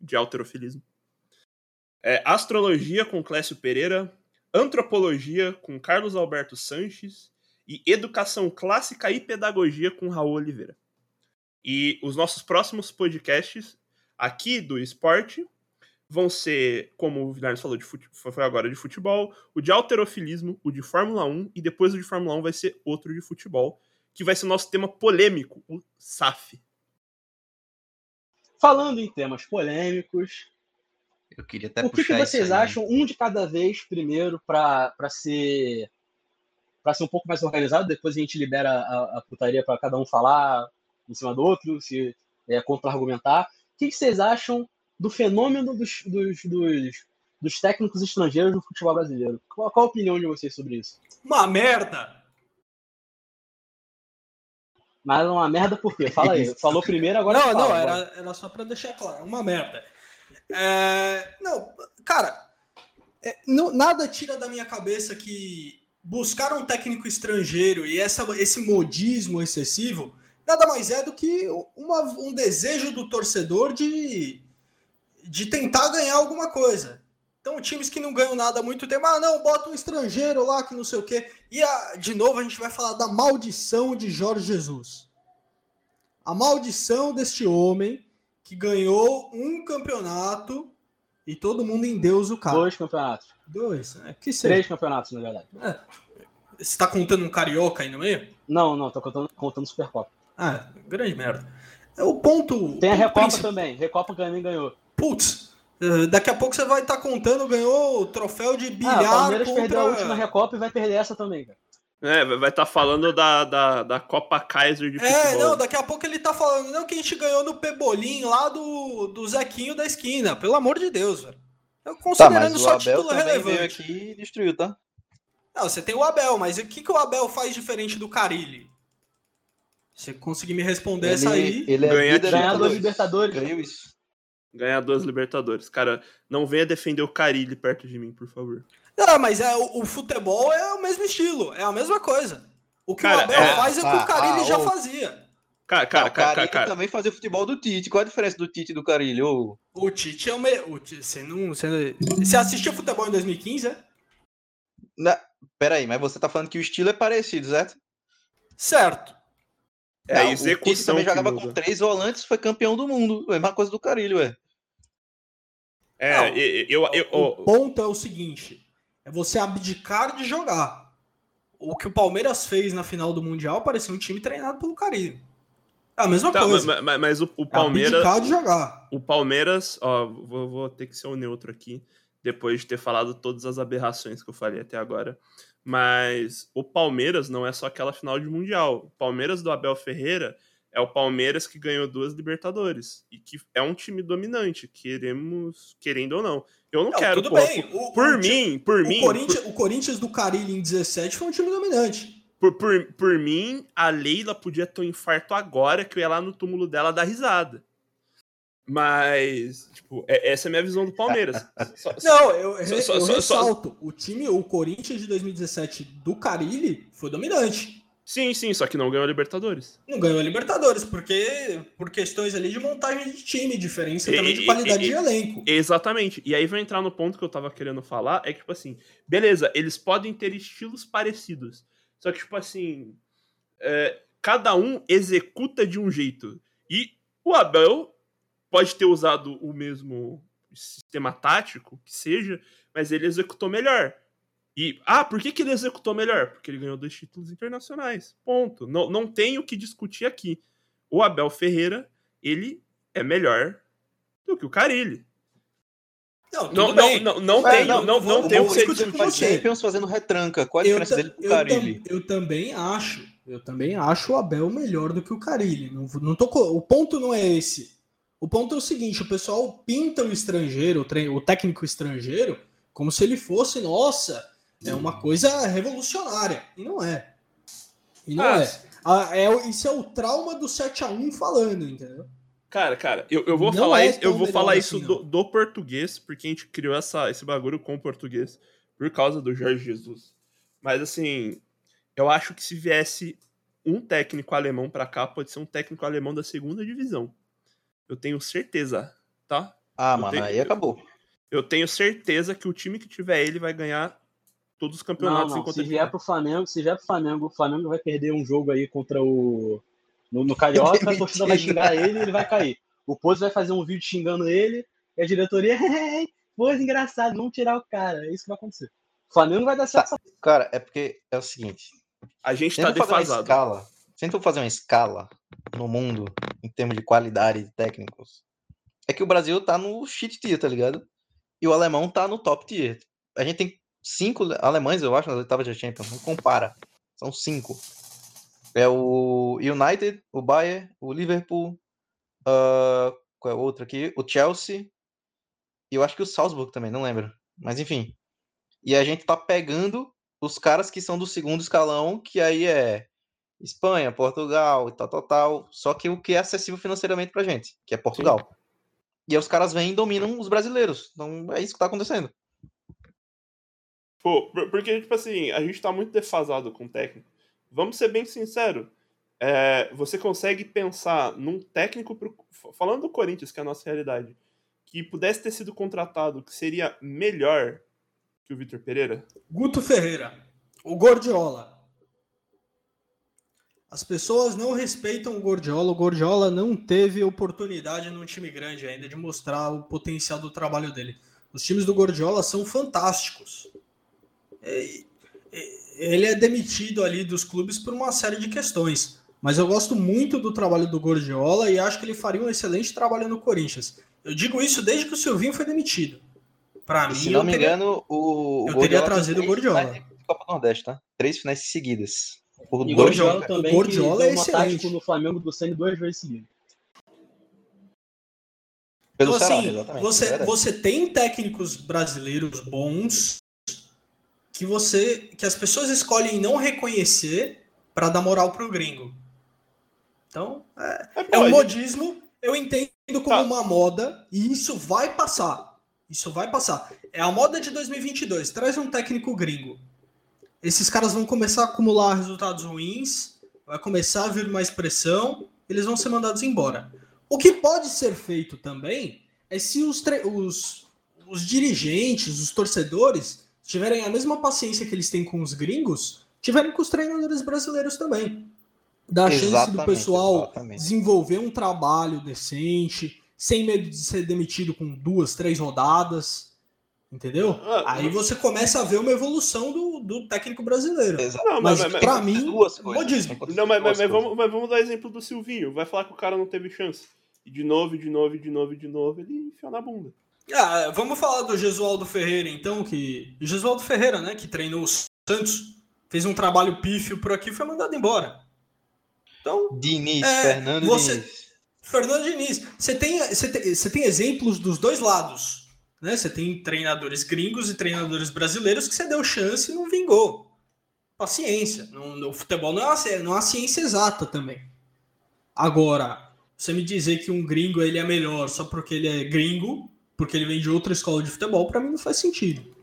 de alterofilismo. É, astrologia com Clécio Pereira, antropologia com Carlos Alberto Sanches e educação clássica e pedagogia com Raul Oliveira. E os nossos próximos podcasts aqui do esporte vão ser, como o Vilares falou, de fute... foi agora de futebol, o de alterofilismo, o de Fórmula 1 e depois o de Fórmula 1 vai ser outro de futebol, que vai ser nosso tema polêmico, o SAF. Falando em temas polêmicos, Eu queria até o que, que vocês aí. acham, um de cada vez, primeiro, para ser para ser um pouco mais organizado, depois a gente libera a, a putaria para cada um falar em cima do outro, se é, contra-argumentar. O que, que vocês acham do fenômeno dos, dos, dos, dos técnicos estrangeiros no futebol brasileiro? Qual, qual a opinião de vocês sobre isso? Uma merda! Mas é uma merda por quê? Fala aí. Falou primeiro, agora não, fala, não, era, era só pra deixar claro, uma merda. É, não, cara, é, não- nada tira da minha cabeça que buscar um técnico estrangeiro e essa, esse modismo excessivo nada mais é do que uma- um desejo do torcedor de, de tentar ganhar alguma coisa. Então, times que não ganham nada há muito tempo, ah, não, bota um estrangeiro lá que não sei o quê. E, a- de novo, a gente vai falar da maldição de Jorge Jesus. A maldição deste homem que ganhou um campeonato e todo mundo em Deus o cara. Dois campeonatos. Dois, é, que seja. Três campeonatos, na verdade. Você está contando um carioca aí no meio? Não, não, tô contando, contando Supercopa. Ah, grande merda. É o ponto. Tem a o Recopa princi- também. Recopa também ganhou. Putz, eh, daqui a pouco você vai estar contando, ganhou o troféu de Ah, bilhar o Palmeiras contra... perdeu a última Recopa e vai perder essa também, cara. É, vai estar falando da, da, da Copa Kaiser de É, futebol. não, daqui a pouco ele tá falando, não, que a gente ganhou no Pebolim lá do, do Zequinho da esquina. Pelo amor de Deus, velho. Eu Tá, considerando o só Abel título relevante. aqui e destruiu, tá? Não, você tem o Abel, mas o que, que o Abel faz diferente do Carilli? Você conseguir me responder essa aí. ele é Ganha líder Libertadores. Libertadores. Ganhou isso. Ganhar duas Libertadores. Cara, não venha defender o Carilli perto de mim, por favor. Não, mas é, o, o futebol é o mesmo estilo, é a mesma coisa. O que Cara, o Abel é- faz é o que ah, o Carilli ah, já ô. fazia. Cara, cara, Não, o cara, cara, Carilli cara. também fazia futebol do Tite. Qual a diferença do Tite e do Carilli? Ô, O Tite é o me... o Tite, você não, você, você assistiu futebol em 2015, é? na... Peraí, mas você tá falando que o estilo é parecido, certo? Certo. É a Não, O Tite execução também jogava com três volantes, foi campeão do mundo. É a mesma coisa do Carilli, ué. É, Não, eu, eu, eu- o o- ponto é o seguinte: é você abdicar de jogar. O que o Palmeiras fez na final do Mundial parecia um time treinado pelo Carilli. É a mesma tá, coisa. mas, mas- mas o, o É Palmeiras. abdicar de jogar. O Palmeiras, ó, vou, vou ter que ser o neutro aqui, depois de ter falado todas as aberrações que eu falei até agora. Mas o Palmeiras não é só aquela final de Mundial. O Palmeiras do Abel Ferreira é o Palmeiras que ganhou duas Libertadores. E que é um time dominante, queremos, querendo ou não. Eu não, Não, quero, tudo bem. por, O- por o mim, por O mim, Corinthians, o Corinthians do Carilli em 17 foi um time dominante. por, por, por mim, a Leila podia ter um infarto agora que eu ia lá no túmulo dela dar risada. Mas, tipo, é- essa é a minha visão do Palmeiras. Só- Não, eu, Só- eu só- só- ressalto. O time, o Corinthians de 2017 do Carilli foi dominante. Sim, sim, só que não ganhou a Libertadores. Não ganhou a Libertadores, porque por questões ali de montagem de time, diferença também de E- qualidade e- de elenco. Exatamente. E aí vai entrar no ponto que eu tava querendo falar, é que, tipo assim, beleza, eles podem ter estilos parecidos. Só que, tipo assim, é, cada um executa de um jeito. E o Abel pode ter usado o mesmo sistema tático, que seja, mas ele executou melhor. E, ah, por que, que ele executou melhor? Porque ele ganhou dois títulos internacionais. Ponto. Não, não tem o que discutir aqui. O Abel Ferreira, ele é melhor do que o Carilli. Não, Não, não, não, não É, tem, não, não, não, vou- tem o que você. Champions fazendo retranca. Qual a Eu, diferença ta- dele pro eu, Carilli? eu também acho, eu também acho o Abel melhor do que o Carilli. Não, não tô, o ponto não é esse. O ponto é o seguinte: o pessoal pinta o estrangeiro, o, tre- o técnico estrangeiro, como se ele fosse, nossa, é uma coisa revolucionária. E não é. E não Ah, é. Ah, é. Isso é o trauma do 7x1 falando, entendeu? Cara, cara, eu, eu vou Não falar é isso, eu vou falar assim, isso do, do português, porque a gente criou essa, esse bagulho com o português por causa do Jorge Jesus. Mas assim, eu acho que se viesse um técnico alemão pra cá pode ser um técnico alemão da segunda divisão. Eu tenho certeza, tá? Ah, Eu mano, tenho- aí acabou. Eu tenho certeza que o time que tiver ele vai ganhar todos os Não, campeonatos não. enquanto Se vier pro Flamengo, se vier pro Flamengo, o Flamengo vai perder um jogo aí contra o. No, no Carioca, a torcida vai xingar ele e ele vai cair. O Pozo vai fazer um vídeo xingando ele e a diretoria. Pois engraçado, vamos tirar o cara. É isso que vai acontecer. O Flamengo vai dar certo essa Cara, é porque é o seguinte. A gente tá defasado. escala, se a gente for fazer uma escala no mundo em termos de qualidade de técnicos, é que o Brasil tá no shit tier, tá ligado? E o alemão tá no top tier. A gente tem cinco alemães, eu acho, nas oitavas de Champions. Não compara. São cinco. É o United, o Bayern, o Liverpool, ah, qual é o outro aqui? O Chelsea e eu acho que o Salzburg também, não lembro. Mas enfim. E a gente tá pegando os caras que são do segundo escalão, que aí é Espanha, Portugal e tal, tal, tal. Só que o que é acessível financeiramente pra gente, que é Portugal. E aí os caras vêm e dominam os brasileiros. Então é isso que tá acontecendo. Pô, por- porque, tipo assim, a gente tá muito defasado com o técnico. Vamos ser bem sinceros. É, você consegue pensar num técnico, pro- falando do Corinthians, que é a nossa realidade, que pudesse ter sido contratado, que seria melhor que o Vitor Pereira? Guto Ferreira, o Gordiola. As pessoas não respeitam o Gordiola. O Gordiola não teve oportunidade num time grande ainda de mostrar o potencial do trabalho dele. Os times do Gordiola são fantásticos. Ele é demitido ali dos clubes por uma série de questões. Mas eu gosto muito do trabalho do Gordiola e acho que ele faria um excelente trabalho no Corinthians. Eu digo isso desde que o Silvinho foi demitido. Para mim, se não eu me teria- engano, o, o eu teria trazido o três Guardiola. finais de Copa do Nordeste, tá? Três finais seguidas. Por E dois Guardiola jogos. também, O Guardiola que é excelente. no Flamengo do Senna duas vezes seguidas. Pelo Então, assim, é você, você tem técnicos brasileiros bons que você que as pessoas escolhem não reconhecer para dar moral pro gringo. Então, é, É, é um modismo, eu entendo como Tá. uma moda e isso vai passar. Isso vai passar. É a moda de 2022. Traz um técnico gringo. Esses caras vão começar a acumular resultados ruins, vai começar a vir mais pressão, eles vão ser mandados embora. O que pode ser feito também é se os, os, os dirigentes, os torcedores, tiverem a mesma paciência que eles têm com os gringos, tiverem com os treinadores brasileiros também. Dar a chance do Exatamente, pessoal exatamente. desenvolver um trabalho decente, sem medo de ser demitido com duas, três rodadas. Entendeu? Ah, Aí você começa a ver uma evolução do, do técnico brasileiro. Exato. Não, Mas, mas, mas- que mim, duas coisas. Não, mas, mas- duas mas coisas. vamos, mas vamos dar exemplo do Silvinho. Vai falar que o cara não teve chance. E de novo, e de novo, e de novo, e de novo, ele enfiou na bunda. Ah, vamos falar do Gesualdo Ferreira, então, que. O Gesualdo Ferreira, né? Que treinou o Santos, fez um trabalho pífio por aqui e foi mandado embora. Então, Diniz, É, Fernando você- Diniz. Fernando Diniz, você tem, você tem, você tem exemplos dos dois lados. Né? Você tem treinadores gringos e treinadores brasileiros que você deu chance e não vingou. Paciência. No, no futebol não é, uma, não é uma ciência exata também. Agora, você me dizer que um gringo ele é melhor só porque ele é gringo, porque ele vem de outra escola de futebol, pra mim não faz sentido.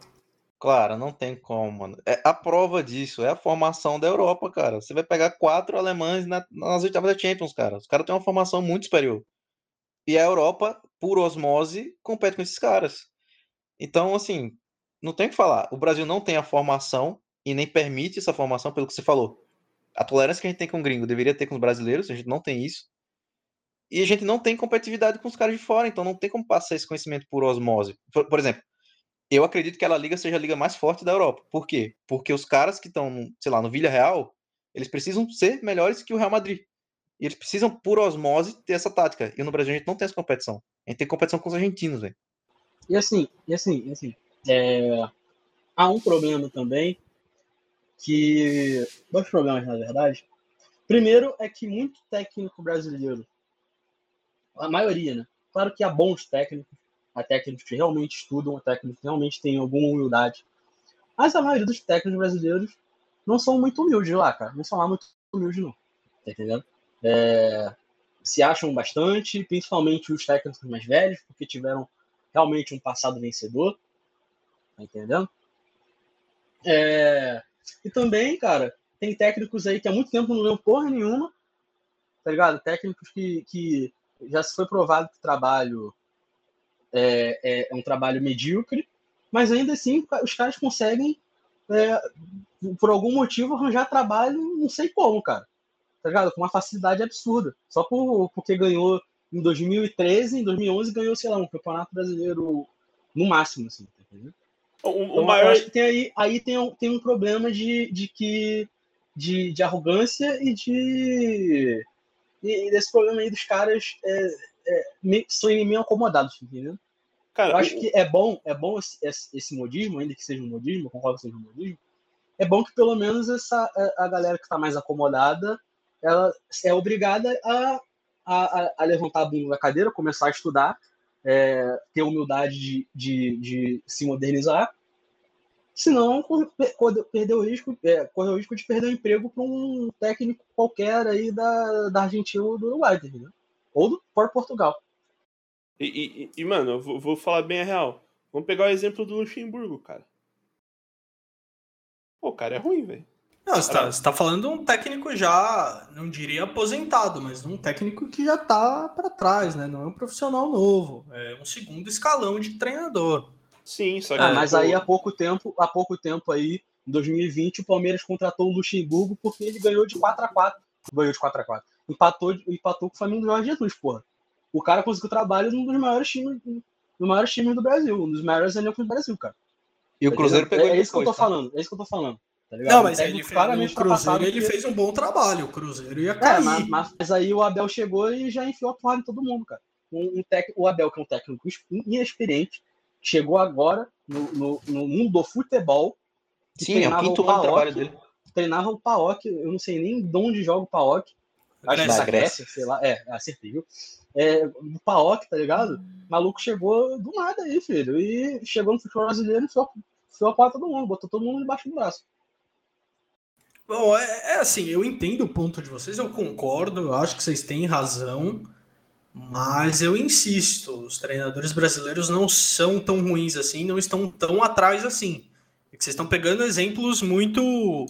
Claro, não tem como, mano. É, a prova disso é a formação da Europa, cara. Você vai pegar quatro alemães na- nas oitavas da Champions, cara. Os caras têm uma formação muito superior. E a Europa, por osmose, compete com esses caras. Então, assim, não tem o que falar. O Brasil não tem a formação e nem permite essa formação, pelo que você falou. A tolerância que a gente tem com o gringo deveria ter com os brasileiros, a gente não tem isso. E a gente não tem competitividade com os caras de fora, então não tem como passar esse conhecimento por osmose. Por, por exemplo, eu acredito que aquela liga seja a liga mais forte da Europa. Por quê? Porque os caras que estão, sei lá, no Villarreal, eles precisam ser melhores que o Real Madrid. E eles precisam, por osmose, ter essa tática. E no Brasil a gente não tem essa competição. A gente tem competição com os argentinos, velho. E assim, e assim, e assim, é, há um problema também que dois problemas na verdade. Primeiro é que muito técnico brasileiro, a maioria, né? Claro que há bons técnicos, há técnicos que realmente estudam, há técnicos que realmente têm alguma humildade. Mas a maioria dos técnicos brasileiros não são muito humildes lá, cara. Não são lá muito humildes, não. Tá entendendo? É, se acham bastante, principalmente os técnicos mais velhos, porque tiveram realmente um passado vencedor. Tá entendendo? É, E também, cara, tem técnicos aí que há muito tempo não ganham porra nenhuma, tá ligado? Técnicos que, que já se foi provado que o trabalho é, é, é um trabalho medíocre, mas ainda assim os caras conseguem, é, por algum motivo, arranjar trabalho, não sei como, cara. Tá ligado? Com uma facilidade absurda. Só por, porque ganhou em 2013, em 2011 ganhou, sei lá, um campeonato brasileiro no máximo, assim, tá entendeu? O, o Então, maior. eu acho que tem aí, aí tem, um, tem um problema de, de que de, de arrogância e de e desse problema aí dos caras é, é, me- são meio acomodados, entendeu? Cara, Eu acho que é bom, é bom esse, esse- modismo, ainda que seja um modismo, eu concordo que seja um modismo. É bom que pelo menos essa a- galera que está mais acomodada, ela é obrigada a, a, a- a levantar a bunda da cadeira, começar a estudar, é, ter humildade de, de, de se modernizar, senão perder o risco, é, correr o risco de perder o emprego para um técnico qualquer aí da, da Argentina ou do Uruguai, entendeu? Ou do próprio Portugal. E, e- e, mano, eu vou, vou falar bem a real. Vamos pegar o exemplo do Luxemburgo, cara. Pô, o cara é ruim, velho. Não, você tá, você tá falando de um técnico já, não diria aposentado, mas de um técnico que já tá pra trás, né? Não é um profissional novo, é um segundo escalão de treinador. Sim, só que. Ah, mas aí há pouco tempo, há pouco tempo aí, em 2020, o Palmeiras contratou o Luxemburgo porque ele ganhou de 4 a 4 Ganhou de 4 a 4 Empatou, empatou com o Flamengo do Jorge Jesus, porra. O cara conseguiu trabalho num dos maiores times, dos maiores times do Brasil, um dos maiores elencos do Brasil, cara. E o Tá Cruzeiro pegou é, ele isso que eu tô tá? falando, é isso que eu tô falando. Tá ligado? Não, mas ele fez, o Cruzeiro ele que- fez um bom trabalho, o Cruzeiro ia É, cair. mas, mas- mas aí o Abel chegou e já enfiou a porrada em todo mundo, cara. Um, um tec- o Abel, que é um técnico inexperiente, chegou agora no, no, no mundo do futebol. Sim, é o treinava quinto ano de Paok, trabalho dele. Treinava o Paok, eu não sei nem de onde joga o Paok. Acho que Grécia. da Grécia, sei lá. É, acertei, viu? É, o Paok, tá ligado? O maluco chegou do nada aí, filho. E chegou no futebol brasileiro e enfiou, enfiou a porta todo mundo, botou todo mundo debaixo do braço. Bom, é, é assim, eu entendo o ponto de vocês, eu concordo, eu acho que vocês têm razão, mas eu insisto, os treinadores brasileiros não são tão ruins assim, não estão tão atrás assim. É que vocês estão pegando exemplos muito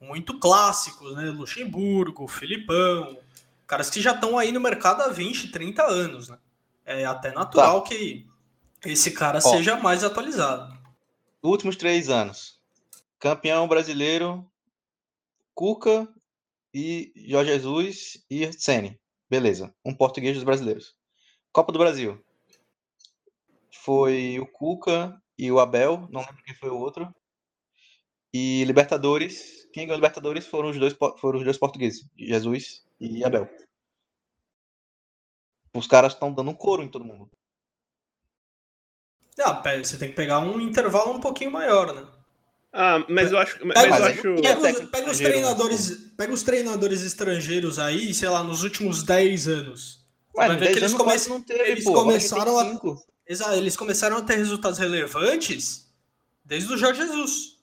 muito clássicos, né? Luxemburgo, Filipão, caras que já estão aí no mercado há 20, 30 anos, né? É até natural que esse cara seja mais atualizado. Últimos três anos. Campeão brasileiro, Cuca e Jorge Jesus e Ceni. Beleza. Um português dos brasileiros. Copa do Brasil. Foi o Cuca e o Abel, não lembro quem foi o outro. E Libertadores, quem ganhou Libertadores foram os dois, foram os dois portugueses, Jesus e Abel. Os caras estão dando um couro em todo mundo. Ah, você tem que pegar um intervalo um pouquinho maior, né? Ah, mas eu acho. Mas Pega, eu acho. pega os, pega os treinadores, pega os treinadores estrangeiros aí, sei lá, nos últimos 10 anos. Ué, vai ver 10 que eles, anos come- quase não teve, eles pô. Agora começaram tem a- eles começaram a ter resultados relevantes desde o Jorge Jesus.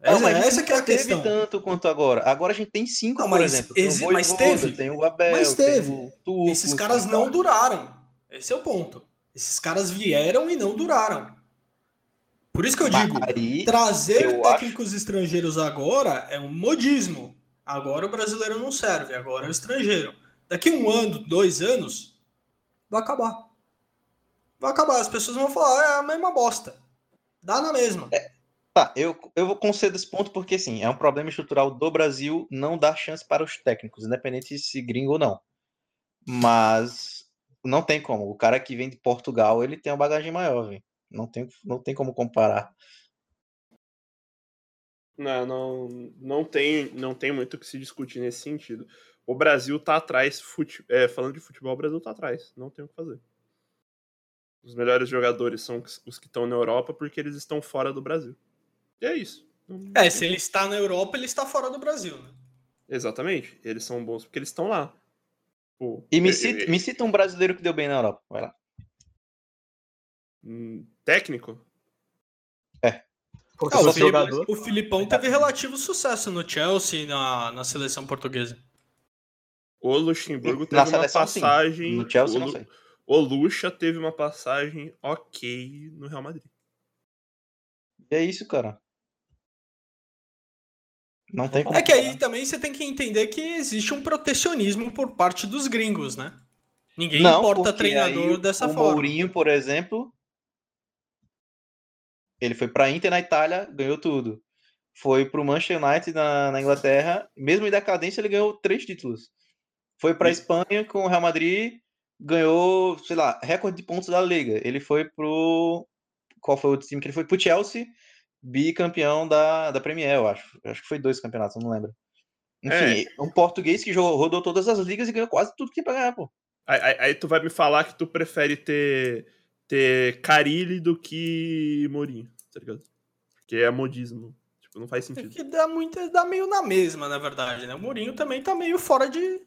Não, Essa, mas a gente essa que é a teve questão. tanto quanto agora. Agora a gente tem cinco, Não, por mas exemplo. Tem o exi- Voivoda, mas teve. Tem o Abel, Mas teve. tem o Tuco, Esses caras tem- não duraram. Esse é o ponto. Esses caras vieram e não duraram. Por isso que eu digo, Aí, trazer eu técnicos estrangeiros agora é um modismo. Agora o brasileiro não serve, agora é o estrangeiro. Daqui um ano, dois anos, vai acabar. Vai acabar. As pessoas vão falar, é a mesma bosta. Dá na mesma. Tá, eu, eu vou conceder esse ponto porque, assim, é um problema estrutural do Brasil não dar chance para os técnicos, independente se gringo ou não. Mas não tem como. O cara que vem de Portugal, ele tem uma bagagem maior, velho. Não tem, não tem como comparar. Não, não, não, tem, não tem muito o que se discutir nesse sentido. O Brasil tá atrás, fute, é, falando de futebol, o Brasil tá atrás. Não tem o que fazer. Os melhores jogadores são os que estão na Europa porque eles estão fora do Brasil. E é isso. É, se ele está na Europa, ele está fora do Brasil. Né? Exatamente. Eles são bons porque eles estão lá. Pô, E me e- cita, e- me cita um brasileiro que deu bem na Europa. Vai lá. Técnico? Porque Ah, só o, Fili- jogador. o Filipão teve relativo sucesso no Chelsea e na, na seleção portuguesa. O Luxemburgo teve uma seleção, sim. passagem. No Chelsea, o, não sei. o Lucha teve uma passagem ok no Real Madrid. E é isso, cara. Não tem como. É que aí também você tem que entender que existe um protecionismo por parte dos gringos, né? Ninguém Não, importa porque treinador aí dessa o forma. Mourinho, por exemplo, ele foi para Inter na Itália, ganhou tudo. Foi para o Manchester United na, na Inglaterra, mesmo em decadência, ele ganhou três títulos. Foi para a Espanha com o Real Madrid, ganhou, sei lá, recorde de pontos da Liga. Ele foi pro. Qual foi o time que ele foi? Pro Chelsea, bicampeão da, da Premier, eu acho. Eu acho que foi dois campeonatos, não lembro. Enfim, um português que jogou, rodou todas as ligas e ganhou quase tudo que pra ganhar, pô. Aí, aí- aí tu vai me falar que tu prefere ter, ter Carilli do que Mourinho, tá ligado? Porque é modismo. Tipo, não faz É sentido. que dá muito, dá meio na mesma, na verdade, né? O Mourinho também tá meio fora de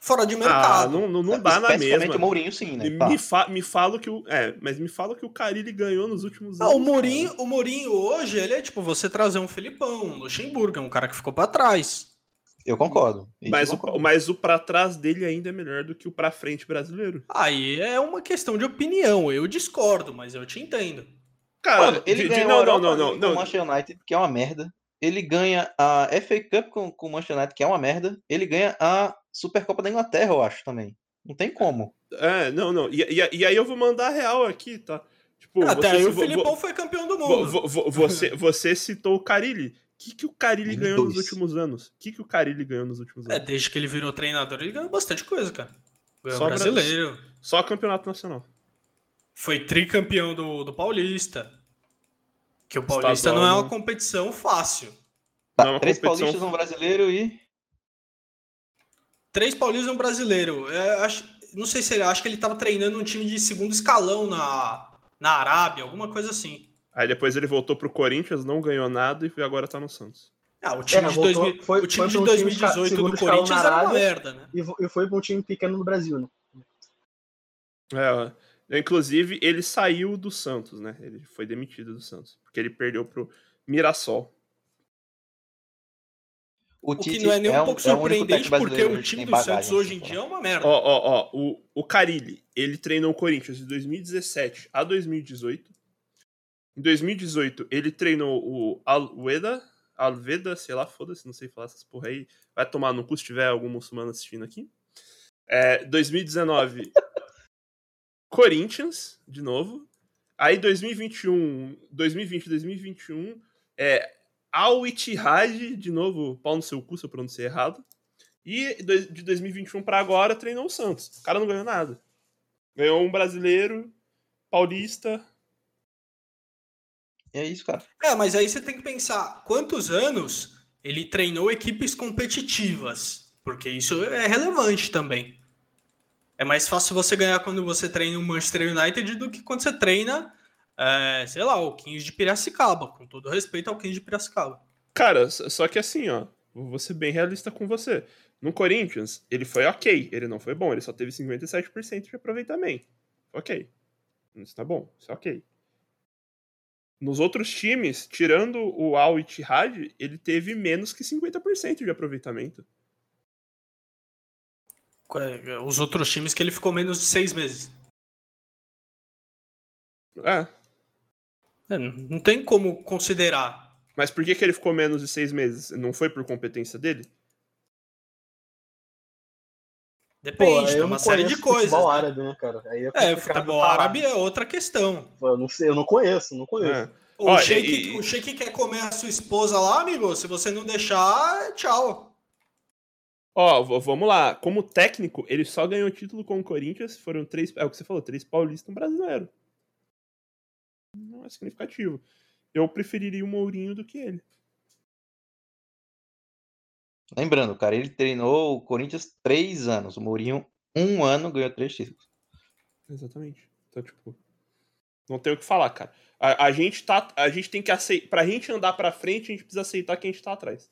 fora de Ah, mercado. não, não, não dá na mesma. o Mourinho, sim, né? Me, Tá. me, fa, me fala que o. É, mas me fala que o Carilli ganhou nos últimos Não, anos. o Mourinho, cara. o Mourinho hoje, ele é tipo você trazer um Felipão, um Luxemburgo, é um cara que ficou pra trás. Eu concordo. Mas eu o, concordo. mas o pra trás dele ainda é melhor do que o pra frente brasileiro. Aí é uma questão de opinião. Eu discordo, mas eu te entendo. Cara, Mano, ele de- de- ganhou não, a não, não, não, com o não. Manchester United, que é uma merda. Ele ganha a FA Cup com, com o Manchester United, que é uma merda. Ele ganha a Supercopa da Inglaterra, eu acho, também. Não tem como. É, não, não. E, e- e aí eu vou mandar a real aqui, tá? Tipo, Até aí você- o vo- Felipão vo- foi campeão do vo- mundo. vo- vo- você, você citou o Carilli. O que, que o Carilli ganhou nos últimos anos? O que, que o Carilli ganhou nos últimos É, anos? desde que ele virou treinador, ele ganhou bastante coisa, cara. Ganhou Só pra- brasileiro. Só campeonato nacional. Foi tricampeão do, do Paulista. Que o Paulista Estadual, não é né? uma competição fácil. Tá, é uma três competição- paulistas, um brasileiro e. Três paulistas e um brasileiro. É, acho, não sei se ele acho que ele tava treinando um time de segundo escalão na, na Arábia, alguma coisa assim. Aí depois ele voltou pro Corinthians, não ganhou nada e agora tá no Santos. Ah, o time, É, de, voltou- 2000 foi- o time foi de pra um time esca- 2018 segundo do Corinthians na era uma merda, né? E, e foi pra um time pequeno no Brasil, né? É, ó. inclusive ele saiu do Santos, né? Ele foi demitido do Santos, porque ele perdeu pro Mirassol. O que Tite não é nem um pouco é o único surpreendente, técnico porque o que time do bagagem, Santos hoje em assim, dia é uma merda. Ó, ó, ó, o, o Carilli, ele treinou o Corinthians de 2017 a 2018. Em 2018, ele treinou o Alveda, Alveda, sei lá, foda-se, não sei falar essas porra aí. Vai tomar no cu se tiver algum muçulmano assistindo aqui. É, 2019, Corinthians, de novo. Aí 2021, 2020, 2021, é Al Ittihad, de novo, pau no seu cu se eu pronunciei errado. E de 2021 pra agora treinou o Santos. O cara não ganhou nada. Ganhou um brasileiro, paulista. E é isso, cara. É, mas aí você tem que pensar quantos anos ele treinou equipes competitivas, porque isso é relevante também. É mais fácil você ganhar quando você treina o Manchester United do que quando você treina, é, sei lá, o 15 de Piracicaba, com todo respeito ao 15 de Piracicaba. Cara, só que assim, ó, vou ser bem realista com você. No Corinthians, ele foi ok, ele não foi bom, ele só teve 57% de aproveitamento. Ok. Isso tá bom, isso é ok. Nos outros times, tirando o Al Ittihad, ele teve menos que 50% de aproveitamento. É, Os outros times que ele ficou menos de seis meses. É, É, não tem como considerar. mas por que, que ele ficou menos de seis meses? Não foi por competência dele? Depende, aí tem uma série de coisas. Futebol né? árabe, né, cara? Aí É, complicado futebol árabe é outra questão. Pô, Eu não sei, eu não conheço, não conheço. É. O, Ó, Sheik, e- o Sheik quer comer a sua esposa lá, amigo. Se você não deixar, tchau. Ó, v- vamos lá. Como técnico, ele só ganhou título com o Corinthians. Foram três. É o que você falou, três paulistas e um brasileiro. Não é significativo. Eu preferiria o Mourinho do que ele. Lembrando, cara, ele treinou o Corinthians três anos. O Mourinho, um ano, ganhou três títulos. Exatamente. Então, tipo. Não tem o que falar, cara. A, a gente tá. A gente tem que aceitar. Pra gente andar pra frente, a gente precisa aceitar que a gente tá atrás.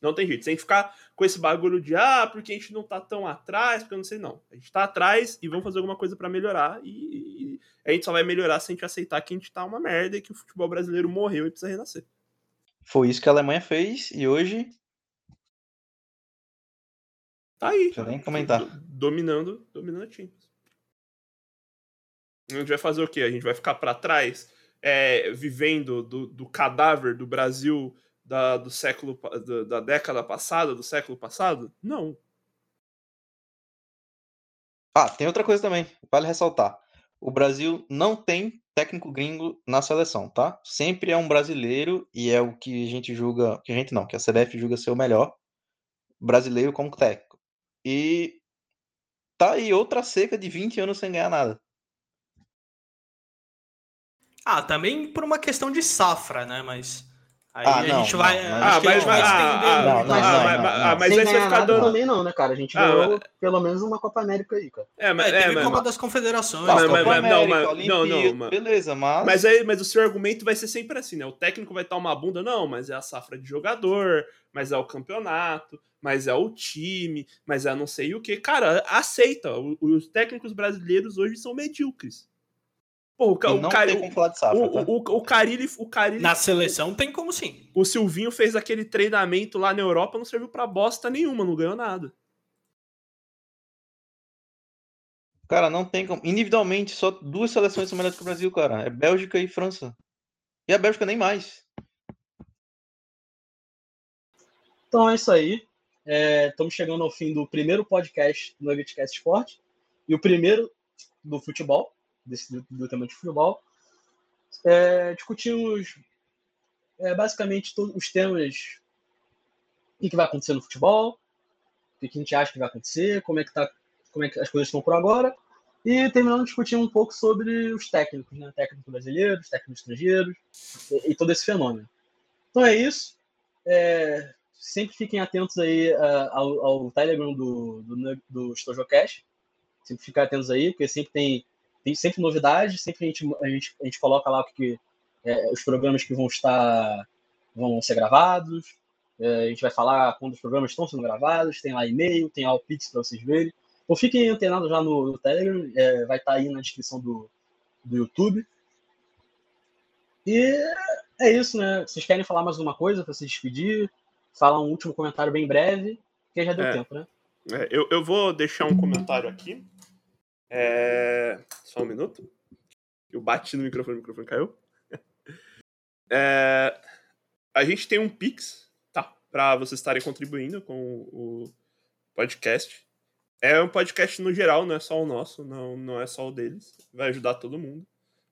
Não tem jeito. Se a gente ficar com esse bagulho de ah, porque a gente não tá tão atrás, porque eu não sei, não. A gente tá atrás e vamos fazer alguma coisa pra melhorar. E, e a gente só vai melhorar se a gente aceitar que a gente tá uma merda e que o futebol brasileiro morreu e precisa renascer. Foi isso que a Alemanha fez e hoje, Tá aí. deixa eu nem comentar. Do- dominando, dominando a Champions. A gente vai fazer o quê? A gente vai ficar pra trás, é, vivendo do, do cadáver do Brasil da, do século da década passada, do século passado? Não. Ah, tem outra coisa também, vale ressaltar. O Brasil não tem técnico gringo na seleção, tá? Sempre é um brasileiro e é o que a gente julga, que a gente não, que a CBF julga ser o melhor brasileiro como técnico. E tá aí outra seca de 20 anos sem ganhar nada. Ah, também por uma questão de safra, né? Mas aí Ah, a não, gente vai. não, mas- Ah, que a mas, gente vai mas, ah, estender ah, Não, não, ah, mais. não, mas- não, ah, não. mas Sem aí você vai ficar nada dando. também não, né, cara? A gente Ah, ganhou pelo menos uma Copa América aí, cara. É, mas, É, é, mas, Copa das Confederações. Mas- Copa mas- não, América, mas- não, não, mas- beleza, mas... Mas, aí, mas o seu argumento vai ser sempre assim, né? O técnico vai estar uma bunda, não, mas é a safra de jogador, mas é o campeonato, mas é o time, mas é não sei o que. Cara, aceita. Os técnicos brasileiros hoje são medíocres. Pô, o, E o, não Cari- tem como falar de safra, o, tá? o, o, o Carilli, o Carilli, Na seleção tem como sim. o Silvinho fez aquele treinamento lá na Europa, não serviu pra bosta nenhuma, não ganhou nada. Cara, não tem como. Individualmente, só duas seleções são melhores que o Brasil, cara. É Bélgica e França. E a Bélgica nem mais. Então é isso aí. É, estamos chegando ao fim do primeiro podcast do Nuggetcast Sport e o primeiro do futebol, desse, do, do tema de futebol. É, discutimos é, basicamente todos os temas o que, vai acontecer no futebol, o que, a gente acha que vai acontecer, como é que, tá, como é que as coisas estão por agora. E terminando discutindo um pouco sobre os técnicos, né? Técnicos brasileiros, técnicos estrangeiros e, e todo esse fenômeno. Então é isso. É, sempre fiquem atentos aí uh, ao, ao, Telegram do, do, do StojoCast. Sempre fiquem atentos aí, porque sempre tem, tem sempre novidades, sempre a gente, a gente, a gente coloca lá que, é, os programas que vão estar vão ser gravados. É, a gente vai falar quando os programas estão sendo gravados, tem lá e-mail, tem lá o Pix para vocês verem. Então fiquem antenados já no, no Telegram, é, vai estar aí na descrição do, do YouTube. E é isso, né? Vocês querem falar mais alguma coisa para se despedir? Falar um último comentário bem breve, porque já deu É. tempo, né? É, eu, eu vou deixar um comentário aqui. É, Só um minuto. Eu bati no microfone, o microfone caiu. É, A gente tem um Pix, tá? Para vocês estarem contribuindo com o podcast. É um podcast no geral, não é só o nosso, não, não é só o deles. Vai ajudar todo mundo.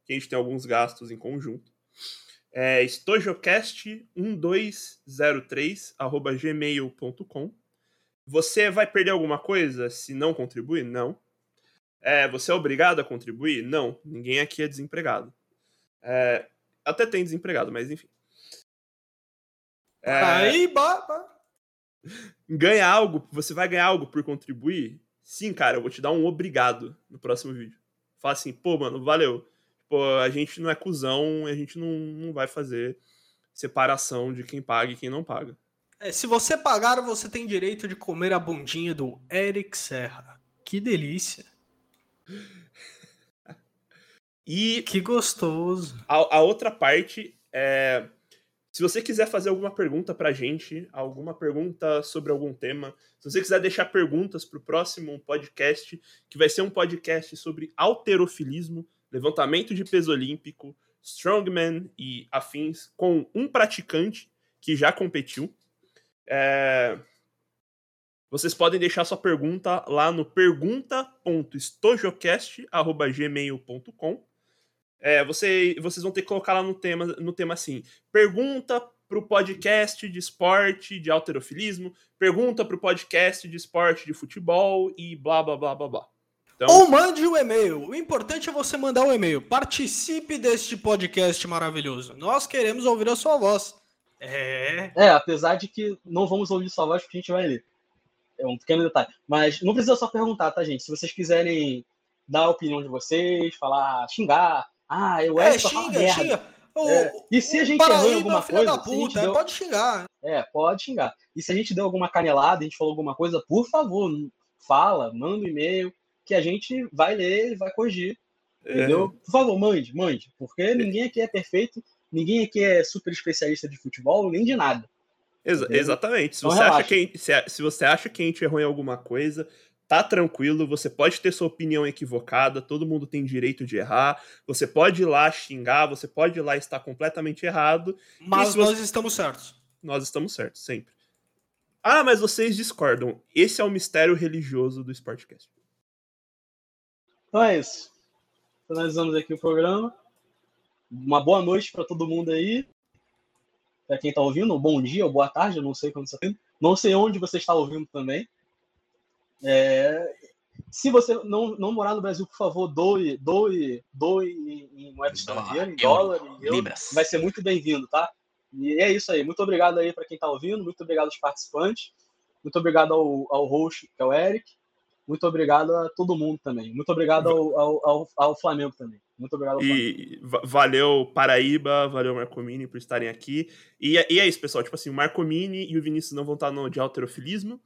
Que a gente tem alguns gastos em conjunto. É estojocast1203@gmail.com. Você vai perder alguma coisa se não contribuir? Não. É, você é obrigado a contribuir? Não. Ninguém aqui é desempregado. É, até tem desempregado, mas enfim. É, Aí, ba, ba. ganhar algo, você vai ganhar algo por contribuir? Sim, cara, eu vou te dar um obrigado no próximo vídeo. Fala assim, pô, mano, valeu. Pô, a gente não é cuzão, a gente não, não vai fazer separação de quem paga e quem não paga. É, se você pagar, você tem direito de comer a bundinha do Eric Serra. Que delícia. E Que gostoso. a, a outra parte é. Se você quiser fazer alguma pergunta pra gente, alguma pergunta sobre algum tema, se você quiser deixar perguntas pro próximo podcast, que vai ser um podcast sobre alterofilismo, levantamento de peso olímpico, strongman e afins, com um praticante que já competiu. É, Vocês podem deixar sua pergunta lá no pergunta.estojocast.gmail.com é, você, vocês vão ter que colocar lá no tema, no tema assim: pergunta pro podcast de esporte de alterofilismo, pergunta pro podcast de esporte de futebol e blá blá blá blá blá. Então, Ou mande um e-mail. O importante é você mandar um e-mail. Participe deste podcast maravilhoso. Nós queremos ouvir a sua voz. É. É, apesar de que não vamos ouvir sua voz porque a gente vai ler. É um pequeno detalhe. Mas não precisa só perguntar, tá, gente? Se vocês quiserem dar a opinião de vocês, falar, xingar. Ah, eu É, fala xinga, merda. xinga. O, É, e se a o gente errou alguma coisa, puta, deu- pode xingar. É, pode xingar. E se a gente deu alguma canelada, a gente falou alguma coisa, por favor, fala, manda um e-mail, que a gente vai ler e vai corrigir. é, Entendeu? Por favor, mande, mande. Porque ninguém aqui é perfeito, ninguém aqui é super especialista de futebol, nem de nada. exa- entendeu? exatamente. Se Então você, acha que, se, se você acha que a gente errou em alguma coisa, tá tranquilo, você pode ter sua opinião equivocada, todo mundo tem direito de errar, você pode ir lá xingar, você pode ir lá estar completamente errado. Mas se você- nós estamos certos. nós estamos certos, sempre. Ah, mas vocês discordam. Esse é o mistério religioso do Sportcast. Então é isso. Finalizamos aqui o programa. Uma boa noite para todo mundo aí. Para quem está ouvindo, bom dia ou boa tarde, eu não sei quando você está. Não sei onde você está ouvindo também. É... Se você não, não morar no Brasil, por favor, doe, doe, doe em, em moeda estrangeira, em dólar, em euro. Libras. Vai ser muito bem-vindo, tá? E é isso aí. Muito obrigado aí para quem está ouvindo, muito obrigado aos participantes, muito obrigado ao, ao host, que é o Eric, muito obrigado a todo mundo também. Muito obrigado ao, ao, ao, ao Flamengo também. Muito obrigado ao Flamengo. E va- valeu Paraíba, valeu Marcomini por estarem aqui. E, é- e é isso, pessoal. Tipo assim, o Marcomini e o Vinícius não vão estar no de alterofilismo.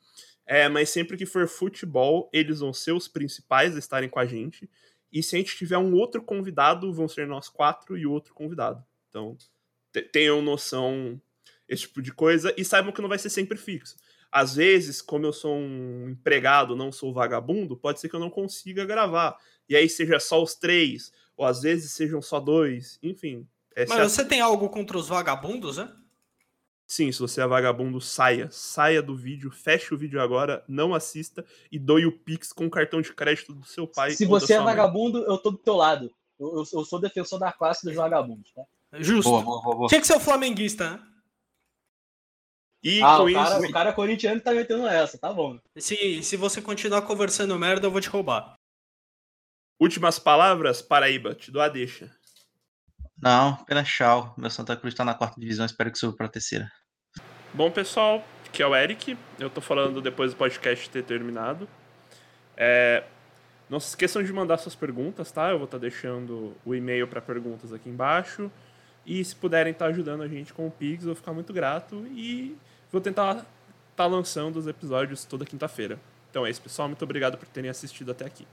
É, mas sempre que for futebol, eles vão ser os principais a estarem com a gente. E se a gente tiver um outro convidado, vão ser nós quatro e outro convidado. Então, te- tenham noção esse tipo de coisa e saibam que não vai ser sempre fixo. Às vezes, como eu sou um empregado, não sou vagabundo, pode ser que eu não consiga gravar. E aí seja só os três, ou às vezes sejam só dois, enfim. É Mas você tem algo contra os vagabundos, né? Sim, se você é vagabundo, saia. Saia do vídeo, feche o vídeo agora, não assista e doe o Pix com o cartão de crédito do seu pai. Se você é mãe. vagabundo, eu tô do teu lado. Eu, eu- eu sou defensor da classe dos vagabundos, tá? Justo. Boa, boa, boa, boa. Tinha que ser o flamenguista, né? E ah, com o cara, isso, o cara corintiano tá metendo essa, tá bom. Se, se você continuar conversando merda, eu vou te roubar. últimas palavras, Paraíba, te dou a deixa. Não, apenas tchau. Meu Santa Cruz tá na quarta divisão, espero que suba pra terceira. Bom, pessoal, que é o Eric. Eu tô falando depois do podcast ter terminado. É, não se esqueçam de mandar suas perguntas, tá? Eu vou estar deixando o e-mail para perguntas aqui embaixo. E se puderem estar ajudando a gente com o Pix, eu vou ficar muito grato. E vou tentar estar lançando os episódios toda quinta-feira. Então é isso, pessoal. Muito obrigado por terem assistido até aqui.